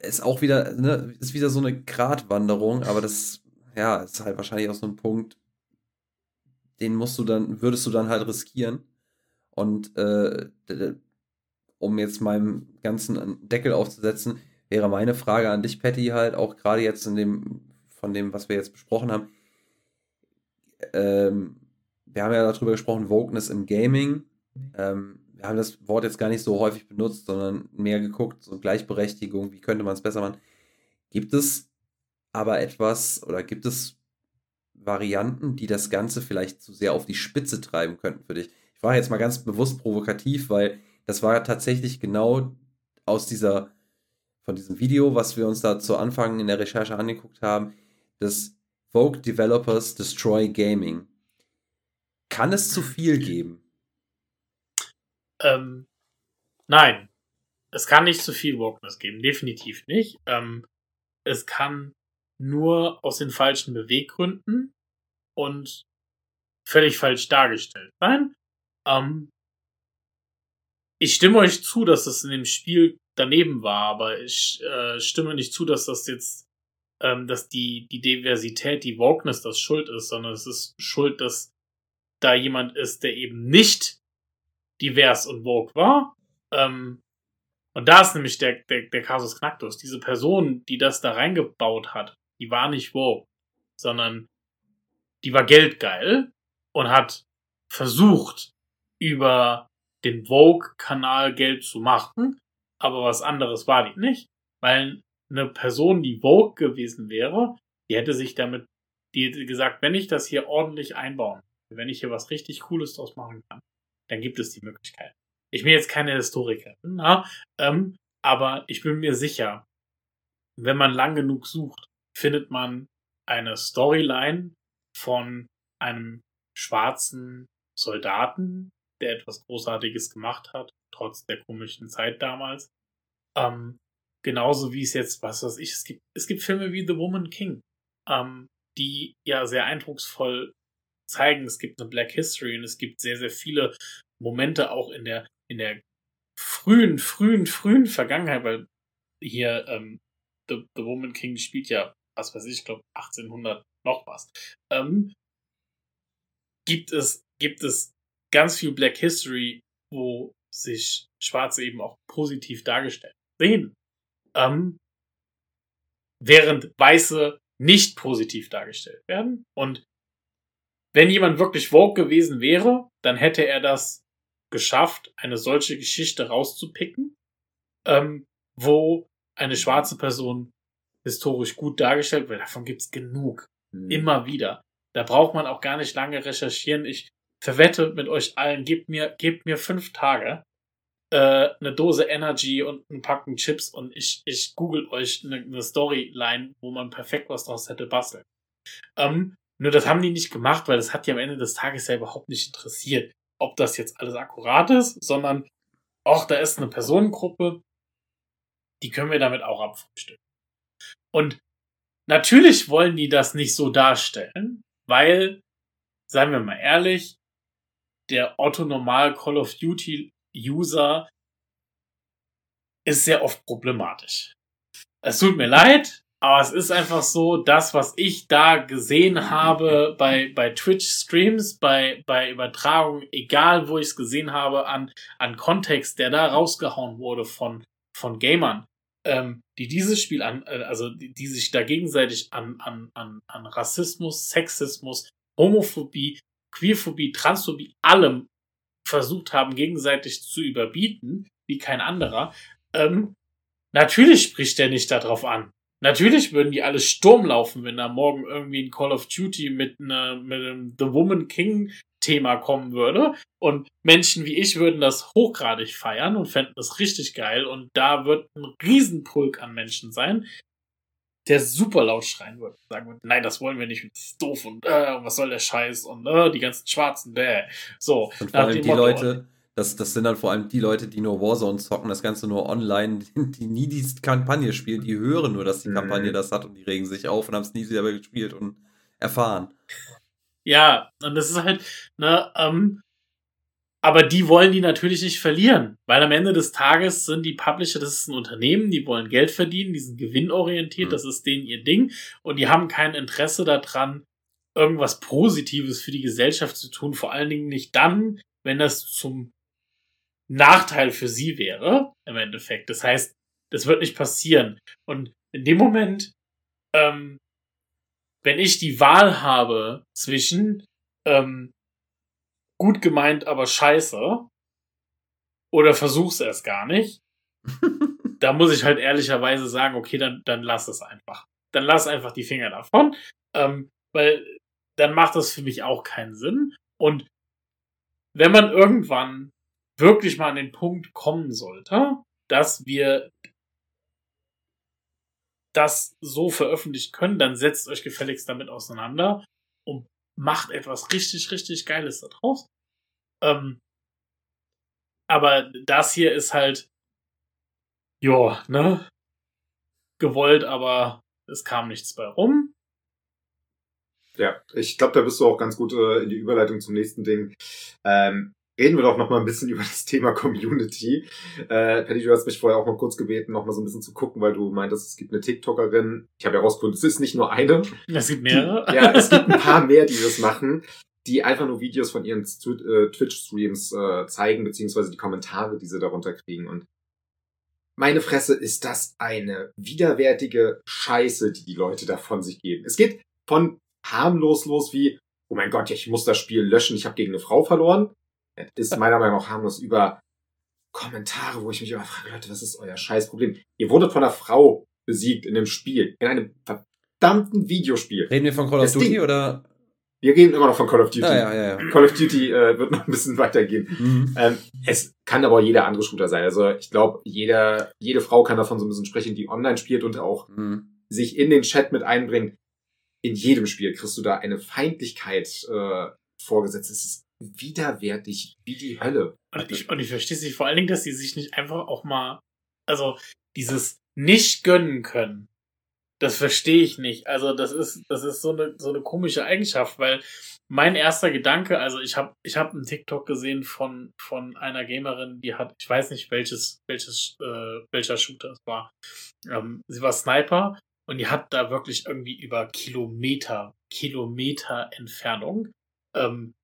Ist auch wieder, ne, ist wieder so eine Gratwanderung, aber das, ja, ist halt wahrscheinlich auch so ein Punkt, den musst du dann, würdest du dann halt riskieren. Und äh, um jetzt meinem ganzen Deckel aufzusetzen, wäre meine Frage an dich, Patty, halt auch gerade jetzt in dem, von dem, was wir jetzt besprochen haben. Ähm, wir haben ja darüber gesprochen, Wokeness im Gaming. Ähm, wir haben das Wort jetzt gar nicht so häufig benutzt, sondern mehr geguckt, so Gleichberechtigung, wie könnte man es besser machen. Gibt es aber etwas oder gibt es Varianten, die das Ganze vielleicht zu sehr auf die Spitze treiben könnten für dich? Ich war jetzt mal ganz bewusst provokativ, weil das war tatsächlich genau aus dieser, von diesem Video, was wir uns da zu Anfang in der Recherche angeguckt haben, das Vogue Developers Destroy Gaming. Kann es zu viel geben? Ähm, nein. Es kann nicht zu viel Wokeness geben, definitiv nicht. Ähm, es kann nur aus den falschen Beweggründen und völlig falsch dargestellt sein. Ähm, ich stimme euch zu, dass das in dem Spiel daneben war, aber ich äh, stimme nicht zu, dass das jetzt, ähm, dass die, die Diversität, die Wokeness das schuld ist, sondern es ist schuld, dass da jemand ist, der eben nicht divers und woke war. Ähm, und da ist nämlich der, der, der Kasus Knacktus. Diese Person, die das da reingebaut hat, die war nicht woke, sondern die war geldgeil und hat versucht, über den Vogue-Kanal Geld zu machen, aber was anderes war die nicht, weil eine Person, die Vogue gewesen wäre, die hätte sich damit, die hätte gesagt, wenn ich das hier ordentlich einbauen, wenn ich hier was richtig Cooles draus machen kann, dann gibt es die Möglichkeit. Ich bin jetzt keine Historikerin, na, ähm, aber ich bin mir sicher, wenn man lang genug sucht, findet man eine Storyline von einem schwarzen Soldaten, der etwas Großartiges gemacht hat, trotz der komischen Zeit damals. Ähm, genauso wie es jetzt, was weiß ich, es gibt, es gibt Filme wie The Woman King, ähm, die ja sehr eindrucksvoll zeigen, es gibt eine Black History und es gibt sehr, sehr viele Momente auch in der, in der frühen, frühen, frühen Vergangenheit, weil hier ähm, The, The Woman King spielt ja, was weiß ich, ich glaube 1800 noch was. Ähm, gibt es, gibt es ganz viel Black History, wo sich Schwarze eben auch positiv dargestellt sehen. Ähm, während Weiße nicht positiv dargestellt werden. Und wenn jemand wirklich Vogue gewesen wäre, dann hätte er das geschafft, eine solche Geschichte rauszupicken, ähm, wo eine schwarze Person historisch gut dargestellt wird. Davon gibt's genug. Mhm. Immer wieder. Da braucht man auch gar nicht lange recherchieren. Ich verwette mit euch allen, gebt mir, gebt mir fünf Tage, äh, eine Dose Energy und ein Packen Chips und ich, ich google euch eine, eine Storyline, wo man perfekt was draus hätte basteln. Ähm, nur das haben die nicht gemacht, weil das hat die am Ende des Tages ja überhaupt nicht interessiert, ob das jetzt alles akkurat ist, sondern auch da ist eine Personengruppe, die können wir damit auch abfrühstücken. Und natürlich wollen die das nicht so darstellen, weil, seien wir mal ehrlich, der Otto Normal Call of Duty User ist sehr oft problematisch. Es tut mir leid, aber es ist einfach so, das, was ich da gesehen habe bei, bei Twitch-Streams, bei, bei Übertragungen, egal wo ich es gesehen habe, an, an Kontext, der da rausgehauen wurde von, von Gamern, ähm, die dieses Spiel an, äh, also die, die sich da gegenseitig an, an, an, an Rassismus, Sexismus, Homophobie, Queerphobie, Transphobie, allem versucht haben, gegenseitig zu überbieten, wie kein anderer, ähm, natürlich spricht der nicht darauf an. Natürlich würden die alle Sturm laufen, wenn da morgen irgendwie ein Call of Duty mit, ne, mit einem The Woman King Thema kommen würde. Und Menschen wie ich würden das hochgradig feiern und fänden das richtig geil. Und da wird ein Riesenpulk an Menschen sein, der super laut schreien wird. Sagen wird, nein, das wollen wir nicht, das ist doof und äh, was soll der Scheiß und äh, die ganzen Schwarzen, bäh. So. Und vor allem die Motto, Leute, das, das sind dann vor allem die Leute, die nur Warzone zocken, das Ganze nur online, die nie die Kampagne spielen, die hören nur, dass die mhm. Kampagne das hat und die regen sich auf und haben es nie selber gespielt und erfahren. Ja, und das ist halt, ne, ähm, aber die wollen die natürlich nicht verlieren, weil am Ende des Tages sind die Publisher, das ist ein Unternehmen, die wollen Geld verdienen, die sind gewinnorientiert, mhm. das ist denen ihr Ding und die haben kein Interesse daran, irgendwas Positives für die Gesellschaft zu tun, vor allen Dingen nicht dann, wenn das zum Nachteil für sie wäre, im Endeffekt. Das heißt, das wird nicht passieren. Und in dem Moment, ähm, wenn ich die Wahl habe zwischen ähm, gut gemeint, aber scheiße, oder versuch's erst gar nicht, da muss ich halt ehrlicherweise sagen, okay, dann, dann lass es einfach. Dann lass einfach die Finger davon, ähm, weil dann macht das für mich auch keinen Sinn. Und wenn man irgendwann wirklich mal an den Punkt kommen sollte, dass wir das so veröffentlichen können, dann setzt euch gefälligst damit auseinander macht etwas richtig, richtig Geiles daraus. Ähm, aber das hier ist halt, ja, ne? Gewollt, aber es kam nichts bei rum. Ja, ich glaube, da bist du auch ganz gut äh, in die Überleitung zum nächsten Ding. Ähm, reden wir doch noch mal ein bisschen über das Thema Community. Äh, Patty, du hast mich vorher auch mal kurz gebeten, noch mal so ein bisschen zu gucken, weil du meintest, es gibt eine TikTokerin. Ich habe herausgefunden, es ist nicht nur eine. Es gibt mehrere. Die, ja, es gibt ein paar mehr, die das machen, die einfach nur Videos von ihren äh, Twitch-Streams äh, zeigen, beziehungsweise die Kommentare, die sie darunter kriegen. Und meine Fresse, ist das eine widerwärtige Scheiße, die die Leute davon sich geben. Es geht von harmlos los wie, oh mein Gott, ich muss das Spiel löschen, ich habe gegen eine Frau verloren, ist meiner Meinung nach harmlos über Kommentare, wo ich mich immer frage, Leute, was ist euer Scheißproblem? Ihr wurdet von einer Frau besiegt in einem Spiel, in einem verdammten Videospiel. Reden wir von Call of Duty Ding, oder? Wir reden immer noch von Call of Duty. Ah, ja, ja, ja. Call of Duty äh, wird noch ein bisschen weitergehen. Mhm. Ähm, es kann aber auch jeder andere Shooter sein. Also ich glaube, jeder, jede Frau kann davon so ein bisschen sprechen, die online spielt und auch mhm. sich in den Chat mit einbringt. In jedem Spiel kriegst du da eine Feindlichkeit äh, vorgesetzt. Es ist widerwärtig wie die Hölle. Und ich, und ich verstehe sich vor allen Dingen, dass sie sich nicht einfach auch mal, also dieses nicht gönnen können. Das verstehe ich nicht. Also das ist, das ist so eine, so eine komische Eigenschaft, weil mein erster Gedanke, also ich habe ich hab einen TikTok gesehen von, von einer Gamerin, die hat, ich weiß nicht welches, welches, äh, welcher Shooter es war. Ähm, sie war Sniper und die hat da wirklich irgendwie über Kilometer, Kilometer Entfernung ähm,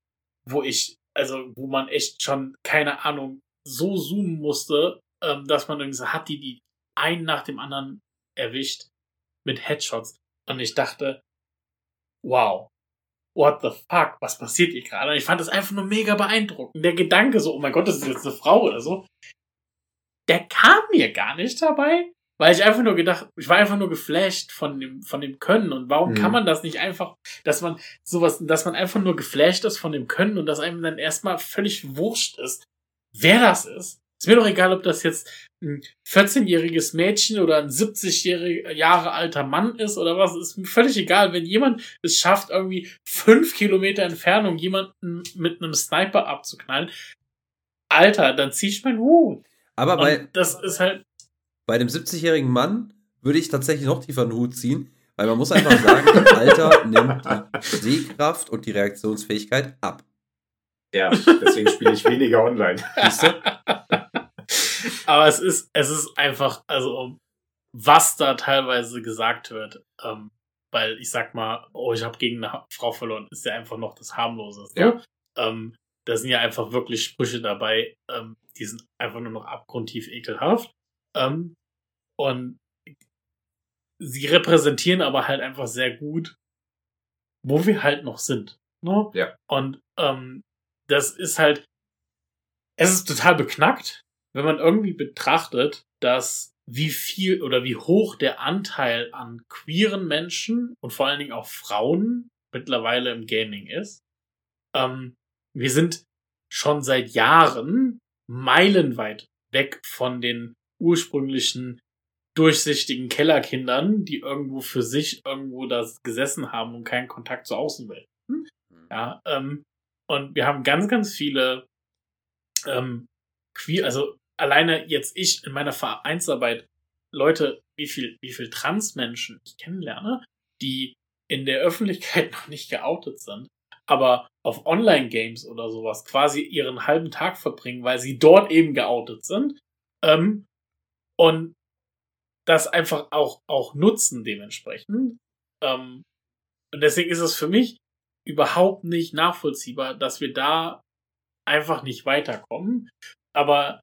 wo ich, also wo man echt schon, keine Ahnung, so zoomen musste, ähm, dass man irgendwie so hat die die einen nach dem anderen erwischt mit Headshots. Und ich dachte, wow, what the fuck, was passiert hier gerade? Und ich fand das einfach nur mega beeindruckend. Der Gedanke so, oh mein Gott, das ist jetzt eine Frau oder so, der kam mir gar nicht dabei. Weil ich einfach nur gedacht, ich war einfach nur geflasht von dem, von dem Können. Und warum mhm. kann man das nicht einfach, dass man sowas, dass man einfach nur geflasht ist von dem Können und dass einem dann erstmal völlig wurscht ist, wer das ist. Ist mir doch egal, ob das jetzt ein 14-jähriges Mädchen oder ein 70 Jahre alter Mann ist oder was. Ist mir völlig egal. Wenn jemand es schafft, irgendwie fünf Kilometer Entfernung jemanden mit einem Sniper abzuknallen, Alter, dann zieh ich meinen Hut. Aber bei, das ist halt, bei dem 70-jährigen Mann würde ich tatsächlich noch tiefer einen Hut ziehen, weil man muss einfach sagen, das Alter nimmt die Sehkraft und die Reaktionsfähigkeit ab. Ja, deswegen spiele ich weniger online. Aber es ist, es ist einfach, also was da teilweise gesagt wird, ähm, weil ich sag mal, oh, ich habe gegen eine Frau verloren, ist ja einfach noch das harmloseste. Ja. Ähm, da sind ja einfach wirklich Sprüche dabei, ähm, die sind einfach nur noch abgrundtief ekelhaft. Ähm, und sie repräsentieren aber halt einfach sehr gut, wo wir halt noch sind. Ne? Ja. Und ähm, das ist halt, es ist total beknackt, wenn man irgendwie betrachtet, dass wie viel oder wie hoch der Anteil an queeren Menschen und vor allen Dingen auch Frauen mittlerweile im Gaming ist. Ähm, wir sind schon seit Jahren meilenweit weg von den ursprünglichen durchsichtigen Kellerkindern, die irgendwo für sich irgendwo das gesessen haben und keinen Kontakt zur Außenwelt. Hm? Ja, ähm, und wir haben ganz, ganz viele ähm, queer, also alleine jetzt ich in meiner Vereinsarbeit Leute, wie viel, wie viel Transmenschen ich kennenlerne, die in der Öffentlichkeit noch nicht geoutet sind, aber auf Online-Games oder sowas quasi ihren halben Tag verbringen, weil sie dort eben geoutet sind ähm, und das einfach auch, auch nutzen dementsprechend. Ähm, und deswegen ist es für mich überhaupt nicht nachvollziehbar, dass wir da einfach nicht weiterkommen. Aber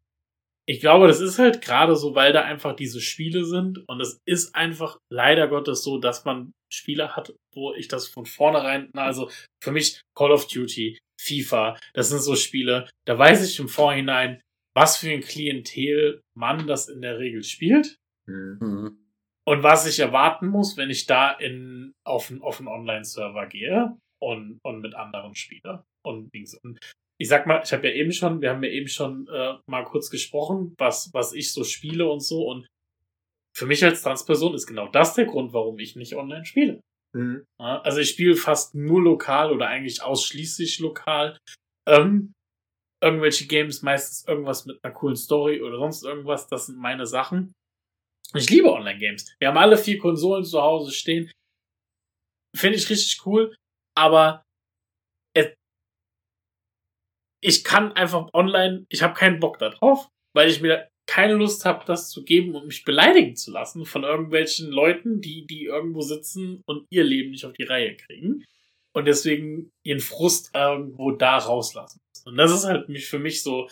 ich glaube, das ist halt gerade so, weil da einfach diese Spiele sind und es ist einfach leider Gottes so, dass man Spiele hat, wo ich das von vornherein, na, also für mich Call of Duty, FIFA, das sind so Spiele, da weiß ich im Vorhinein, was für ein Klientel man das in der Regel spielt. Mhm. Und was ich erwarten muss, wenn ich da in, auf, auf einen Online-Server gehe und, und mit anderen spiele. Und, und ich sag mal, ich habe ja eben schon, wir haben ja eben schon äh, mal kurz gesprochen, was, was ich so spiele und so. Und für mich als Transperson ist genau das der Grund, warum ich nicht online spiele. Mhm. Also ich spiele fast nur lokal oder eigentlich ausschließlich lokal. Ähm, irgendwelche Games, meistens irgendwas mit einer coolen Story oder sonst irgendwas, das sind meine Sachen. Ich liebe Online-Games. Wir haben alle vier Konsolen zu Hause stehen. Finde ich richtig cool, aber ich kann einfach online, ich habe keinen Bock darauf, weil ich mir keine Lust habe, das zu geben und mich beleidigen zu lassen von irgendwelchen Leuten, die, die irgendwo sitzen und ihr Leben nicht auf die Reihe kriegen und deswegen ihren Frust irgendwo da rauslassen. Und das ist halt mich für mich so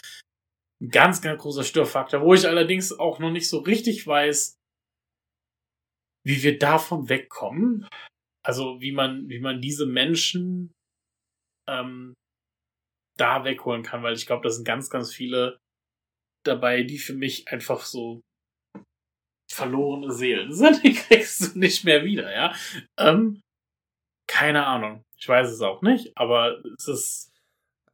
ein ganz, ganz großer Störfaktor, wo ich allerdings auch noch nicht so richtig weiß, wie wir davon wegkommen. Also wie man, wie man diese Menschen ähm, da wegholen kann, weil ich glaube, da sind ganz, ganz viele dabei, die für mich einfach so verlorene Seelen sind. Die kriegst du nicht mehr wieder, ja. Ähm, keine Ahnung. Ich weiß es auch nicht, aber es ist.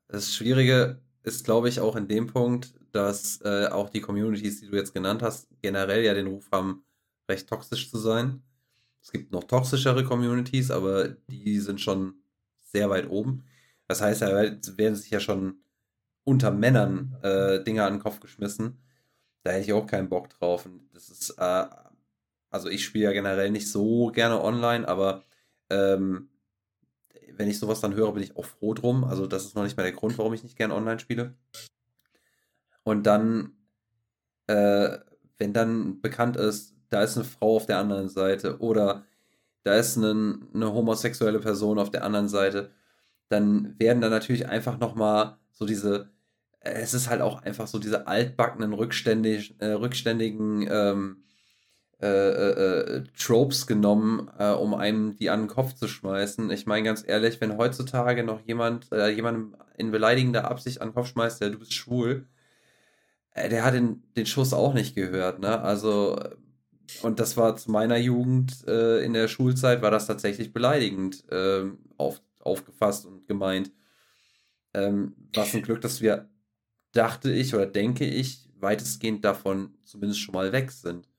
Das Schwierige ist, glaube ich, auch in dem Punkt, dass äh, auch die Communities, die du jetzt genannt hast, generell ja den Ruf haben, recht toxisch zu sein. Es gibt noch toxischere Communities, aber die sind schon sehr weit oben. Das heißt, da werden sich ja schon unter Männern äh, Dinge an den Kopf geschmissen. Da hätte ich auch keinen Bock drauf. Und das ist, äh, also ich spiele ja generell nicht so gerne online, aber ähm, wenn ich sowas dann höre, bin ich auch froh drum. Also das ist noch nicht mal der Grund, warum ich nicht gerne online spiele. Und dann, äh, wenn dann bekannt ist, da ist eine Frau auf der anderen Seite oder da ist eine, eine homosexuelle Person auf der anderen Seite dann werden da natürlich einfach nochmal so diese, äh, es ist halt auch einfach so diese altbackenen, rückständig, äh, rückständigen ähm, äh, äh, äh, Tropes genommen, äh, um einem die an den Kopf zu schmeißen. Ich meine ganz ehrlich, wenn heutzutage noch jemand, jemandem in beleidigender Absicht an den Kopf schmeißt, der du bist schwul, der hat den, den Schuss auch nicht gehört, ne? Also, und das war zu meiner Jugend in der Schulzeit, war das tatsächlich beleidigend ähm, auf aufgefasst und gemeint. Ähm, was ein Glück, dass wir, dachte ich oder denke ich, weitestgehend davon zumindest schon mal weg sind.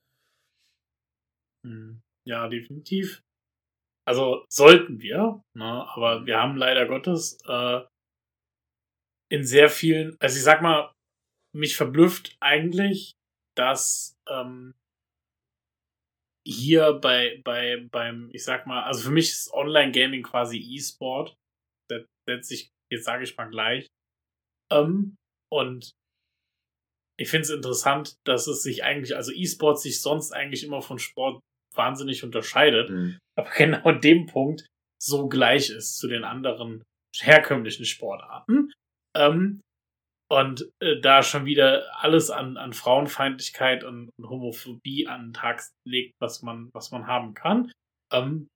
Hm. Ja, definitiv. Also sollten wir, ne? aber wir haben leider Gottes äh, in sehr vielen, also ich sag mal, mich verblüfft eigentlich, dass ähm, hier bei, bei, beim, ich sag mal, also für mich ist Online-Gaming quasi E-Sport. Das setzt sich, jetzt sage ich mal gleich. Ähm, und ich finde es interessant, dass es sich eigentlich, also E-Sport sich sonst eigentlich immer von Sport wahnsinnig unterscheidet, mhm. aber genau in dem Punkt so gleich ist zu den anderen herkömmlichen Sportarten. Ähm, und äh, da schon wieder alles an, an Frauenfeindlichkeit und, und, Homophobie an den Tag legt, was man, was man haben kann. Ähm,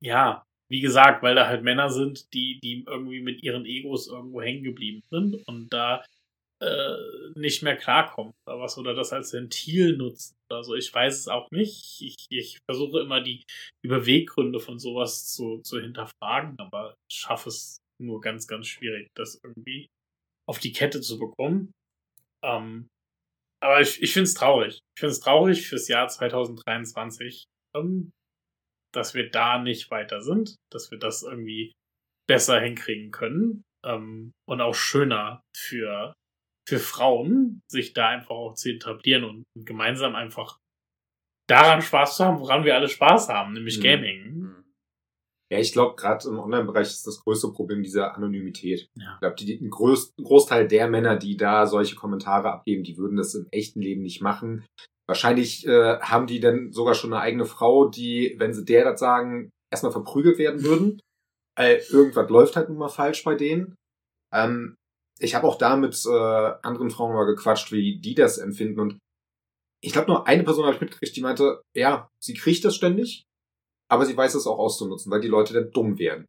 ja, wie gesagt, weil da halt Männer sind, die, die irgendwie mit ihren Egos irgendwo hängen geblieben sind und da äh, nicht mehr klarkommen oder was oder das als Ventil nutzen oder so. Ich weiß es auch nicht. Ich, ich versuche immer die, die Beweggründe von sowas zu, zu hinterfragen, aber schaffe es nur ganz, ganz schwierig, das irgendwie auf die Kette zu bekommen. Ähm, aber ich, ich finde es traurig. Ich finde es traurig fürs Jahr 2023, ähm, dass wir da nicht weiter sind, dass wir das irgendwie besser hinkriegen können ähm, und auch schöner für für Frauen, sich da einfach auch zu etablieren und gemeinsam einfach daran Spaß zu haben, woran wir alle Spaß haben, nämlich mhm. Gaming. Ja, ich glaube, gerade im Online-Bereich ist das größte Problem diese Anonymität. Ja. Ich glaube, ein Großteil der Männer, die da solche Kommentare abgeben, die würden das im echten Leben nicht machen. Wahrscheinlich äh, haben die dann sogar schon eine eigene Frau, die, wenn sie der das sagen, erstmal verprügelt werden würden. Äh, irgendwas läuft halt nun mal falsch bei denen. Ähm, ich habe auch da mit äh, anderen Frauen mal gequatscht, wie die das empfinden. Und ich glaube, nur eine Person habe ich mitgekriegt, die meinte, ja, sie kriegt das ständig, aber sie weiß es auch auszunutzen, weil die Leute dann dumm werden.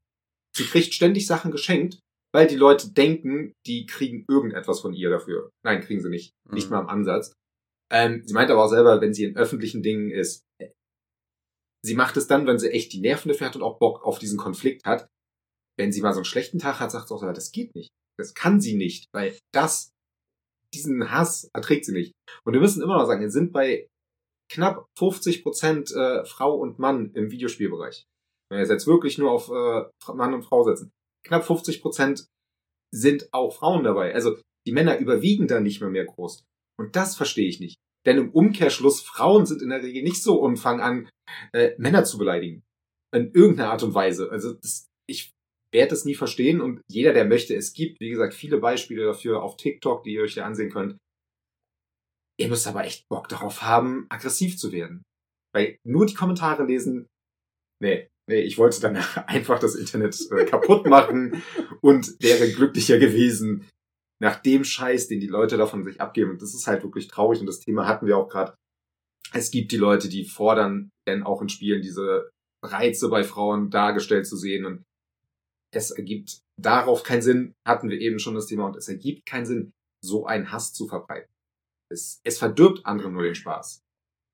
Sie kriegt ständig Sachen geschenkt, weil die Leute denken, die kriegen irgendetwas von ihr dafür. Nein, kriegen sie nicht. Mhm. Nicht mal im Ansatz. Ähm, sie meint aber auch selber, wenn sie in öffentlichen Dingen ist, sie macht es dann, wenn sie echt die Nerven dafür hat und auch Bock auf diesen Konflikt hat. Wenn sie mal so einen schlechten Tag hat, sagt sie auch, das geht nicht. Das kann sie nicht, weil das, diesen Hass erträgt sie nicht. Und wir müssen immer noch sagen, wir sind bei knapp 50 Prozent äh, Frau und Mann im Videospielbereich. Wenn wir jetzt wirklich nur auf äh, Mann und Frau setzen. Knapp 50 Prozent sind auch Frauen dabei. Also die Männer überwiegen da nicht mehr mehr groß. Und das verstehe ich nicht. Denn im Umkehrschluss, Frauen sind in der Regel nicht so umfang an, äh, Männer zu beleidigen. In irgendeiner Art und Weise. Also das, ich werde es nie verstehen und jeder, der möchte, es gibt, wie gesagt, viele Beispiele dafür auf TikTok, die ihr euch da ansehen könnt. Ihr müsst aber echt Bock darauf haben, aggressiv zu werden. Weil nur die Kommentare lesen, nee, nee, ich wollte dann einfach das Internet äh, kaputt machen und wäre glücklicher gewesen nach dem Scheiß, den die Leute davon sich abgeben. Und das ist halt wirklich traurig und das Thema hatten wir auch gerade. Es gibt die Leute, die fordern denn auch in Spielen diese Reize bei Frauen dargestellt zu sehen und es ergibt darauf keinen Sinn, hatten wir eben schon das Thema, und es ergibt keinen Sinn, so einen Hass zu verbreiten. Es, es verdirbt anderen nur den Spaß.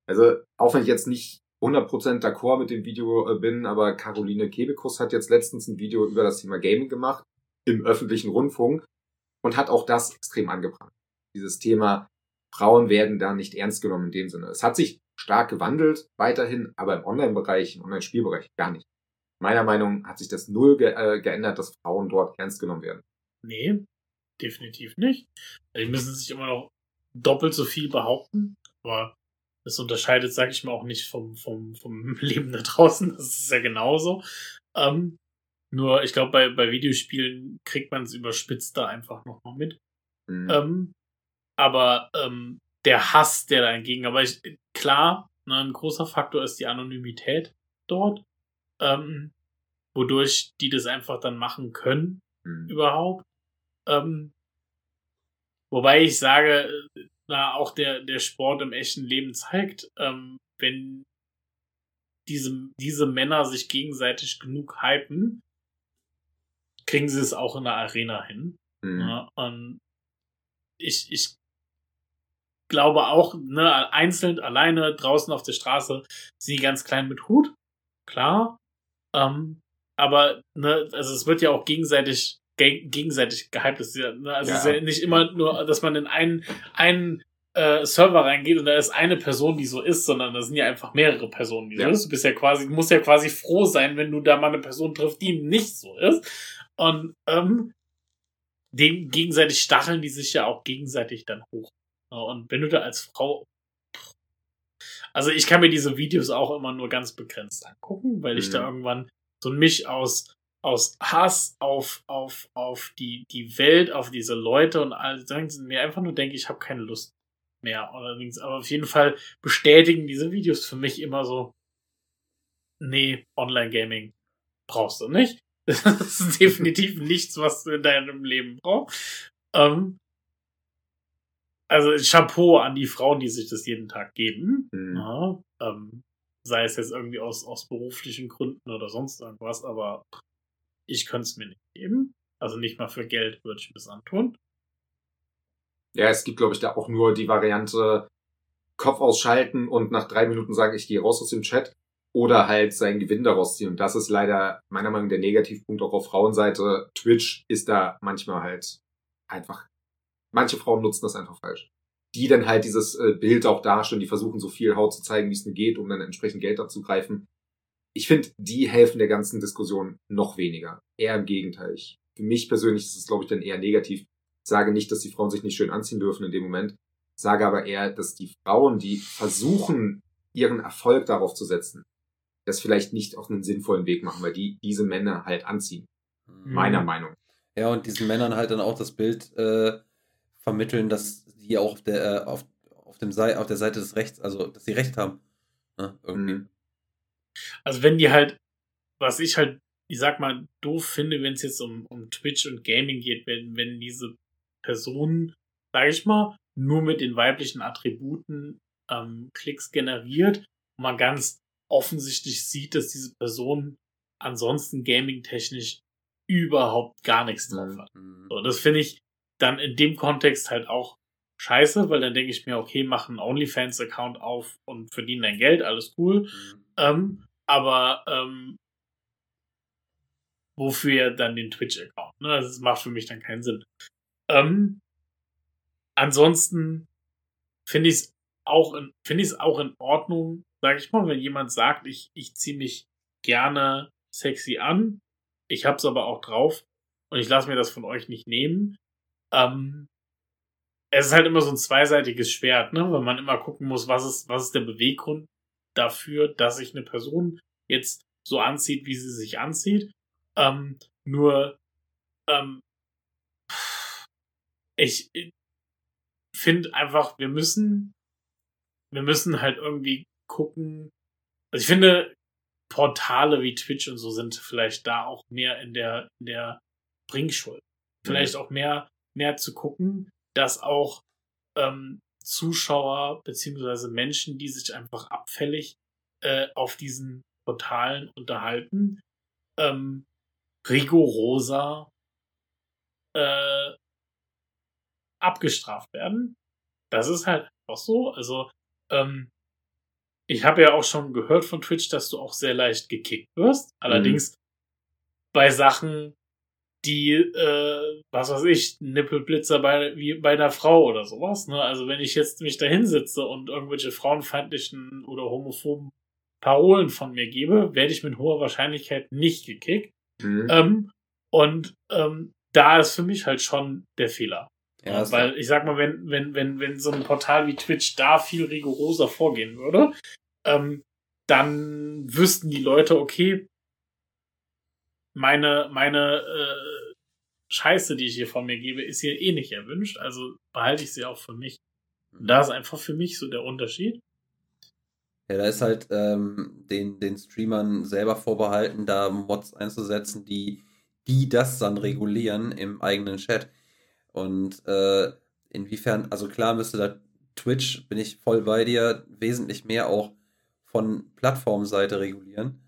Also, auch wenn ich jetzt nicht 100% d'accord mit dem Video äh, bin, aber Caroline Kebekus hat jetzt letztens ein Video über das Thema Gaming gemacht im öffentlichen Rundfunk und hat auch das extrem angebracht. Dieses Thema Frauen werden da nicht ernst genommen in dem Sinne. Es hat sich stark gewandelt weiterhin, aber im Online-Bereich, im Online-Spielbereich gar nicht meiner Meinung hat sich das null ge äh, geändert, dass Frauen dort ernst genommen werden. Nee, definitiv nicht. Die müssen sich immer noch doppelt so viel behaupten, aber das unterscheidet, sag ich mal, auch nicht vom, vom, vom Leben da draußen. Das ist ja genauso. Ähm, nur, ich glaube, bei, bei Videospielen kriegt man es überspitzt da einfach nochmal mit. Mhm. Ähm, aber ähm, der Hass, der da entgegen, aber ich, klar, ne, ein großer Faktor ist die Anonymität dort ähm, wodurch die das einfach dann machen können mhm. überhaupt. Ähm, wobei ich sage, na, auch der, der Sport im echten Leben zeigt, ähm, wenn diese, diese Männer sich gegenseitig genug hypen, kriegen sie es auch in der Arena hin. Mhm. Ja, und ich, ich glaube auch, ne, einzeln, alleine, draußen auf der Straße, die ganz klein mit Hut. Klar. Ähm, aber, ne, also es wird ja auch gegenseitig, ge gegenseitig gehypt. Ja, ne? Also ja. es ist ja nicht immer nur, dass man in einen, einen äh, Server reingeht und da ist eine Person, die so ist, sondern da sind ja einfach mehrere Personen, die ja. so ist. Du bist ja quasi, musst ja quasi froh sein, wenn du da mal eine Person triffst, die nicht so ist. Und ähm, dem gegenseitig stacheln die sich ja auch gegenseitig dann hoch. Und wenn du da als Frau also ich kann mir diese Videos auch immer nur ganz begrenzt angucken, weil ich mhm. da irgendwann so ein Misch aus aus Hass auf, auf, auf die, die Welt, auf diese Leute und all mir einfach nur denke, ich habe keine Lust mehr. Allerdings, aber auf jeden Fall bestätigen diese Videos für mich immer so, nee, Online-Gaming brauchst du nicht. Das ist definitiv nichts, was du in deinem Leben brauchst. Ähm, also Chapeau an die Frauen, die sich das jeden Tag geben. Mhm. Ja, ähm, sei es jetzt irgendwie aus, aus beruflichen Gründen oder sonst irgendwas, aber ich könnte es mir nicht geben. Also nicht mal für Geld würde ich mir das antun. Ja, es gibt, glaube ich, da auch nur die Variante Kopf ausschalten und nach drei Minuten sagen, ich gehe raus aus dem Chat oder halt seinen Gewinn daraus ziehen. Und das ist leider meiner Meinung nach der Negativpunkt auch auf Frauenseite. Twitch ist da manchmal halt einfach, manche Frauen nutzen das einfach falsch. Die dann halt dieses äh, Bild auch darstellen, die versuchen so viel Haut zu zeigen, wie es nur geht, um dann entsprechend Geld abzugreifen. Ich finde, die helfen der ganzen Diskussion noch weniger. Eher im Gegenteil. Ich, für mich persönlich ist es, glaube ich, dann eher negativ, sage nicht, dass die Frauen sich nicht schön anziehen dürfen in dem Moment, sage aber eher, dass die Frauen, die versuchen, ihren Erfolg darauf zu setzen, das vielleicht nicht auf einen sinnvollen Weg machen, weil die diese Männer halt anziehen. Mhm. Meiner Meinung. Ja, und diesen Männern halt dann auch das Bild äh, vermitteln, dass die auch auf der, äh, auf, auf, dem Sei auf der Seite des Rechts, also dass sie Recht haben. Ne, irgendwie. Mhm. Also wenn die halt, was ich halt, ich sag mal, doof finde, wenn es jetzt um, um Twitch und Gaming geht, wenn, wenn diese Person, sage ich mal, nur mit den weiblichen Attributen ähm, Klicks generiert und man ganz offensichtlich sieht, dass diese Person ansonsten gaming-technisch überhaupt gar nichts drauf hat. Mhm. So, das finde ich dann in dem Kontext halt auch scheiße, weil dann denke ich mir, okay, mach einen OnlyFans-Account auf und verdiene dein Geld, alles cool. Mhm. Ähm, aber ähm, wofür dann den Twitch-Account? Ne? Das macht für mich dann keinen Sinn. Ähm, ansonsten finde ich es auch in, finde ich es auch in Ordnung, sage ich mal, wenn jemand sagt, ich, ich ziehe mich gerne sexy an, ich hab's aber auch drauf und ich lasse mir das von euch nicht nehmen. Ähm, es ist halt immer so ein zweiseitiges Schwert, ne? weil man immer gucken muss, was ist, was ist der Beweggrund dafür, dass sich eine Person jetzt so anzieht, wie sie sich anzieht. Ähm, nur ähm, ich finde einfach, wir müssen, wir müssen halt irgendwie gucken. Also ich finde, Portale wie Twitch und so sind vielleicht da auch mehr in der, in der Bringschuld. Vielleicht mhm. auch mehr, mehr zu gucken, dass auch ähm, Zuschauer beziehungsweise Menschen, die sich einfach abfällig äh, auf diesen Portalen unterhalten, ähm, rigoroser äh, abgestraft werden. Das ist halt auch so. Also, ähm, ich habe ja auch schon gehört von Twitch, dass du auch sehr leicht gekickt wirst. Allerdings mhm. bei Sachen, die, äh, was weiß ich, Nippelblitzer bei, wie bei einer Frau oder sowas. Ne? Also wenn ich jetzt mich da hinsitze und irgendwelche frauenfeindlichen oder homophoben Parolen von mir gebe, werde ich mit hoher Wahrscheinlichkeit nicht gekickt. Mhm. Ähm, und ähm, da ist für mich halt schon der Fehler. Ja, Weil ich sag mal, wenn, wenn, wenn, wenn so ein Portal wie Twitch da viel rigoroser vorgehen würde, ähm, dann wüssten die Leute, okay, meine, meine äh, Scheiße, die ich hier von mir gebe, ist hier eh nicht erwünscht, also behalte ich sie auch für mich. Und da ist einfach für mich so der Unterschied. Ja, da ist halt ähm, den, den Streamern selber vorbehalten, da Mods einzusetzen, die, die das dann regulieren im eigenen Chat. Und äh, inwiefern, also klar müsste da Twitch, bin ich voll bei dir, wesentlich mehr auch von Plattformseite regulieren.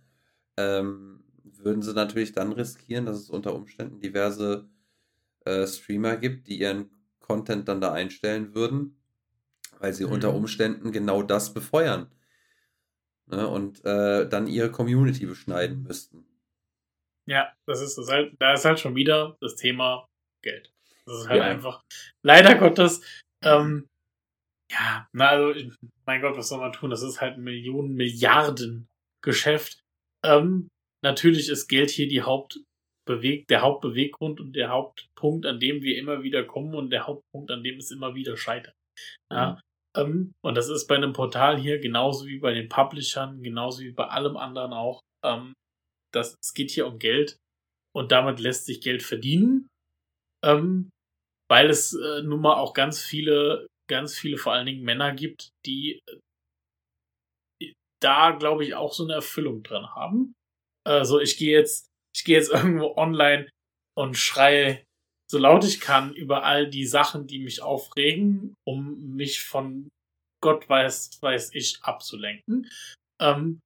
Ähm, würden sie natürlich dann riskieren, dass es unter Umständen diverse äh, Streamer gibt, die ihren Content dann da einstellen würden, weil sie mhm. unter Umständen genau das befeuern. Ne, und äh, dann ihre Community beschneiden müssten. Ja, das ist das halt, da ist halt schon wieder das Thema Geld. Das ist halt ja. einfach, leider Gottes, ähm, ja, na, also, mein Gott, was soll man tun? Das ist halt ein Millionen, Milliarden Geschäft. Ähm, natürlich ist Geld hier die Hauptbeweg, der Hauptbeweggrund und der Hauptpunkt, an dem wir immer wieder kommen und der Hauptpunkt, an dem es immer wieder scheitert. Ja, mhm. ähm, und das ist bei einem Portal hier genauso wie bei den Publishern, genauso wie bei allem anderen auch. Ähm, das, es geht hier um Geld und damit lässt sich Geld verdienen, ähm, weil es äh, nun mal auch ganz viele, ganz viele vor allen Dingen Männer gibt, die äh, da, glaube ich, auch so eine Erfüllung dran haben. Also ich gehe jetzt, ich gehe jetzt irgendwo online und schreie so laut ich kann über all die Sachen, die mich aufregen, um mich von Gott weiß, weiß ich abzulenken. Ähm,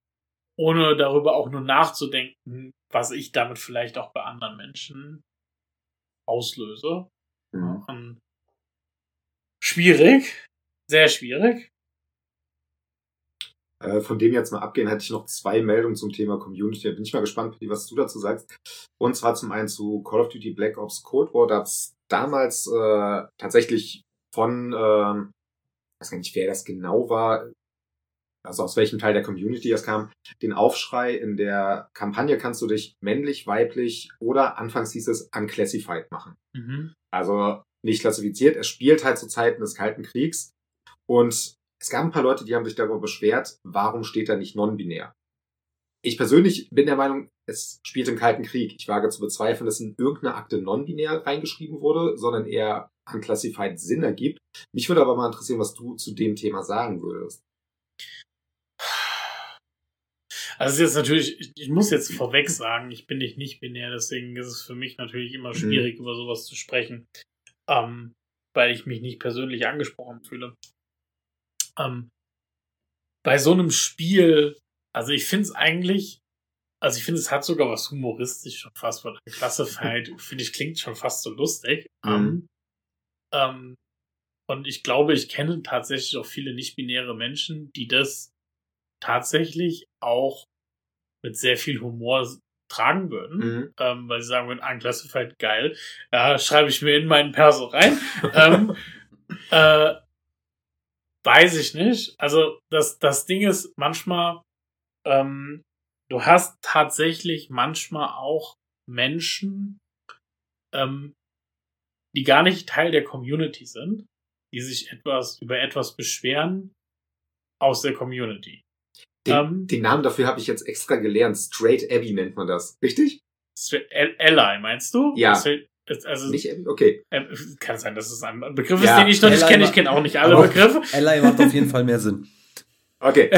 ohne darüber auch nur nachzudenken, was ich damit vielleicht auch bei anderen Menschen auslöse. Mhm. Schwierig, sehr schwierig. Äh, von dem jetzt mal abgehen, hätte ich noch zwei Meldungen zum Thema Community. Da bin ich mal gespannt, was du dazu sagst. Und zwar zum einen zu Call of Duty Black Ops Cold War. Da hat damals äh, tatsächlich von, äh, ich weiß gar nicht, wer das genau war, also aus welchem Teil der Community das kam, den Aufschrei in der Kampagne kannst du dich männlich, weiblich oder anfangs hieß es unclassified machen. Mhm. Also nicht klassifiziert. Es spielt halt zu Zeiten des Kalten Kriegs und es gab ein paar Leute, die haben sich darüber beschwert, warum steht da nicht non-binär? Ich persönlich bin der Meinung, es spielt im Kalten Krieg. Ich wage zu bezweifeln, dass in irgendeiner Akte non-binär reingeschrieben wurde, sondern eher unclassified Sinn ergibt. Mich würde aber mal interessieren, was du zu dem Thema sagen würdest. Also jetzt natürlich, ich, ich, muss jetzt vorweg sagen, ich bin nicht nicht binär, deswegen ist es für mich natürlich immer mhm. schwierig, mhm. über sowas zu sprechen, ähm, weil ich mich nicht persönlich angesprochen fühle. Ähm, bei so einem Spiel, also ich finde es eigentlich, also ich finde, es hat sogar was humoristisch schon fast, weil Classified, finde ich, klingt schon fast so lustig. Mhm. Ähm, und ich glaube, ich kenne tatsächlich auch viele nicht-binäre Menschen, die das tatsächlich auch mit sehr viel Humor tragen würden, mhm. ähm, weil sie sagen würden, Unclassified geil, ja, schreibe ich mir in meinen Perso rein. ähm, äh, Weiß ich nicht. Also das, das Ding ist manchmal, ähm, du hast tatsächlich manchmal auch Menschen, ähm, die gar nicht Teil der Community sind, die sich etwas über etwas beschweren aus der Community. Den, ähm, den Namen dafür habe ich jetzt extra gelernt. Straight Abby nennt man das. Richtig? Straight Ally, meinst du? Ja. Also, nicht, okay. Äh, kann sein, dass es ein Begriff ist, den ich noch nicht kenne. Ich kenne auch nicht alle Begriffe. Ally macht auf jeden Fall mehr Sinn. Okay.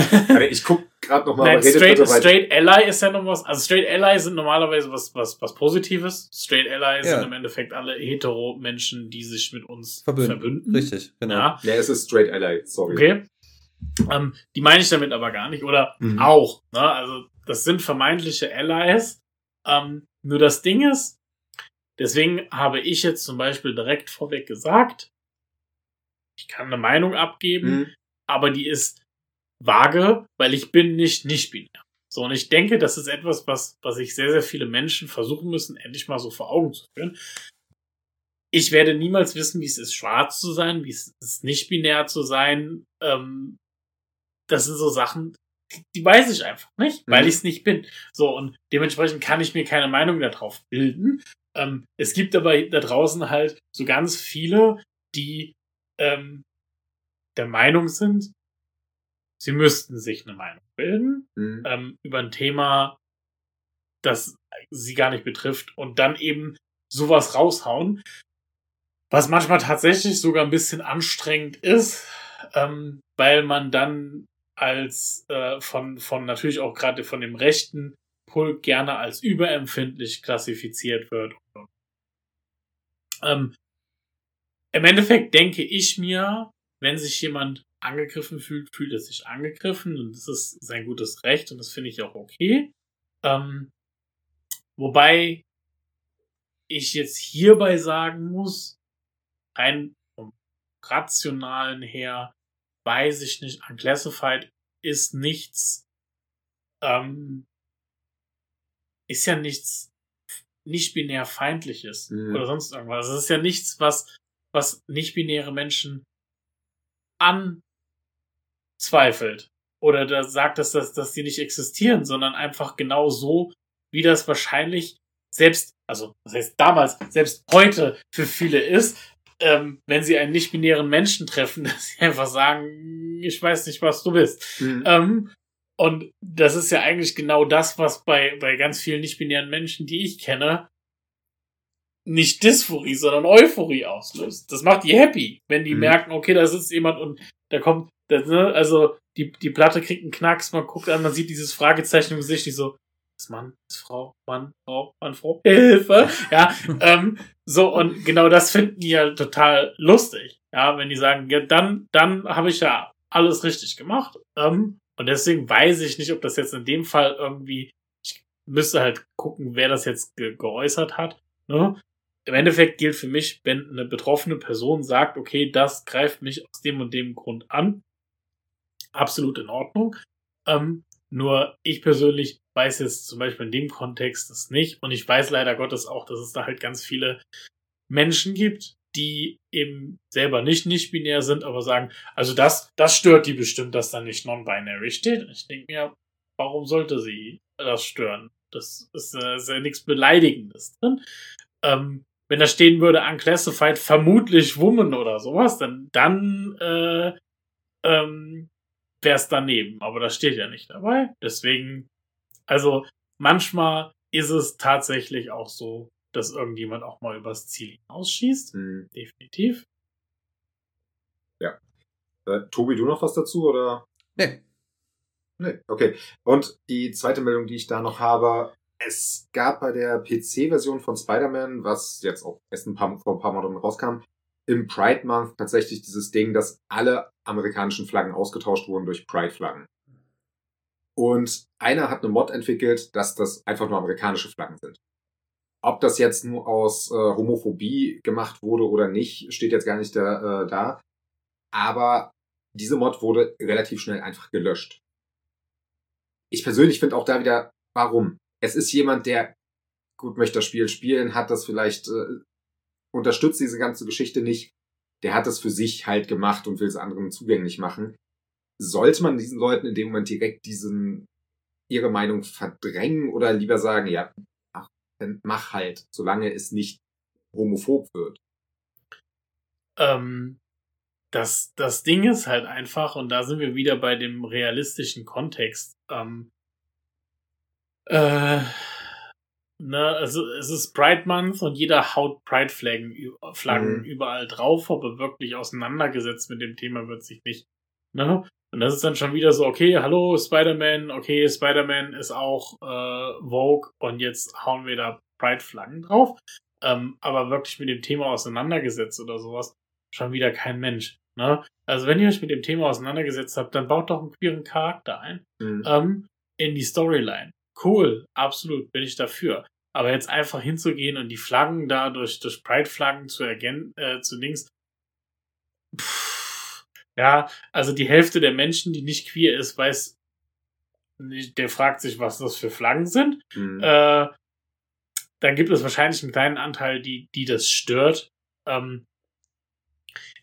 ich guck gerade nochmal. Nein, straight, straight Ally ist ja noch was. Also Straight Ally sind normalerweise was, was, was Positives. Straight Ally ja. sind im Endeffekt alle hetero Menschen, die sich mit uns verbünden. verbünden. Richtig, genau. Ja. ja, es ist Straight Ally, sorry. Okay. Ähm, die meine ich damit aber gar nicht. Oder mhm. auch. Ne? Also das sind vermeintliche Allies. Ähm, nur das Ding ist, Deswegen habe ich jetzt zum Beispiel direkt vorweg gesagt, ich kann eine Meinung abgeben, mhm. aber die ist vage, weil ich bin nicht nicht binär. So, und ich denke, das ist etwas, was, was sich sehr, sehr viele Menschen versuchen müssen, endlich mal so vor Augen zu führen. Ich werde niemals wissen, wie es ist, schwarz zu sein, wie es ist, nicht binär zu sein. Ähm, das sind so Sachen, die, weiß ich einfach nicht, weil mhm. ich es nicht bin. So, und dementsprechend kann ich mir keine Meinung darauf bilden. Ähm, es gibt aber da draußen halt so ganz viele, die ähm, der Meinung sind, sie müssten sich eine Meinung bilden mhm. ähm, über ein Thema, das sie gar nicht betrifft und dann eben sowas raushauen, was manchmal tatsächlich sogar ein bisschen anstrengend ist, ähm, weil man dann als äh, von, von natürlich auch gerade von dem rechten Pulk gerne als überempfindlich klassifiziert wird. Ähm, Im Endeffekt denke ich mir, wenn sich jemand angegriffen fühlt, fühlt er sich angegriffen und das ist sein gutes Recht und das finde ich auch okay. Ähm, wobei ich jetzt hierbei sagen muss, rein vom rationalen her, weiß ich nicht, Unclassified ist nichts, ähm, ist ja nichts nicht-binär feindliches mhm. oder sonst irgendwas. Es ist ja nichts, was, was nicht-binäre Menschen anzweifelt oder da sagt, dass, dass, dass die nicht existieren, sondern einfach genau so, wie das wahrscheinlich selbst, also das heißt damals, selbst heute für viele ist, ähm, wenn sie einen nicht-binären Menschen treffen, dass sie einfach sagen, ich weiß nicht, was du bist. Mhm. Ähm, und das ist ja eigentlich genau das, was bei, bei ganz vielen nicht-binären Menschen, die ich kenne, nicht Dysphorie, sondern Euphorie auslöst. Das macht die happy, wenn die Mhm. merken, okay, da sitzt jemand und da kommt, das, ne, also die, die Platte kriegt einen Knacks, man guckt an, man sieht dieses Fragezeichen im Gesicht, die so, ist Mann, ist Frau, Mann, Frau, Mann, Frau, Hilfe, ja, ähm, so, und genau das finden die ja total lustig, ja, wenn die sagen, ja, dann, dann habe ich ja alles richtig gemacht, ähm, und deswegen weiß ich nicht, ob das jetzt in dem Fall irgendwie, ich müsste halt gucken, wer das jetzt ge geäußert hat, ne, im Endeffekt gilt für mich, wenn eine betroffene Person sagt, okay, das greift mich aus dem und dem Grund an, absolut in Ordnung. Ähm, nur ich persönlich weiß jetzt zum Beispiel in dem Kontext das nicht und ich weiß leider Gottes auch, dass es da halt ganz viele Menschen gibt, die eben selber nicht nicht-binär sind, aber sagen, also das, das stört die bestimmt, dass da nicht non-binary steht. Ich denke mir, warum sollte sie das stören? Das ist, äh, ist ja nichts Beleidigendes drin. Ähm, wenn da stehen würde, unclassified, vermutlich Woman oder sowas, dann, dann äh, ähm, wäre es daneben. Aber das steht ja nicht dabei. Deswegen, also manchmal ist es tatsächlich auch so, dass irgendjemand auch mal übers Ziel hinausschießt. Mhm. Definitiv. Äh, Tobi, du noch was dazu oder? Nee. Nee, okay. Und die zweite Meldung, die ich da noch habe, es gab bei der PC-Version von Spider-Man, was jetzt auch erst ein paar, vor ein paar Monaten rauskam, im Pride Month tatsächlich dieses Ding, dass alle amerikanischen Flaggen ausgetauscht wurden durch Pride-Flaggen. Und einer hat eine Mod entwickelt, dass das einfach nur amerikanische Flaggen sind. Ob das jetzt nur aus äh, Homophobie gemacht wurde oder nicht, steht jetzt gar nicht da. Äh, da. Aber diese Mod wurde relativ schnell einfach gelöscht. Ich persönlich finde auch da wieder, warum? Es ist jemand, der gut möchte das Spiel spielen, hat das vielleicht, äh, unterstützt diese ganze Geschichte nicht. Der hat das für sich halt gemacht und will es anderen zugänglich machen. Sollte man diesen Leuten in dem Moment direkt diesen, ihre Meinung verdrängen oder lieber sagen, ja, dann mach halt, solange es nicht homophob wird. Ähm, das, das Ding ist halt einfach, und da sind wir wieder bei dem realistischen Kontext. Ähm, äh, ne, also es ist Pride Month und jeder haut Pride-Flaggen Flaggen Mhm. überall drauf, aber wirklich auseinandergesetzt mit dem Thema wird sich nicht. Ne? Und das ist dann schon wieder so, okay, hallo, Spider-Man, okay, Spider-Man ist auch äh, Vogue und jetzt hauen wir da Pride-Flaggen drauf. Ähm, aber wirklich mit dem Thema auseinandergesetzt oder sowas, schon wieder kein Mensch. Ne? Also wenn ihr euch mit dem Thema auseinandergesetzt habt, dann baut doch einen queeren Charakter ein Mhm. ähm, in die Storyline. Cool, absolut, bin ich dafür. Aber jetzt einfach hinzugehen und die Flaggen da durch, durch Pride-Flaggen zu ergänzen, äh, zu Dings. Pff, ja, also die Hälfte der Menschen, die nicht queer ist, weiß, nicht, der fragt sich, was das für Flaggen sind. Mhm. Äh, dann gibt es wahrscheinlich einen kleinen Anteil, die, die das stört. Ähm,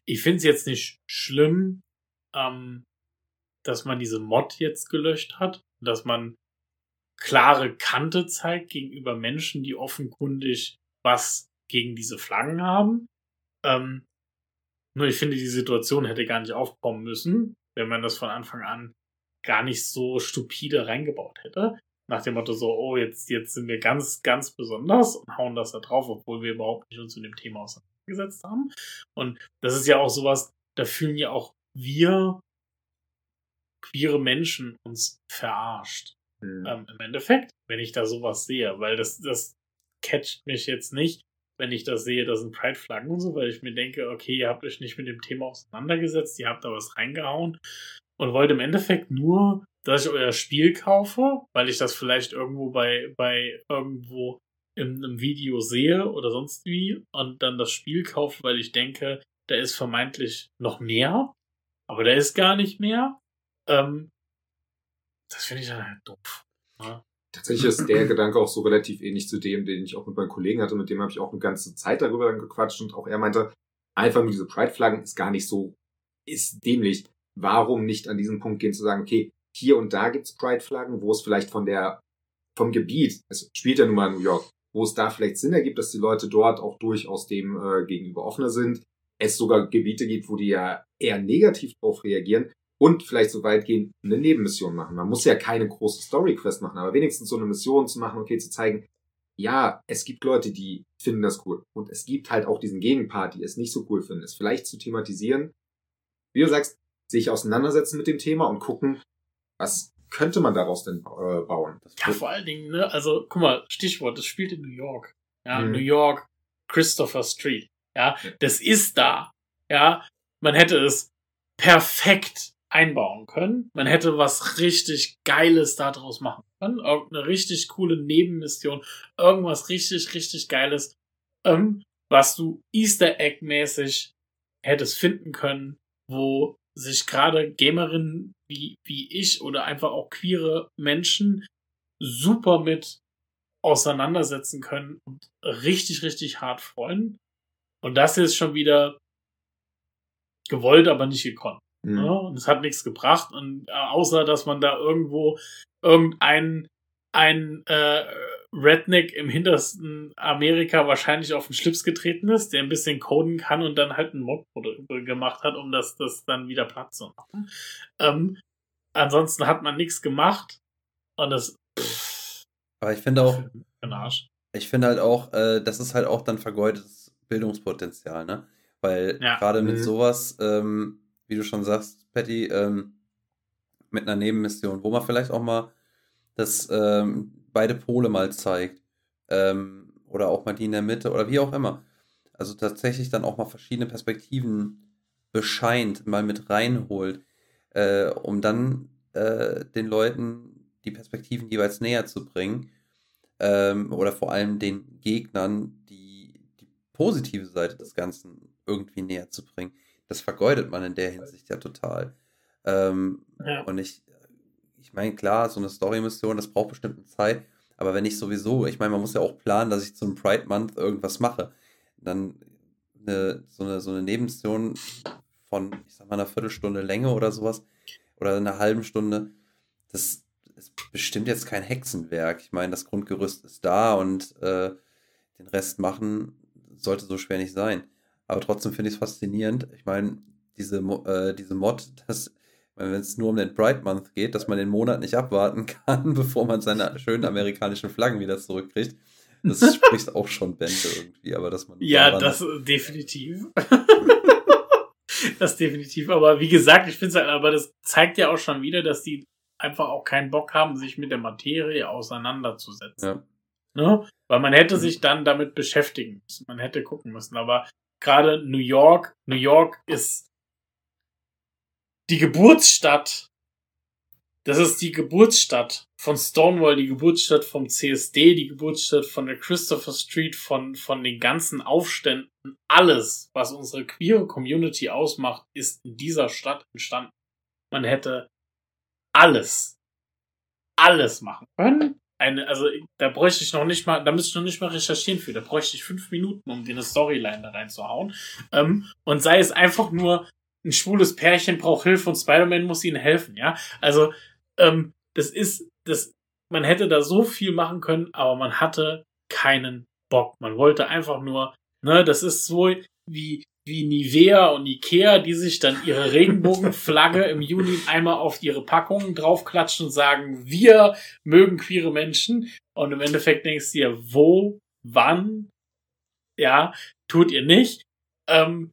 ich finde es jetzt nicht schlimm, ähm, dass man diese Mod jetzt gelöscht hat, dass man klare Kante zeigt gegenüber Menschen, die offenkundig was gegen diese Flaggen haben. Ähm, nur ich finde, die Situation hätte gar nicht aufkommen müssen, wenn man das von Anfang an gar nicht so stupide reingebaut hätte. Nach dem Motto so, oh, jetzt, jetzt sind wir ganz, ganz besonders und hauen das da drauf, obwohl wir überhaupt nicht uns zu dem Thema auseinandergesetzt haben. Und das ist ja auch sowas, da fühlen ja auch wir queere Menschen uns verarscht. Mhm. Ähm, Im Endeffekt, wenn ich da sowas sehe, weil das, das catcht mich jetzt nicht, wenn ich das sehe, das sind Pride-Flaggen und so, weil ich mir denke, okay, ihr habt euch nicht mit dem Thema auseinandergesetzt, ihr habt da was reingehauen und wollt im Endeffekt nur, dass ich euer Spiel kaufe, weil ich das vielleicht irgendwo bei, bei irgendwo in einem Video sehe oder sonst wie und dann das Spiel kaufe, weil ich denke, da ist vermeintlich noch mehr, aber da ist gar nicht mehr. Ähm, das finde ich dann halt doof. Ja. Tatsächlich ist der Gedanke auch so relativ ähnlich zu dem, den ich auch mit meinen Kollegen hatte. Mit dem habe ich auch eine ganze Zeit darüber dann gequatscht und auch er meinte, einfach nur diese Pride-Flaggen ist gar nicht so, ist dämlich. Warum nicht an diesen Punkt gehen zu sagen, okay, hier und da gibt's Pride-Flaggen, wo es vielleicht von der, vom Gebiet, es spielt ja nun mal in New York, wo es da vielleicht Sinn ergibt, dass die Leute dort auch durchaus dem äh, gegenüber offener sind. Es sogar Gebiete gibt, wo die ja eher negativ drauf reagieren und vielleicht so weit gehen, eine Nebenmission machen. Man muss ja keine große Story-Quest machen, aber wenigstens so eine Mission zu machen, okay, zu zeigen, ja, es gibt Leute, die finden das cool. Und es gibt halt auch diesen Gegenpart, die es nicht so cool finden. Es vielleicht zu thematisieren. Wie du sagst, sich auseinandersetzen mit dem Thema und gucken, was könnte man daraus denn äh, bauen. Ja, vor allen Dingen, ne, also guck mal, Stichwort, das spielt in New York. Ja, mhm. New York, Christopher Street. Ja, das ist da. Ja, man hätte es perfekt einbauen können. Man hätte was richtig Geiles daraus machen können. Irgendeine richtig coole Nebenmission. Irgendwas richtig, richtig Geiles. Ähm, was du Easter Egg-mäßig hättest finden können, wo sich gerade Gamerinnen wie, wie ich oder einfach auch queere Menschen super mit auseinandersetzen können und richtig, richtig hart freuen. Und das ist schon wieder gewollt, aber nicht gekonnt. Mhm. Ja, und es hat nichts gebracht. Und äh, außer dass man da irgendwo irgendein ein äh, Redneck im hintersten Amerika wahrscheinlich auf den Schlips getreten ist, der ein bisschen coden kann und dann halt einen Mod gemacht hat, um das, das dann wieder Platz zu machen. Ähm, ansonsten hat man nichts gemacht und das. Pff, Aber ich finde auch. Ich finde halt auch, äh, das ist halt auch dann vergeudetes Bildungspotenzial, ne? Weil ja. gerade mit mhm. sowas, ähm, wie du schon sagst, Patty, ähm, mit einer Nebenmission, wo man vielleicht auch mal das ähm, beide Pole mal zeigt. Ähm, oder auch mal die in der Mitte oder wie auch immer. Also tatsächlich dann auch mal verschiedene Perspektiven bescheint, mal mit reinholt, äh, um dann äh, den Leuten die Perspektiven jeweils näher zu bringen. Ähm, oder vor allem den Gegnern die, die positive Seite des Ganzen irgendwie näher zu bringen. Das vergeudet man in der Hinsicht ja total. Ähm, ja. Und ich, ich meine, klar, so eine Story-Mission, das braucht bestimmt eine Zeit. Aber wenn ich sowieso, ich meine, man muss ja auch planen, dass ich zum Pride Month irgendwas mache. Dann eine, so, eine, so eine Nebenmission von, ich sag mal, einer Viertelstunde Länge oder sowas, oder einer halben Stunde, das ist bestimmt jetzt kein Hexenwerk. Ich meine, das Grundgerüst ist da und äh, den Rest machen sollte so schwer nicht sein. Aber trotzdem finde ich es faszinierend. Ich meine, diese, äh, diese Mod, das wenn es nur um den Pride Month geht, dass man den Monat nicht abwarten kann, bevor man seine schönen amerikanischen Flaggen wieder zurückkriegt. Das spricht auch schon Bände irgendwie, aber dass man. Ja, das definitiv. das definitiv. Aber wie gesagt, ich finde es halt, aber das zeigt ja auch schon wieder, dass die einfach auch keinen Bock haben, sich mit der Materie auseinanderzusetzen. Ja. Ne? Weil man hätte sich dann damit beschäftigen müssen. Man hätte gucken müssen. Aber gerade New York, New York ist die Geburtsstadt. Das ist die Geburtsstadt von Stonewall, die Geburtsstadt vom CSD, die Geburtsstadt von der Christopher Street, von, von den ganzen Aufständen. Alles, was unsere queere Community ausmacht, ist in dieser Stadt entstanden. Man hätte alles, alles machen können. Eine, also da bräuchte ich noch nicht mal, da müsste ich noch nicht mal recherchieren für. Da bräuchte ich fünf Minuten, um dir eine Storyline da reinzuhauen. Ähm, und sei es einfach nur ein schwules Pärchen braucht Hilfe und Spider-Man muss ihnen helfen, ja. Also, ähm, das ist, das, man hätte da so viel machen können, aber man hatte keinen Bock. Man wollte einfach nur, ne, das ist so wie, wie Nivea und Ikea, die sich dann ihre Regenbogenflagge im Juni einmal auf ihre Packungen draufklatschen und sagen, wir mögen queere Menschen. Und im Endeffekt denkst du dir, wo, wann, ja, tut ihr nicht. Ähm,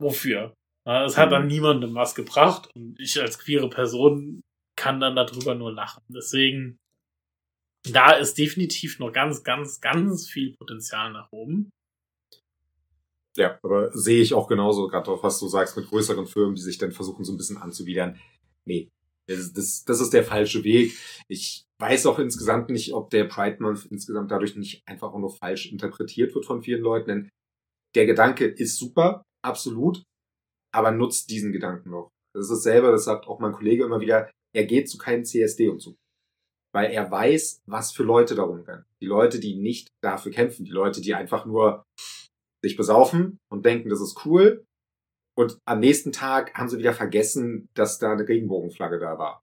wofür? Es hat dann mhm. niemandem was gebracht und ich als queere Person kann dann darüber nur lachen. Deswegen, da ist definitiv noch ganz, ganz, ganz viel Potenzial nach oben. Ja, aber sehe ich auch genauso, gerade auch was du sagst mit größeren Firmen, die sich dann versuchen, so ein bisschen anzuwidern. Nee, das, das, das ist der falsche Weg. Ich weiß auch insgesamt nicht, ob der Pride Month insgesamt dadurch nicht einfach auch nur falsch interpretiert wird von vielen Leuten, denn der Gedanke ist super, absolut, aber nutzt diesen Gedanken noch. Das ist dasselbe, das sagt auch mein Kollege immer wieder, er geht zu keinem CSD und so. Weil er weiß, was für Leute darum gehen. Die Leute, die nicht dafür kämpfen, die Leute, die einfach nur sich besaufen und denken, das ist cool. Und am nächsten Tag haben sie wieder vergessen, dass da eine Regenbogenflagge da war.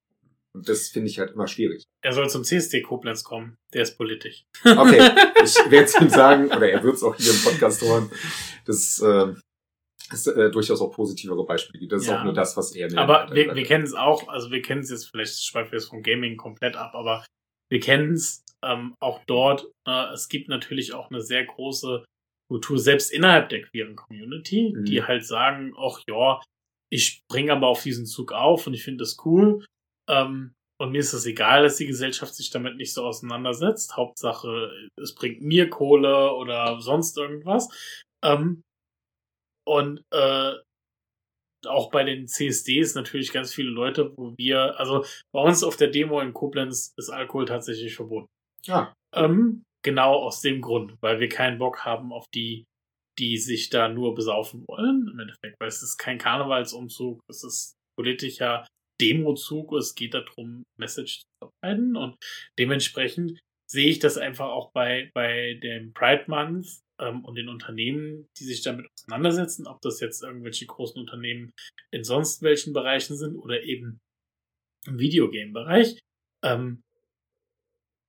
Und das finde ich halt immer schwierig. Er soll zum CSD Koblenz kommen. Der ist politisch. Okay, ich werde es ihm sagen, oder er wird es auch hier im Podcast hören. Das äh, es äh, durchaus auch positivere Beispiele gibt. Das ja. ist auch nur das, was er Aber wir, wir kennen es auch, also wir kennen es jetzt, vielleicht schweifen wir es vom Gaming komplett ab, aber wir kennen es ähm, auch dort. Äh, es gibt natürlich auch eine sehr große Kultur, selbst innerhalb der queeren Community, mhm. die halt sagen, ach ja, ich springe aber auf diesen Zug auf und ich finde das cool. Ähm, und mir ist es egal, dass die Gesellschaft sich damit nicht so auseinandersetzt. Hauptsache, es bringt mir Kohle oder sonst irgendwas. Ähm, und äh, auch bei den CSDs natürlich ganz viele Leute, wo wir, also bei uns auf der Demo in Koblenz ist Alkohol tatsächlich verboten. Ja. Ähm, genau aus dem Grund, weil wir keinen Bock haben auf die, die sich da nur besaufen wollen, im Endeffekt, weil es ist kein Karnevalsumzug, es ist politischer Demozug, es geht darum, Message zu verbreiten und dementsprechend sehe ich das einfach auch bei, bei dem Pride Month ähm, und den Unternehmen, die sich damit auseinandersetzen, ob das jetzt irgendwelche großen Unternehmen in sonst welchen Bereichen sind oder eben im Videogame-Bereich, ähm,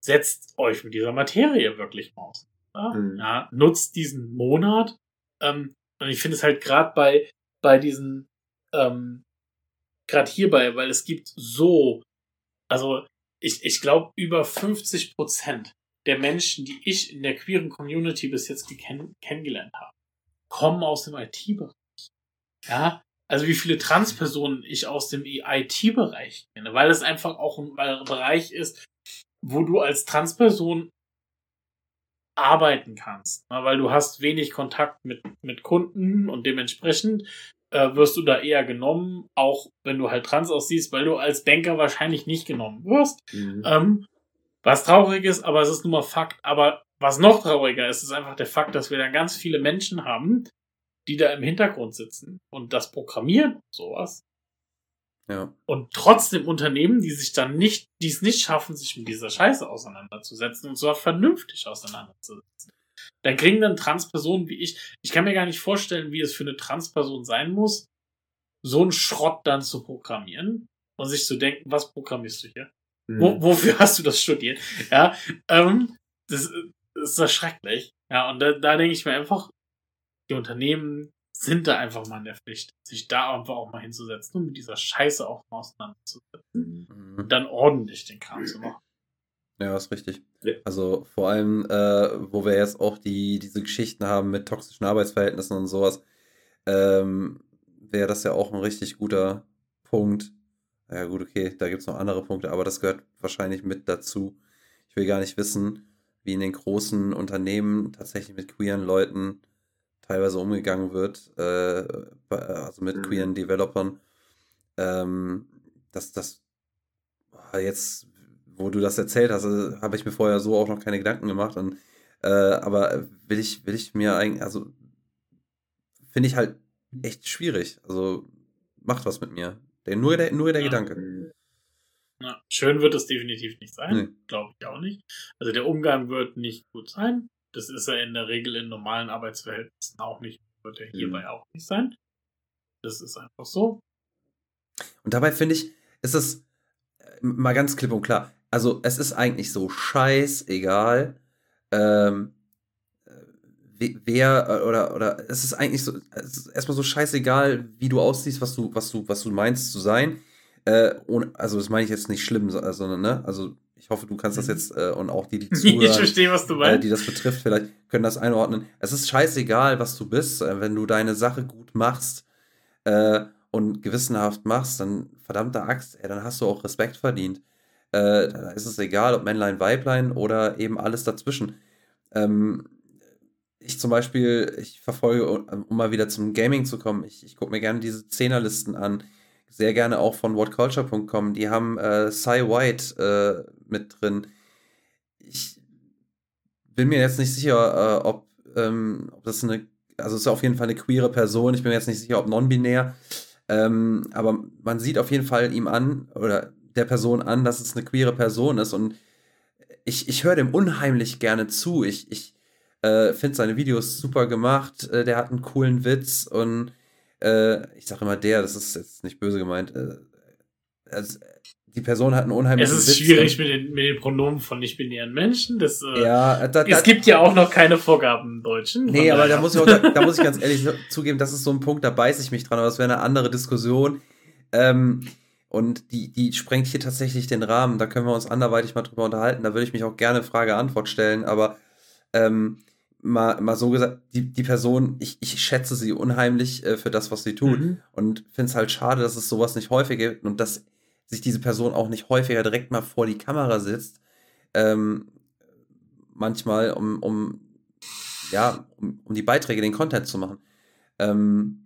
setzt euch mit dieser Materie wirklich aus. Ja? Mhm. ja nutzt diesen Monat. Ähm, und ich finde es halt gerade bei, bei diesen, ähm, gerade hierbei, weil es gibt so, also ich, ich glaube, über 50 Prozent der Menschen, die ich in der queeren Community bis jetzt kenn kennengelernt habe, kommen aus dem IT-Bereich. Ja, also wie viele Transpersonen ich aus dem IT-Bereich kenne, weil es einfach auch ein Bereich ist, wo du als Transperson arbeiten kannst, weil du hast wenig Kontakt mit, mit Kunden und dementsprechend äh, wirst du da eher genommen, auch wenn du halt trans aussiehst, weil du als Banker wahrscheinlich nicht genommen wirst. Mhm. Ähm, was traurig ist, aber es ist nun mal Fakt. Aber was noch trauriger ist, ist einfach der Fakt, dass wir dann ganz viele Menschen haben, die da im Hintergrund sitzen und das programmieren und sowas. Ja. Und trotzdem Unternehmen, die sich dann nicht, die es nicht schaffen, sich mit dieser Scheiße auseinanderzusetzen und zwar vernünftig auseinanderzusetzen. Dann kriegen dann Transpersonen wie ich, ich kann mir gar nicht vorstellen, wie es für eine Transperson sein muss, so einen Schrott dann zu programmieren und sich zu denken, was programmierst du hier? Mhm. Wo, wofür hast du das studiert? Ja, ähm, das, das ist erschrecklich. Ja, und da, da denke ich mir einfach, die Unternehmen sind da einfach mal in der Pflicht, sich da einfach auch mal hinzusetzen und mit dieser Scheiße auch mal auseinanderzusetzen. Mhm. Und dann ordentlich den Kram zu machen. Ja, ist richtig. Ja. Also vor allem, äh, wo wir jetzt auch die, diese Geschichten haben mit toxischen Arbeitsverhältnissen und sowas, ähm, wäre das ja auch ein richtig guter Punkt, ja, gut, okay, da gibt es noch andere Punkte, aber das gehört wahrscheinlich mit dazu. Ich will gar nicht wissen, wie in den großen Unternehmen tatsächlich mit queeren Leuten teilweise umgegangen wird, äh, also mit mhm. queeren Developern. Ähm, dass das jetzt, wo du das erzählt hast, äh, habe ich mir vorher so auch noch keine Gedanken gemacht. Und, äh, aber will ich, will ich mir eigentlich, also finde ich halt echt schwierig. Also macht was mit mir. Der, nur der, nur der ja. Gedanke. Ja, schön wird es definitiv nicht sein. Nee. Glaube ich auch nicht. Also der Umgang wird nicht gut sein. Das ist er in der Regel in normalen Arbeitsverhältnissen auch nicht. Wird er hierbei mhm. auch nicht sein. Das ist einfach so. Und dabei finde ich, ist es äh, mal ganz klipp und klar. Also es ist eigentlich so scheißegal, ähm, wer äh, oder oder es ist eigentlich so es ist erstmal so scheißegal, wie du aussiehst, was du was du was du meinst zu sein. Äh, ohne, also das meine ich jetzt nicht schlimm, sondern ne, also ich hoffe, du kannst das mhm. jetzt äh, und auch die die zuhören, ich verstehe, was du meinst. Äh, die das betrifft, vielleicht können das einordnen. Es ist scheißegal, was du bist, äh, wenn du deine Sache gut machst äh, und gewissenhaft machst, dann verdammte Axt, ey, dann hast du auch Respekt verdient. Da ist es egal, ob Männlein, Weiblein oder eben alles dazwischen. Ähm, ich zum Beispiel, ich verfolge, um mal wieder zum Gaming zu kommen, ich, ich gucke mir gerne diese Zehnerlisten an. Sehr gerne auch von whatculture.com. Die haben äh, Cy White äh, mit drin. Ich bin mir jetzt nicht sicher, äh, ob, ähm, ob das eine, also es ist auf jeden Fall eine queere Person. Ich bin mir jetzt nicht sicher, ob non-binär. Ähm, aber man sieht auf jeden Fall ihm an, oder der Person an, dass es eine queere Person ist. Und ich, ich höre dem unheimlich gerne zu. Ich, ich, äh, Finde seine Videos super gemacht. Äh, der hat einen coolen Witz und äh, ich sage immer der, das ist jetzt nicht böse gemeint. Äh, also, die Person hat einen unheimlichen Witz. Es ist Witz schwierig mit den, mit den Pronomen von nicht-binären Menschen. Das, äh, ja, da, da, es gibt ja auch noch keine Vorgaben im Deutschen. Nee, aber da muss, ich auch, da, da, muss ich ganz ehrlich zugeben, das ist so ein Punkt, da beiße ich mich dran, aber das wäre eine andere Diskussion. Ähm, Und die, die sprengt hier tatsächlich den Rahmen. Da können wir uns anderweitig mal drüber unterhalten. Da würde ich mich auch gerne Frage-Antwort stellen. Aber ähm, mal, mal so gesagt, die, die Person, ich, ich schätze sie unheimlich äh, für das, was sie tut. Mhm. Und finde es halt schade, dass es sowas nicht häufiger gibt und dass sich diese Person auch nicht häufiger direkt mal vor die Kamera sitzt. Ähm, manchmal, um, um ja, um, um die Beiträge, den Content zu machen. Ähm,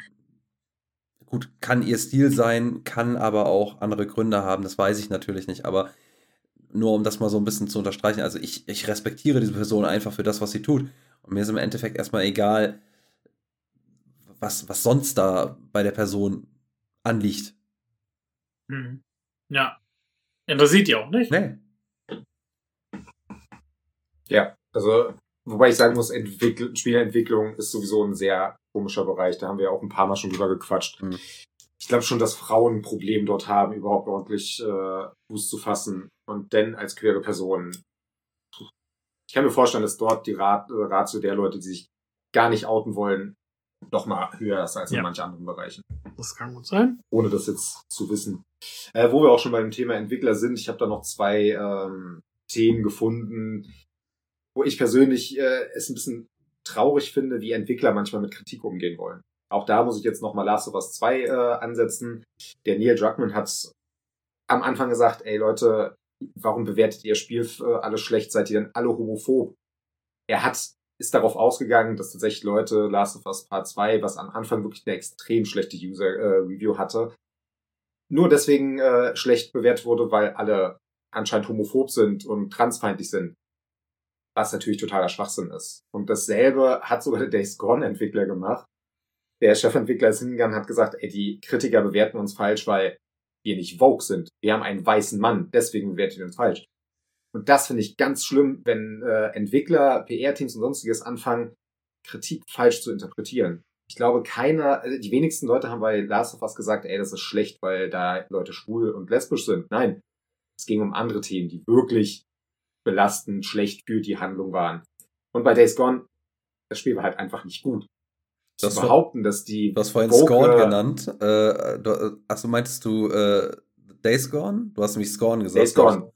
gut, kann ihr Stil sein, kann aber auch andere Gründe haben, das weiß ich natürlich nicht, aber nur um das mal so ein bisschen zu unterstreichen, also ich, ich respektiere diese Person einfach für das, was sie tut. Und mir ist im Endeffekt erstmal egal, was, was sonst da bei der Person anliegt. Hm. Ja. Interessiert die auch nicht? Nee. Ja, also Wobei ich sagen muss, Entwickl Spielentwicklung ist sowieso ein sehr komischer Bereich. Da haben wir auch ein paar Mal schon drüber gequatscht. Mhm. Ich glaube schon, dass Frauen ein Problem dort haben, überhaupt ordentlich äh, Fuß zu fassen. Und denn als queere Person. Ich kann mir vorstellen, dass dort die Rat, äh, Ratio der Leute, die sich gar nicht outen wollen, doch mal höher ist als in manchen anderen Bereichen. Das kann gut sein. Ohne das jetzt zu wissen. Äh, wo wir auch schon beim Thema Entwickler sind, ich habe da noch zwei ähm, Themen gefunden, wo ich persönlich äh, es ein bisschen traurig finde, wie Entwickler manchmal mit Kritik umgehen wollen. Auch da muss ich jetzt nochmal Last of Us 2 äh, ansetzen. Der Neil Druckmann hat am Anfang gesagt, ey Leute, warum bewertet ihr Spiel alles schlecht? Seid ihr denn alle homophob? Er hat ist darauf ausgegangen, dass tatsächlich Leute Last of Us Part 2, was am Anfang wirklich eine extrem schlechte User-Review äh, hatte, nur deswegen äh, schlecht bewertet wurde, weil alle anscheinend homophob sind und transfeindlich sind was natürlich totaler Schwachsinn ist. Und dasselbe hat sogar der Days Gone Entwickler gemacht. Der Chefentwickler ist hingegangen und hat gesagt, ey, die Kritiker bewerten uns falsch, weil wir nicht Vogue sind. Wir haben einen weißen Mann, deswegen bewerten wir uns falsch. Und das finde ich ganz schlimm, wenn äh, Entwickler, PR-Teams und sonstiges anfangen, Kritik falsch zu interpretieren. Ich glaube, keiner, also die wenigsten Leute haben bei Last of Us gesagt, ey, das ist schlecht, weil da Leute schwul und lesbisch sind. Nein, es ging um andere Themen, die wirklich belastend, schlecht für die Handlung waren. Und bei Days Gone, das Spiel war halt einfach nicht gut. Das zu behaupten, dass die. Du hast vorhin Scorn genannt. Äh, du, achso, meintest du äh, Days Gone? Du hast nämlich Scorn gesagt. Days Gone.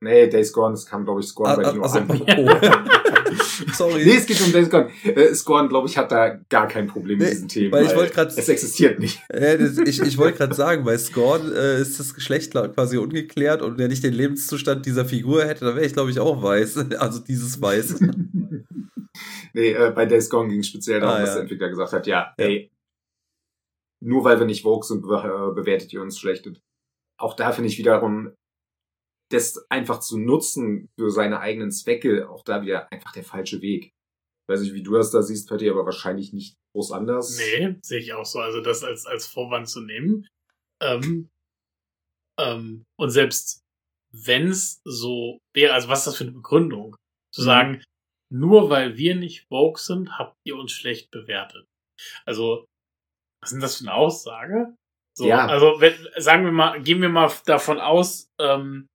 Nee, Days Gone, das kam, glaube ich, Scorn ah, bei nur also, oh. Sorry. Nee, es geht um Days Gone. Äh, Scorn, glaube ich, hat da gar kein Problem mit diesen Themen. Weil ich wollte gerade. Es existiert nicht. Äh, das, ich ich wollte gerade sagen, bei Scorn äh, ist das Geschlecht quasi ungeklärt und wenn ich den Lebenszustand dieser Figur hätte, dann wäre ich, glaube ich, auch weiß. Also dieses Weiß. Nee, äh, bei Days Gone ging es speziell darum, ah, dass der Entwickler gesagt hat, ja, ja, ey, nur weil wir nicht Vogue sind, be bewertet ihr uns schlecht. Auch da finde ich wiederum, das einfach zu nutzen für seine eigenen Zwecke, auch da wieder einfach der falsche Weg. weiß nicht, wie du das da siehst, Patty, aber wahrscheinlich nicht groß anders. Nee, sehe ich auch so. Also das als, als Vorwand zu nehmen. Ähm, ähm, und selbst wenn es so wäre, also was ist das für eine Begründung? Zu mhm. sagen, nur weil wir nicht woke sind, habt ihr uns schlecht bewertet. Also, was ist denn das für eine Aussage? So, ja. Also, wenn, sagen wir mal, gehen wir mal davon aus, ähm,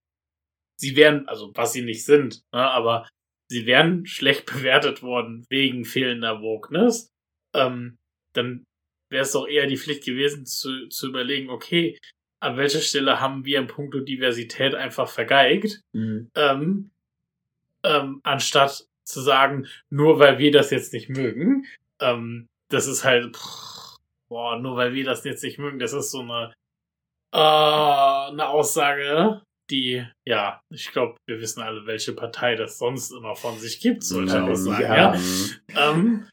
sie wären, also was sie nicht sind, ne, aber sie wären schlecht bewertet worden wegen fehlender Wokeness, ähm, dann wäre es doch eher die Pflicht gewesen zu, zu überlegen, okay, an welcher Stelle haben wir in puncto Diversität einfach vergeigt, mhm. ähm, ähm, anstatt zu sagen, nur weil wir das jetzt nicht mögen, ähm, das ist halt, pff, boah, nur weil wir das jetzt nicht mögen, das ist so eine, äh, eine Aussage, die, ja, ich glaube, wir wissen alle, welche Partei das sonst immer von sich gibt, sollte ich auch sagen, ja. ja. Ähm,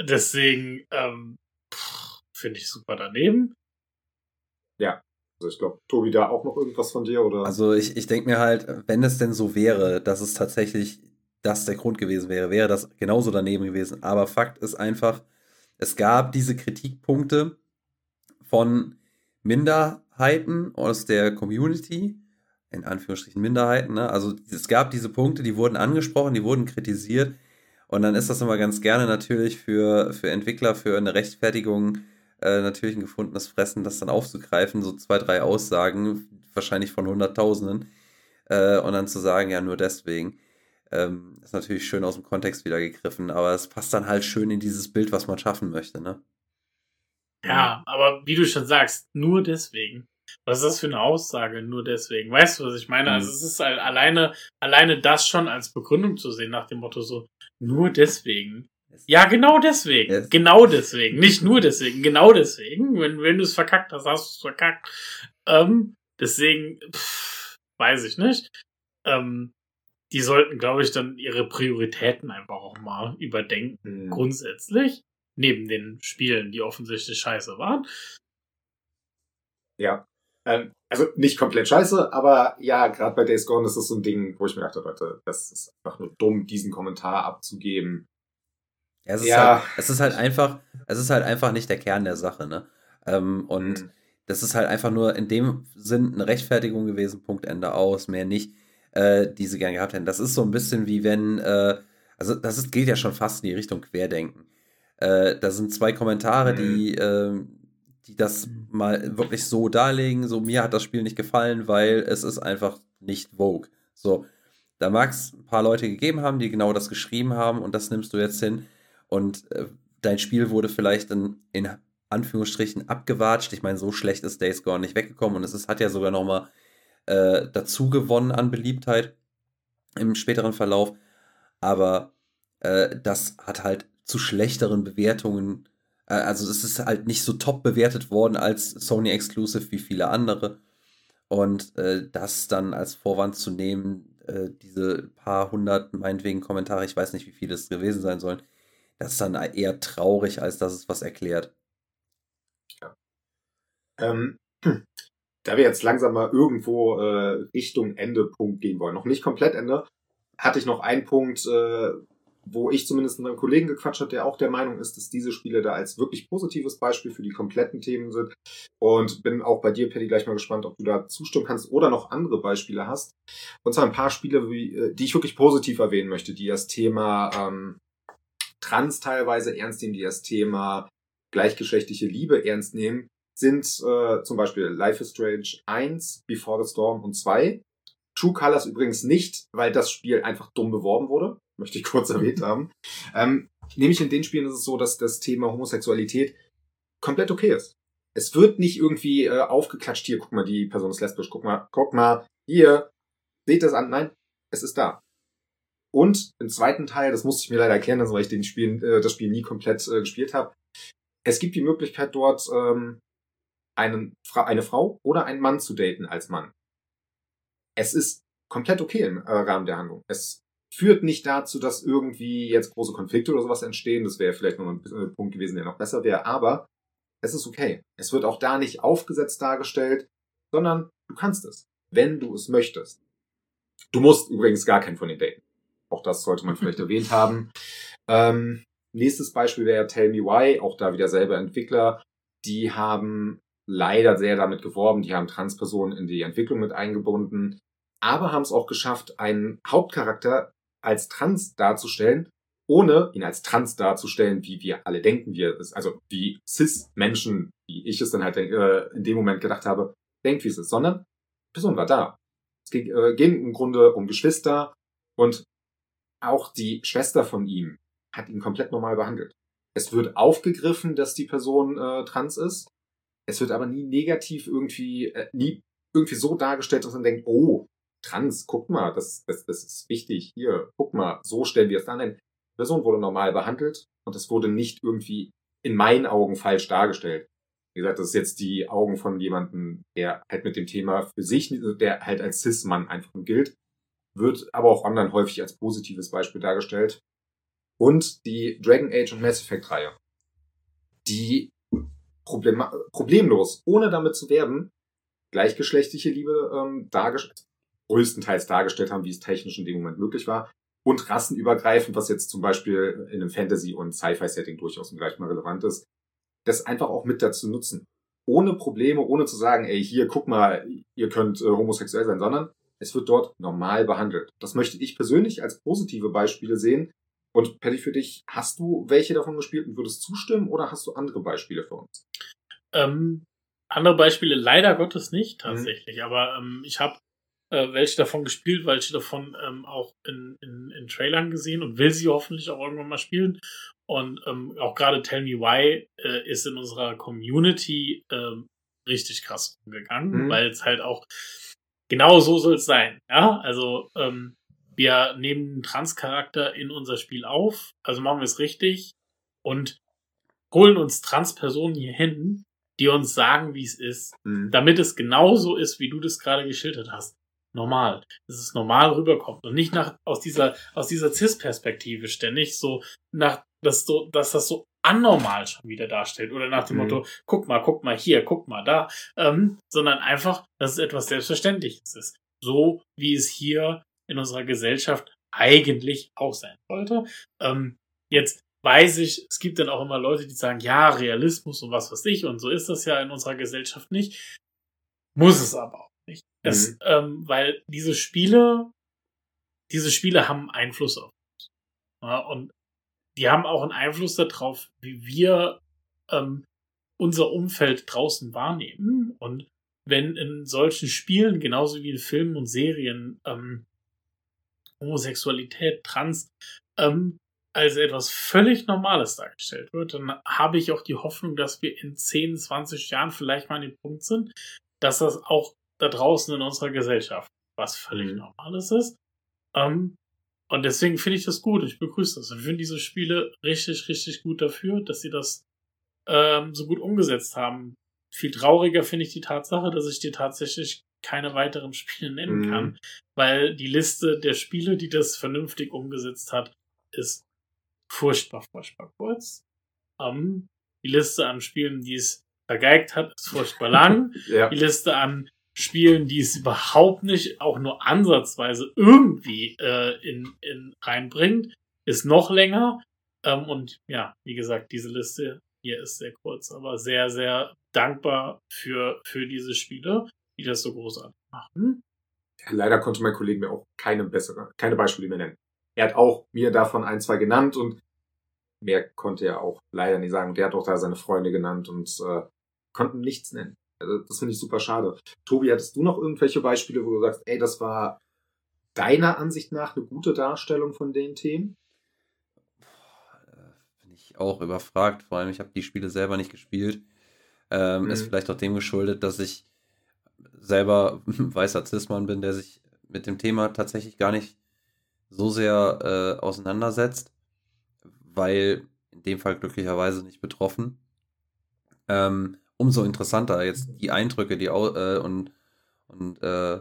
deswegen ähm, finde ich super daneben. Ja. Also ich glaube, Tobi, da auch noch irgendwas von dir, oder? Also ich, ich denke mir halt, wenn es denn so wäre, dass es tatsächlich das der Grund gewesen wäre, wäre das genauso daneben gewesen. Aber Fakt ist einfach, es gab diese Kritikpunkte von Minderheiten aus der Community, in Anführungsstrichen Minderheiten. Ne? Also es gab diese Punkte, die wurden angesprochen, die wurden kritisiert. Und dann ist das immer ganz gerne natürlich für, für Entwickler, für eine Rechtfertigung äh, natürlich ein gefundenes Fressen, das dann aufzugreifen, so zwei, drei Aussagen, wahrscheinlich von Hunderttausenden, äh, und dann zu sagen, ja, nur deswegen. Ähm, ist natürlich schön aus dem Kontext wieder gegriffen, aber es passt dann halt schön in dieses Bild, was man schaffen möchte, ne? Ja, aber wie du schon sagst, nur deswegen. Was ist das für eine Aussage? Nur deswegen. Weißt du, was ich meine? Also mhm. es ist halt alleine, alleine das schon als Begründung zu sehen, nach dem Motto so, nur deswegen. Ja, genau deswegen. Yes. Genau deswegen. Nicht nur deswegen, genau deswegen. Wenn, wenn du es verkackt hast, hast du es verkackt. Ähm, deswegen, pff, weiß ich nicht. Ähm, die sollten, glaube ich, dann ihre Prioritäten einfach auch mal überdenken. Mhm. Grundsätzlich. Neben den Spielen, die offensichtlich scheiße waren. Ja. Ähm, also nicht komplett scheiße, aber ja, gerade bei Days Gone ist das so ein Ding, wo ich mir dachte, Leute, das ist einfach nur dumm, diesen Kommentar abzugeben. Ja, es, ja. Ist halt, es ist halt einfach, es ist halt einfach nicht der Kern der Sache, ne? Ähm, und mhm. das ist halt einfach nur in dem Sinn eine Rechtfertigung gewesen, Punkt Ende aus, mehr nicht, äh, die sie gern gehabt hätten. Das ist so ein bisschen wie wenn, äh, also das ist, geht ja schon fast in die Richtung Querdenken. Äh, da sind zwei Kommentare, mhm. die, äh, die das mal wirklich so darlegen, so mir hat das Spiel nicht gefallen, weil es ist einfach nicht Vogue. So, da mag es ein paar Leute gegeben haben, die genau das geschrieben haben und das nimmst du jetzt hin und äh, dein Spiel wurde vielleicht in, in Anführungsstrichen abgewatscht. Ich meine, so schlecht ist Days Gone nicht weggekommen und es ist, hat ja sogar nochmal äh, dazu gewonnen an Beliebtheit im späteren Verlauf. Aber äh, das hat halt zu schlechteren Bewertungen, äh, also es ist halt nicht so top bewertet worden als Sony Exclusive wie viele andere. Und äh, das dann als Vorwand zu nehmen, äh, diese paar hundert, meinetwegen Kommentare, ich weiß nicht, wie viele es gewesen sein sollen, das ist dann eher traurig, als dass es was erklärt. Ja. Ähm, da wir jetzt langsam mal irgendwo äh, Richtung Endepunkt gehen wollen, noch nicht komplett Ende, hatte ich noch einen Punkt, äh, wo ich zumindest mit einem Kollegen gequatscht habe, der auch der Meinung ist, dass diese Spiele da als wirklich positives Beispiel für die kompletten Themen sind. Und bin auch bei dir, Patty, gleich mal gespannt, ob du da zustimmen kannst oder noch andere Beispiele hast. Und zwar ein paar Spiele, wie, äh, die ich wirklich positiv erwähnen möchte, die das Thema ähm, Trans teilweise ernst nehmen, die das Thema gleichgeschlechtliche Liebe ernst nehmen, sind äh, zum Beispiel Life is Strange 1, Before the Storm und 2. True Colors übrigens nicht, weil das Spiel einfach dumm beworben wurde, möchte ich kurz erwähnt haben. Ähm, nämlich in den Spielen ist es so, dass das Thema Homosexualität komplett okay ist. Es wird nicht irgendwie äh, aufgeklatscht, hier, guck mal, die Person ist lesbisch, guck mal, guck mal, hier, seht das an. Nein, es ist da. Und im zweiten Teil, das musste ich mir leider erklären, also weil ich den Spiel, äh, das Spiel nie komplett äh, gespielt habe, es gibt die Möglichkeit dort ähm, einen, eine Frau oder einen Mann zu daten als Mann. Es ist komplett okay im äh, Rahmen der Handlung. Es führt nicht dazu, dass irgendwie jetzt große Konflikte oder sowas entstehen. Das wäre vielleicht noch ein Punkt gewesen, der noch besser wäre. Aber es ist okay. Es wird auch da nicht aufgesetzt dargestellt, sondern du kannst es, wenn du es möchtest. Du musst übrigens gar keinen von den daten. Auch das sollte man vielleicht erwähnt haben. Ähm, nächstes Beispiel wäre Tell Me Why, auch da wieder selber Entwickler. Die haben leider sehr damit geworben, die haben Transpersonen in die Entwicklung mit eingebunden, aber haben es auch geschafft, einen Hauptcharakter als trans darzustellen, ohne ihn als trans darzustellen, wie wir alle denken, wie es, also wie cis-Menschen, wie ich es dann halt äh, in dem Moment gedacht habe, denkt, wie es ist, sondern die Person war da. Es ging, äh, ging im Grunde um Geschwister und auch die Schwester von ihm hat ihn komplett normal behandelt. Es wird aufgegriffen, dass die Person äh, trans ist. Es wird aber nie negativ irgendwie, äh, nie irgendwie so dargestellt, dass man denkt, oh, trans, guck mal, das, das, das ist wichtig. Hier, guck mal, so stellen wir es dann. Die Person wurde normal behandelt und es wurde nicht irgendwie in meinen Augen falsch dargestellt. Wie gesagt, das ist jetzt die Augen von jemandem, der halt mit dem Thema für sich, der halt als Cis-Mann einfach gilt wird aber auch online häufig als positives Beispiel dargestellt. Und die Dragon Age und Mass Effect Reihe, die problem problemlos, ohne damit zu werben, gleichgeschlechtliche Liebe ähm, dargestellt, größtenteils dargestellt haben, wie es technisch in dem Moment möglich war. Und rassenübergreifend, was jetzt zum Beispiel in einem Fantasy- und Sci-Fi-Setting durchaus gleich mal relevant ist, das einfach auch mit dazu nutzen. Ohne Probleme, ohne zu sagen, ey, hier, guck mal, ihr könnt äh, homosexuell sein, sondern es wird dort normal behandelt. Das möchte ich persönlich als positive Beispiele sehen. Und Patty, für dich, hast du welche davon gespielt und würdest zustimmen oder hast du andere Beispiele für uns? Ähm, andere Beispiele leider Gottes nicht mhm. tatsächlich, mhm. aber ähm, ich habe äh, welche davon gespielt, welche davon ähm, auch in, in, in Trailern gesehen und will sie hoffentlich auch irgendwann mal spielen. Und ähm, auch gerade Tell Me Why äh, ist in unserer Community äh, richtig krass umgegangen, mhm. weil es halt auch genau so soll es sein. Ja, also ähm, wir nehmen einen Trans-Charakter in unser Spiel auf, also machen wir es richtig und holen uns Trans-Personen hier hin, die uns sagen, wie es ist, mhm. damit es genauso ist, wie du das gerade geschildert hast. Normal. Dass es normal rüberkommt und nicht nach, aus dieser, aus dieser Cis-Perspektive ständig so nach, dass so, dass das so anormal schon wieder darstellt oder nach dem mhm. Motto, guck mal, guck mal hier, guck mal da, ähm, sondern einfach, dass es etwas Selbstverständliches ist. So wie es hier in unserer Gesellschaft eigentlich auch sein sollte. Ähm, jetzt weiß ich, es gibt dann auch immer Leute, die sagen, ja, Realismus und was weiß ich, und so ist das ja in unserer Gesellschaft nicht. Muss es aber auch nicht. Mhm. Es, ähm, weil diese Spiele, diese Spiele haben Einfluss auf uns. Ja, und die haben auch einen Einfluss darauf, wie wir ähm, unser Umfeld draußen wahrnehmen. Und wenn in solchen Spielen, genauso wie in Filmen und Serien, ähm, Homosexualität, Trans, ähm, als etwas völlig Normales dargestellt wird, dann habe ich auch die Hoffnung, dass wir in 10, 20 Jahren vielleicht mal an dem Punkt sind, dass das auch da draußen in unserer Gesellschaft was völlig mhm. Normales ist. Ähm, und deswegen finde ich das gut. Ich begrüße das. Ich finde diese Spiele richtig, richtig gut dafür, dass sie das ähm, so gut umgesetzt haben. Viel trauriger finde ich die Tatsache, dass ich dir tatsächlich keine weiteren Spiele nennen mhm. kann, weil die Liste der Spiele, die das vernünftig umgesetzt hat, ist furchtbar, furchtbar kurz. Ähm, die Liste an Spielen, die es vergeigt hat, ist furchtbar lang. ja. Die Liste an Spielen, die es überhaupt nicht auch nur ansatzweise irgendwie äh, in, in reinbringt, ist noch länger. Ähm, und ja, wie gesagt, diese Liste hier ist sehr kurz, aber sehr, sehr dankbar für, für diese Spiele, die das so großartig machen. leider konnte mein Kollege mir auch keine bessere, keine Beispiele mehr nennen. Er hat auch mir davon ein, zwei genannt und mehr konnte er auch leider nicht sagen. Und er hat auch da seine Freunde genannt und äh, konnten nichts nennen. Also das finde ich super schade. Tobi, hattest du noch irgendwelche Beispiele, wo du sagst, ey, das war deiner Ansicht nach eine gute Darstellung von den Themen? Bin ich auch überfragt. Vor allem, ich habe die Spiele selber nicht gespielt. Ähm, mhm. Ist vielleicht auch dem geschuldet, dass ich selber weißer Cis-Mann bin, der sich mit dem Thema tatsächlich gar nicht so sehr äh, auseinandersetzt, weil in dem Fall glücklicherweise nicht betroffen. Ähm, umso interessanter jetzt die Eindrücke, die äh, und, und äh,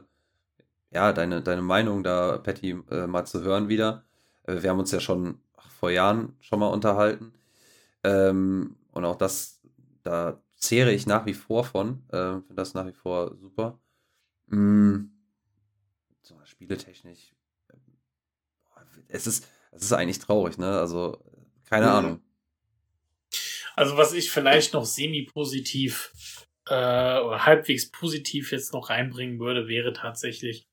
ja, deine, deine Meinung da, Patty, äh, mal zu hören wieder. Äh, wir haben uns ja schon vor Jahren schon mal unterhalten. Ähm, und auch das, da zehre ich nach wie vor von. Äh, Finde das nach wie vor super. Mm, so, spieletechnisch. Es ist, es ist eigentlich traurig, ne? Also, keine mhm. Ahnung. Also was ich vielleicht noch semi-positiv äh, oder halbwegs positiv jetzt noch reinbringen würde, wäre tatsächlich,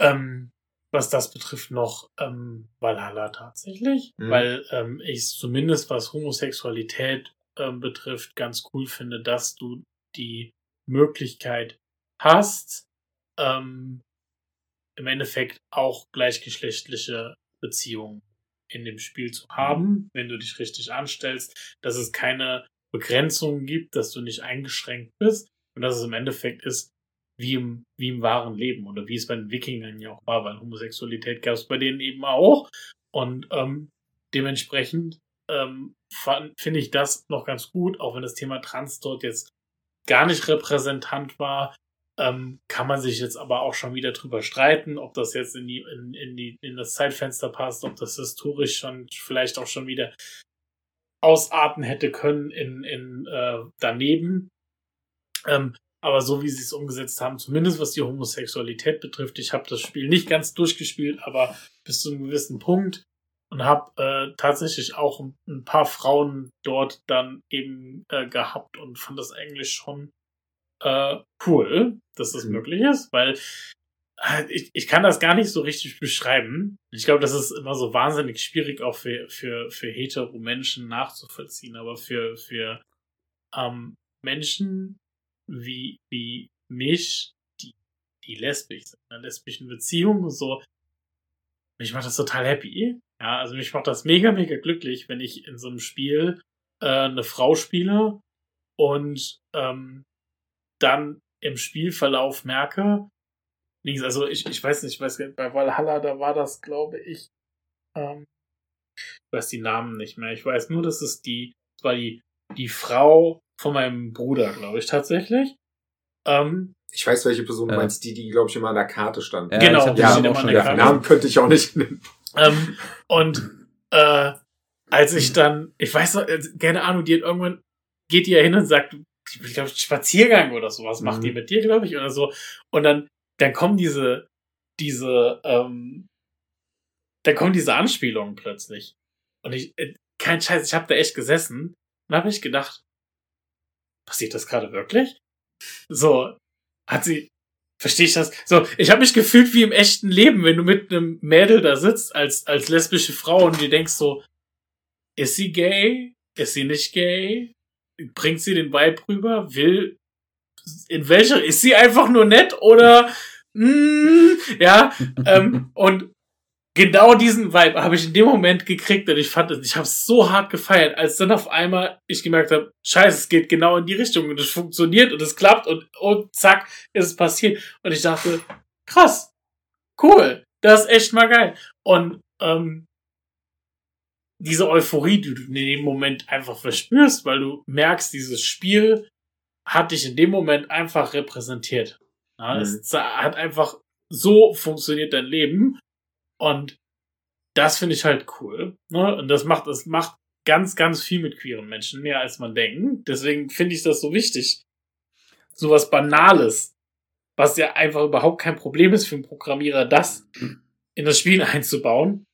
ähm, was das betrifft, noch ähm, Valhalla tatsächlich, mhm. weil ähm, ich zumindest was Homosexualität ähm, betrifft ganz cool finde, dass du die Möglichkeit hast, ähm, im Endeffekt auch gleichgeschlechtliche Beziehungen in dem Spiel zu haben, wenn du dich richtig anstellst, dass es keine Begrenzungen gibt, dass du nicht eingeschränkt bist und dass es im Endeffekt ist wie im, wie im wahren Leben oder wie es bei den Wikingern ja auch war, weil Homosexualität gab es bei denen eben auch und ähm, dementsprechend ähm, finde ich das noch ganz gut, auch wenn das Thema Trans dort jetzt gar nicht repräsentant war, ähm, kann man sich jetzt aber auch schon wieder drüber streiten, ob das jetzt in die, in, in die, in das Zeitfenster passt, ob das historisch schon vielleicht auch schon wieder ausarten hätte können in, in äh, daneben. Ähm, aber so wie sie es umgesetzt haben, zumindest was die Homosexualität betrifft, ich habe das Spiel nicht ganz durchgespielt, aber bis zu einem gewissen Punkt und habe äh, tatsächlich auch ein, paar Frauen dort dann eben äh, gehabt und fand das eigentlich schon äh, cool, dass das mhm. möglich ist, weil äh, ich, ich kann das gar nicht so richtig beschreiben. Ich glaube, das ist immer so wahnsinnig schwierig auch für, für, für hetero Menschen nachzuvollziehen, aber für, für ähm, Menschen wie, wie mich, die, die lesbisch sind, in einer lesbischen Beziehung und so, mich macht das total happy. Ja, also mich macht das mega, mega glücklich, wenn ich in so einem Spiel äh, eine Frau spiele und ähm, dann im Spielverlauf merke, also ich, ich weiß nicht, ich weiß nicht, bei Valhalla, da war das, glaube ich, ähm, ich weiß die Namen nicht mehr. Ich weiß nur, dass es die, das war die, die Frau von meinem Bruder, glaube ich, tatsächlich. Ähm, ich weiß, welche Person du äh, meinst, die, die, glaube ich, immer an der Karte stand. Ja, genau, die ja, immer an der Karte. Namen könnte ich auch nicht nennen. Ähm, und äh, als ich dann, ich weiß noch, äh, keine Ahnung, die hat irgendwann geht die ja hin und sagt, ich glaube, Spaziergang oder sowas macht mhm. die mit dir, glaube ich, oder so. Und dann, dann kommen diese, diese, ähm, dann kommen diese Anspielungen plötzlich. Und ich, äh, kein Scheiß, ich habe da echt gesessen und habe ich gedacht, passiert das gerade wirklich? So, hat sie, verstehe ich das? So, ich habe mich gefühlt wie im echten Leben, wenn du mit einem Mädel da sitzt als, als lesbische Frau und dir denkst so, ist sie gay? Ist sie nicht gay? Bringt sie den Vibe rüber? Will, in welcher, ist sie einfach nur nett oder, mm, ja, ähm, und genau diesen Vibe habe ich in dem Moment gekriegt und ich fand es, ich habe es so hart gefeiert, als dann auf einmal ich gemerkt habe, scheiße, es geht genau in die Richtung und es funktioniert und es klappt und, und zack, ist es passiert. Und ich dachte, krass, cool, das ist echt mal geil. Und ähm, diese Euphorie, die du in dem Moment einfach verspürst, weil du merkst, dieses Spiel hat dich in dem Moment einfach repräsentiert. Ja, mhm. Es hat einfach so funktioniert dein Leben und das finde ich halt cool. Ne? Und das macht, das macht ganz, ganz viel mit queeren Menschen, mehr als man denkt. Deswegen finde ich das so wichtig. Sowas Banales, was ja einfach überhaupt kein Problem ist für einen Programmierer, das in das Spiel einzubauen,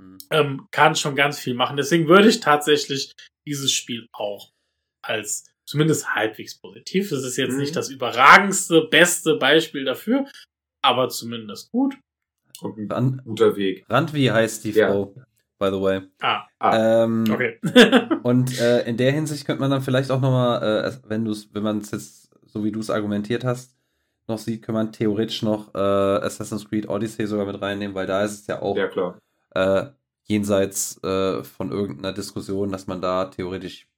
hm. ähm, kann schon ganz viel machen. Deswegen würde ich tatsächlich dieses Spiel auch als zumindest halbwegs positiv. Das ist jetzt mhm. nicht das überragendste, beste Beispiel dafür, aber zumindest gut. Und ein Rand, guter Weg. Randvi heißt die ja. Frau, by the way. Ah, ah ähm, okay. und äh, in der Hinsicht könnte man dann vielleicht auch nochmal, äh, wenn du wenn man es jetzt, so wie du es argumentiert hast, noch sieht, kann man theoretisch noch äh, Assassin's Creed Odyssey sogar mit reinnehmen, weil da ist es ja auch ja, klar. Äh, jenseits äh, von irgendeiner Diskussion, dass man da theoretisch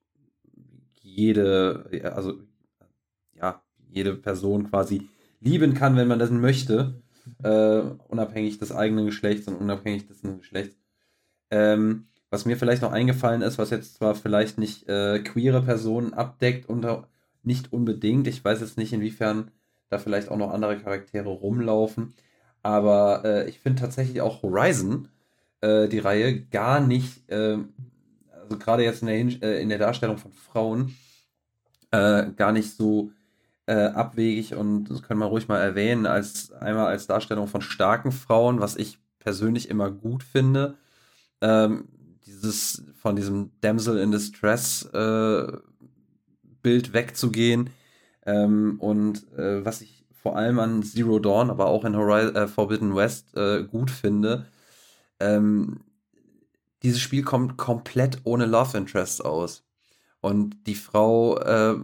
jede, also ja, jede Person quasi lieben kann, wenn man das möchte äh, unabhängig des eigenen Geschlechts und unabhängig des Geschlechts. Ähm, was mir vielleicht noch eingefallen ist, was jetzt zwar vielleicht nicht äh, queere Personen abdeckt und nicht unbedingt, ich weiß jetzt nicht, inwiefern da vielleicht auch noch andere Charaktere rumlaufen, aber äh, ich finde tatsächlich auch Horizon, äh, die Reihe, gar nicht, ähm, also gerade jetzt in der, äh, in der Darstellung von Frauen, äh, gar nicht so äh, abwegig und das können wir ruhig mal erwähnen, als einmal als Darstellung von starken Frauen, was ich persönlich immer gut finde. Ähm, dieses von diesem Damsel in Distress äh, Bild wegzugehen. Ähm, und äh, was ich vor allem an Zero Dawn, aber auch in Horizon, äh, Forbidden West äh, gut finde, ähm, dieses Spiel kommt komplett ohne Love Interest aus. Und die Frau äh,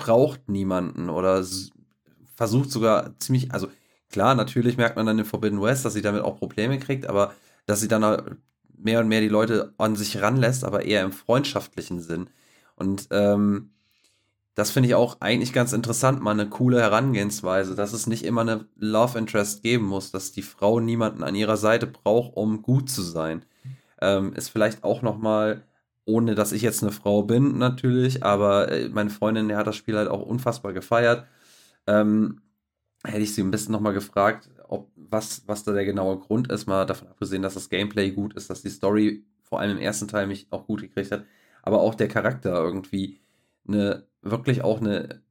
braucht niemanden oder versucht sogar ziemlich, also klar, natürlich merkt man dann in Forbidden West, dass sie damit auch Probleme kriegt, aber dass sie dann mehr und mehr die Leute an sich ranlässt, aber eher im freundschaftlichen Sinn. Und ähm, das finde ich auch eigentlich ganz interessant, mal eine coole Herangehensweise, dass es nicht immer eine Love Interest geben muss, dass die Frau niemanden an ihrer Seite braucht, um gut zu sein. Ähm, ist vielleicht auch noch mal ohne dass ich jetzt eine Frau bin, natürlich, aber äh, meine Freundin, der hat das Spiel halt auch unfassbar gefeiert. Ähm, hätte ich sie ein bisschen nochmal gefragt, ob was, was da der genaue Grund ist, mal davon abgesehen, dass das Gameplay gut ist, dass die Story vor allem im ersten Teil mich auch gut gekriegt hat, aber auch der Charakter irgendwie eine, wirklich auch eine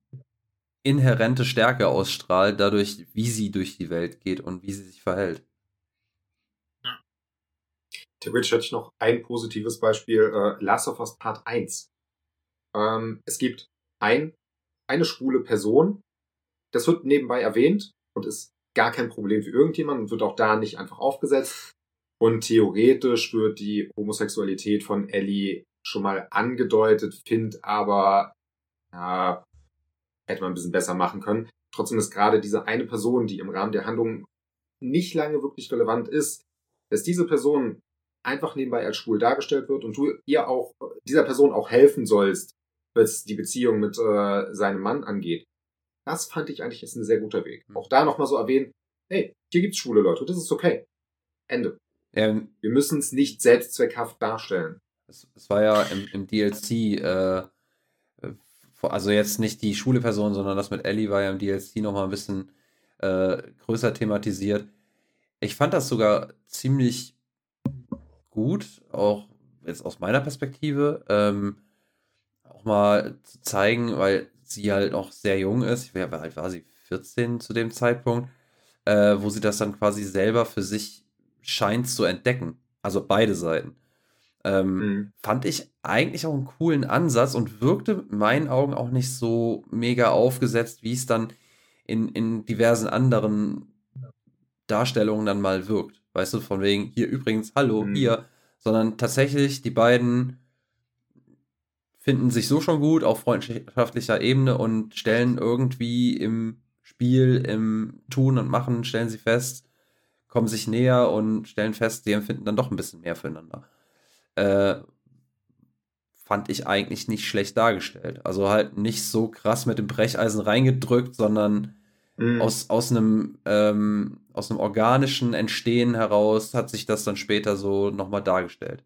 inhärente Stärke ausstrahlt, dadurch, wie sie durch die Welt geht und wie sie sich verhält. Theoretisch hätte ich noch ein positives Beispiel, äh, Last of Us Part 1. Ähm, es gibt ein, eine schwule Person, das wird nebenbei erwähnt und ist gar kein Problem für irgendjemanden und wird auch da nicht einfach aufgesetzt. Und theoretisch wird die Homosexualität von Ellie schon mal angedeutet, find aber, ja, hätte man ein bisschen besser machen können. Trotzdem ist gerade diese eine Person, die im Rahmen der Handlung nicht lange wirklich relevant ist, dass diese Person einfach nebenbei als schwul dargestellt wird und du ihr auch, dieser Person auch helfen sollst, was die Beziehung mit äh, seinem Mann angeht. Das fand ich eigentlich ist ein sehr guter Weg. Auch da nochmal so erwähnen, hey, hier gibt's schwule Leute, das ist okay. Ende. Ähm, Wir müssen es nicht selbstzweckhaft darstellen. es, es war ja im, im DLC, äh, äh, also jetzt nicht die schwule Person, sondern das mit Ellie war ja im DLC nochmal ein bisschen äh, größer thematisiert. Ich fand das sogar ziemlich gut, auch jetzt aus meiner Perspektive, ähm, auch mal zu zeigen, weil sie halt noch sehr jung ist, ich war sie, 14 zu dem Zeitpunkt, äh, wo sie das dann quasi selber für sich scheint zu entdecken. Also beide Seiten. Ähm, Mhm. fand ich eigentlich auch einen coolen Ansatz und wirkte in meinen Augen auch nicht so mega aufgesetzt, wie es dann in, in diversen anderen Darstellungen dann mal wirkt. Weißt du, von wegen, hier übrigens, hallo, Mhm. hier, sondern tatsächlich die beiden finden sich so schon gut auf freundschaftlicher Ebene und stellen irgendwie im Spiel, im Tun und Machen, stellen sie fest, kommen sich näher und stellen fest, sie empfinden dann doch ein bisschen mehr füreinander. Äh, fand ich eigentlich nicht schlecht dargestellt. Also halt nicht so krass mit dem Brecheisen reingedrückt, sondern Mhm. aus, aus einem ähm, aus einem organischen Entstehen heraus hat sich das dann später so nochmal dargestellt.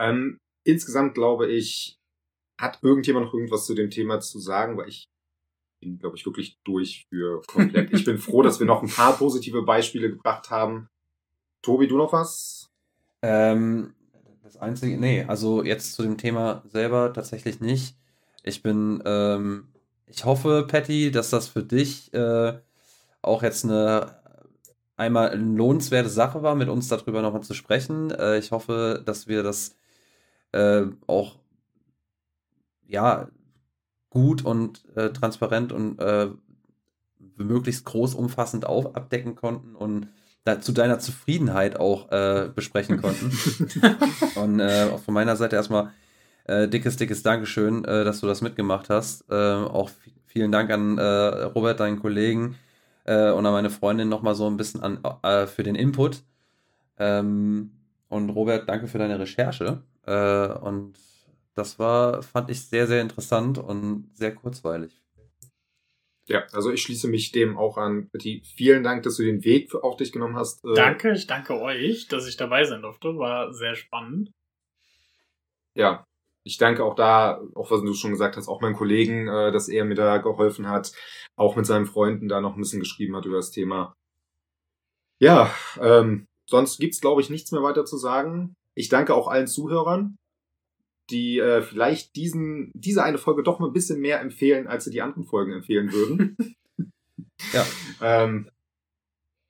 Ähm, insgesamt glaube ich, hat irgendjemand noch irgendwas zu dem Thema zu sagen, weil ich bin, glaube ich, wirklich durch für komplett. ich bin froh, dass wir noch ein paar positive Beispiele gebracht haben. Tobi, du noch was? Ähm, das einzige, nee, also jetzt zu dem Thema selber tatsächlich nicht. Ich bin, ähm, ich hoffe, Patty, dass das für dich äh, auch jetzt eine einmal eine lohnenswerte Sache war, mit uns darüber nochmal zu sprechen. Äh, ich hoffe, dass wir das äh, auch ja gut und äh, transparent und äh, möglichst groß umfassend auf, abdecken konnten und da, zu deiner Zufriedenheit auch äh, besprechen konnten. und auch von meiner Seite erstmal äh, dickes, dickes Dankeschön, äh, dass du das mitgemacht hast. Äh, auch vielen Dank an äh, Robert, deinen Kollegen äh, und an meine Freundin nochmal so ein bisschen an, äh, für den Input. Ähm, und Robert, danke für deine Recherche. Äh, und das war, fand ich sehr, sehr interessant und sehr kurzweilig. Ja, also ich schließe mich dem auch an. Betty, vielen Dank, dass du den Weg für- auf dich genommen hast. Danke, ich danke euch, dass ich dabei sein durfte. War sehr spannend. Ja, ich danke auch da, auch was du schon gesagt hast, auch meinem Kollegen, äh, dass er mir da geholfen hat, auch mit seinen Freunden da noch ein bisschen geschrieben hat über das Thema. Ja, ähm, sonst gibt's glaube ich nichts mehr weiter zu sagen. Ich danke auch allen Zuhörern, die äh, vielleicht diesen diese eine Folge doch mal ein bisschen mehr empfehlen, als sie die anderen Folgen empfehlen würden. Ja. ähm,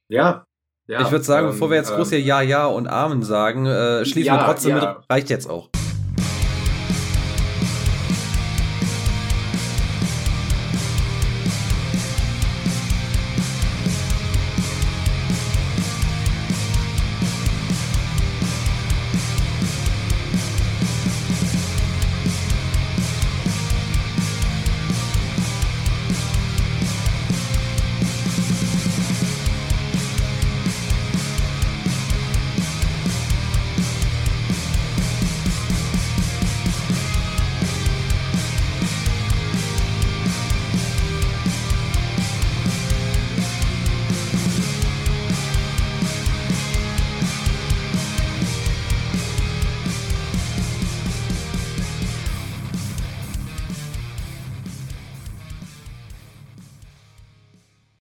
ja. ja. ich würde sagen, ähm, bevor wir jetzt groß ähm, hier Ja, Ja und Amen sagen, äh, schließen ja, wir trotzdem ja. mit, reicht jetzt auch.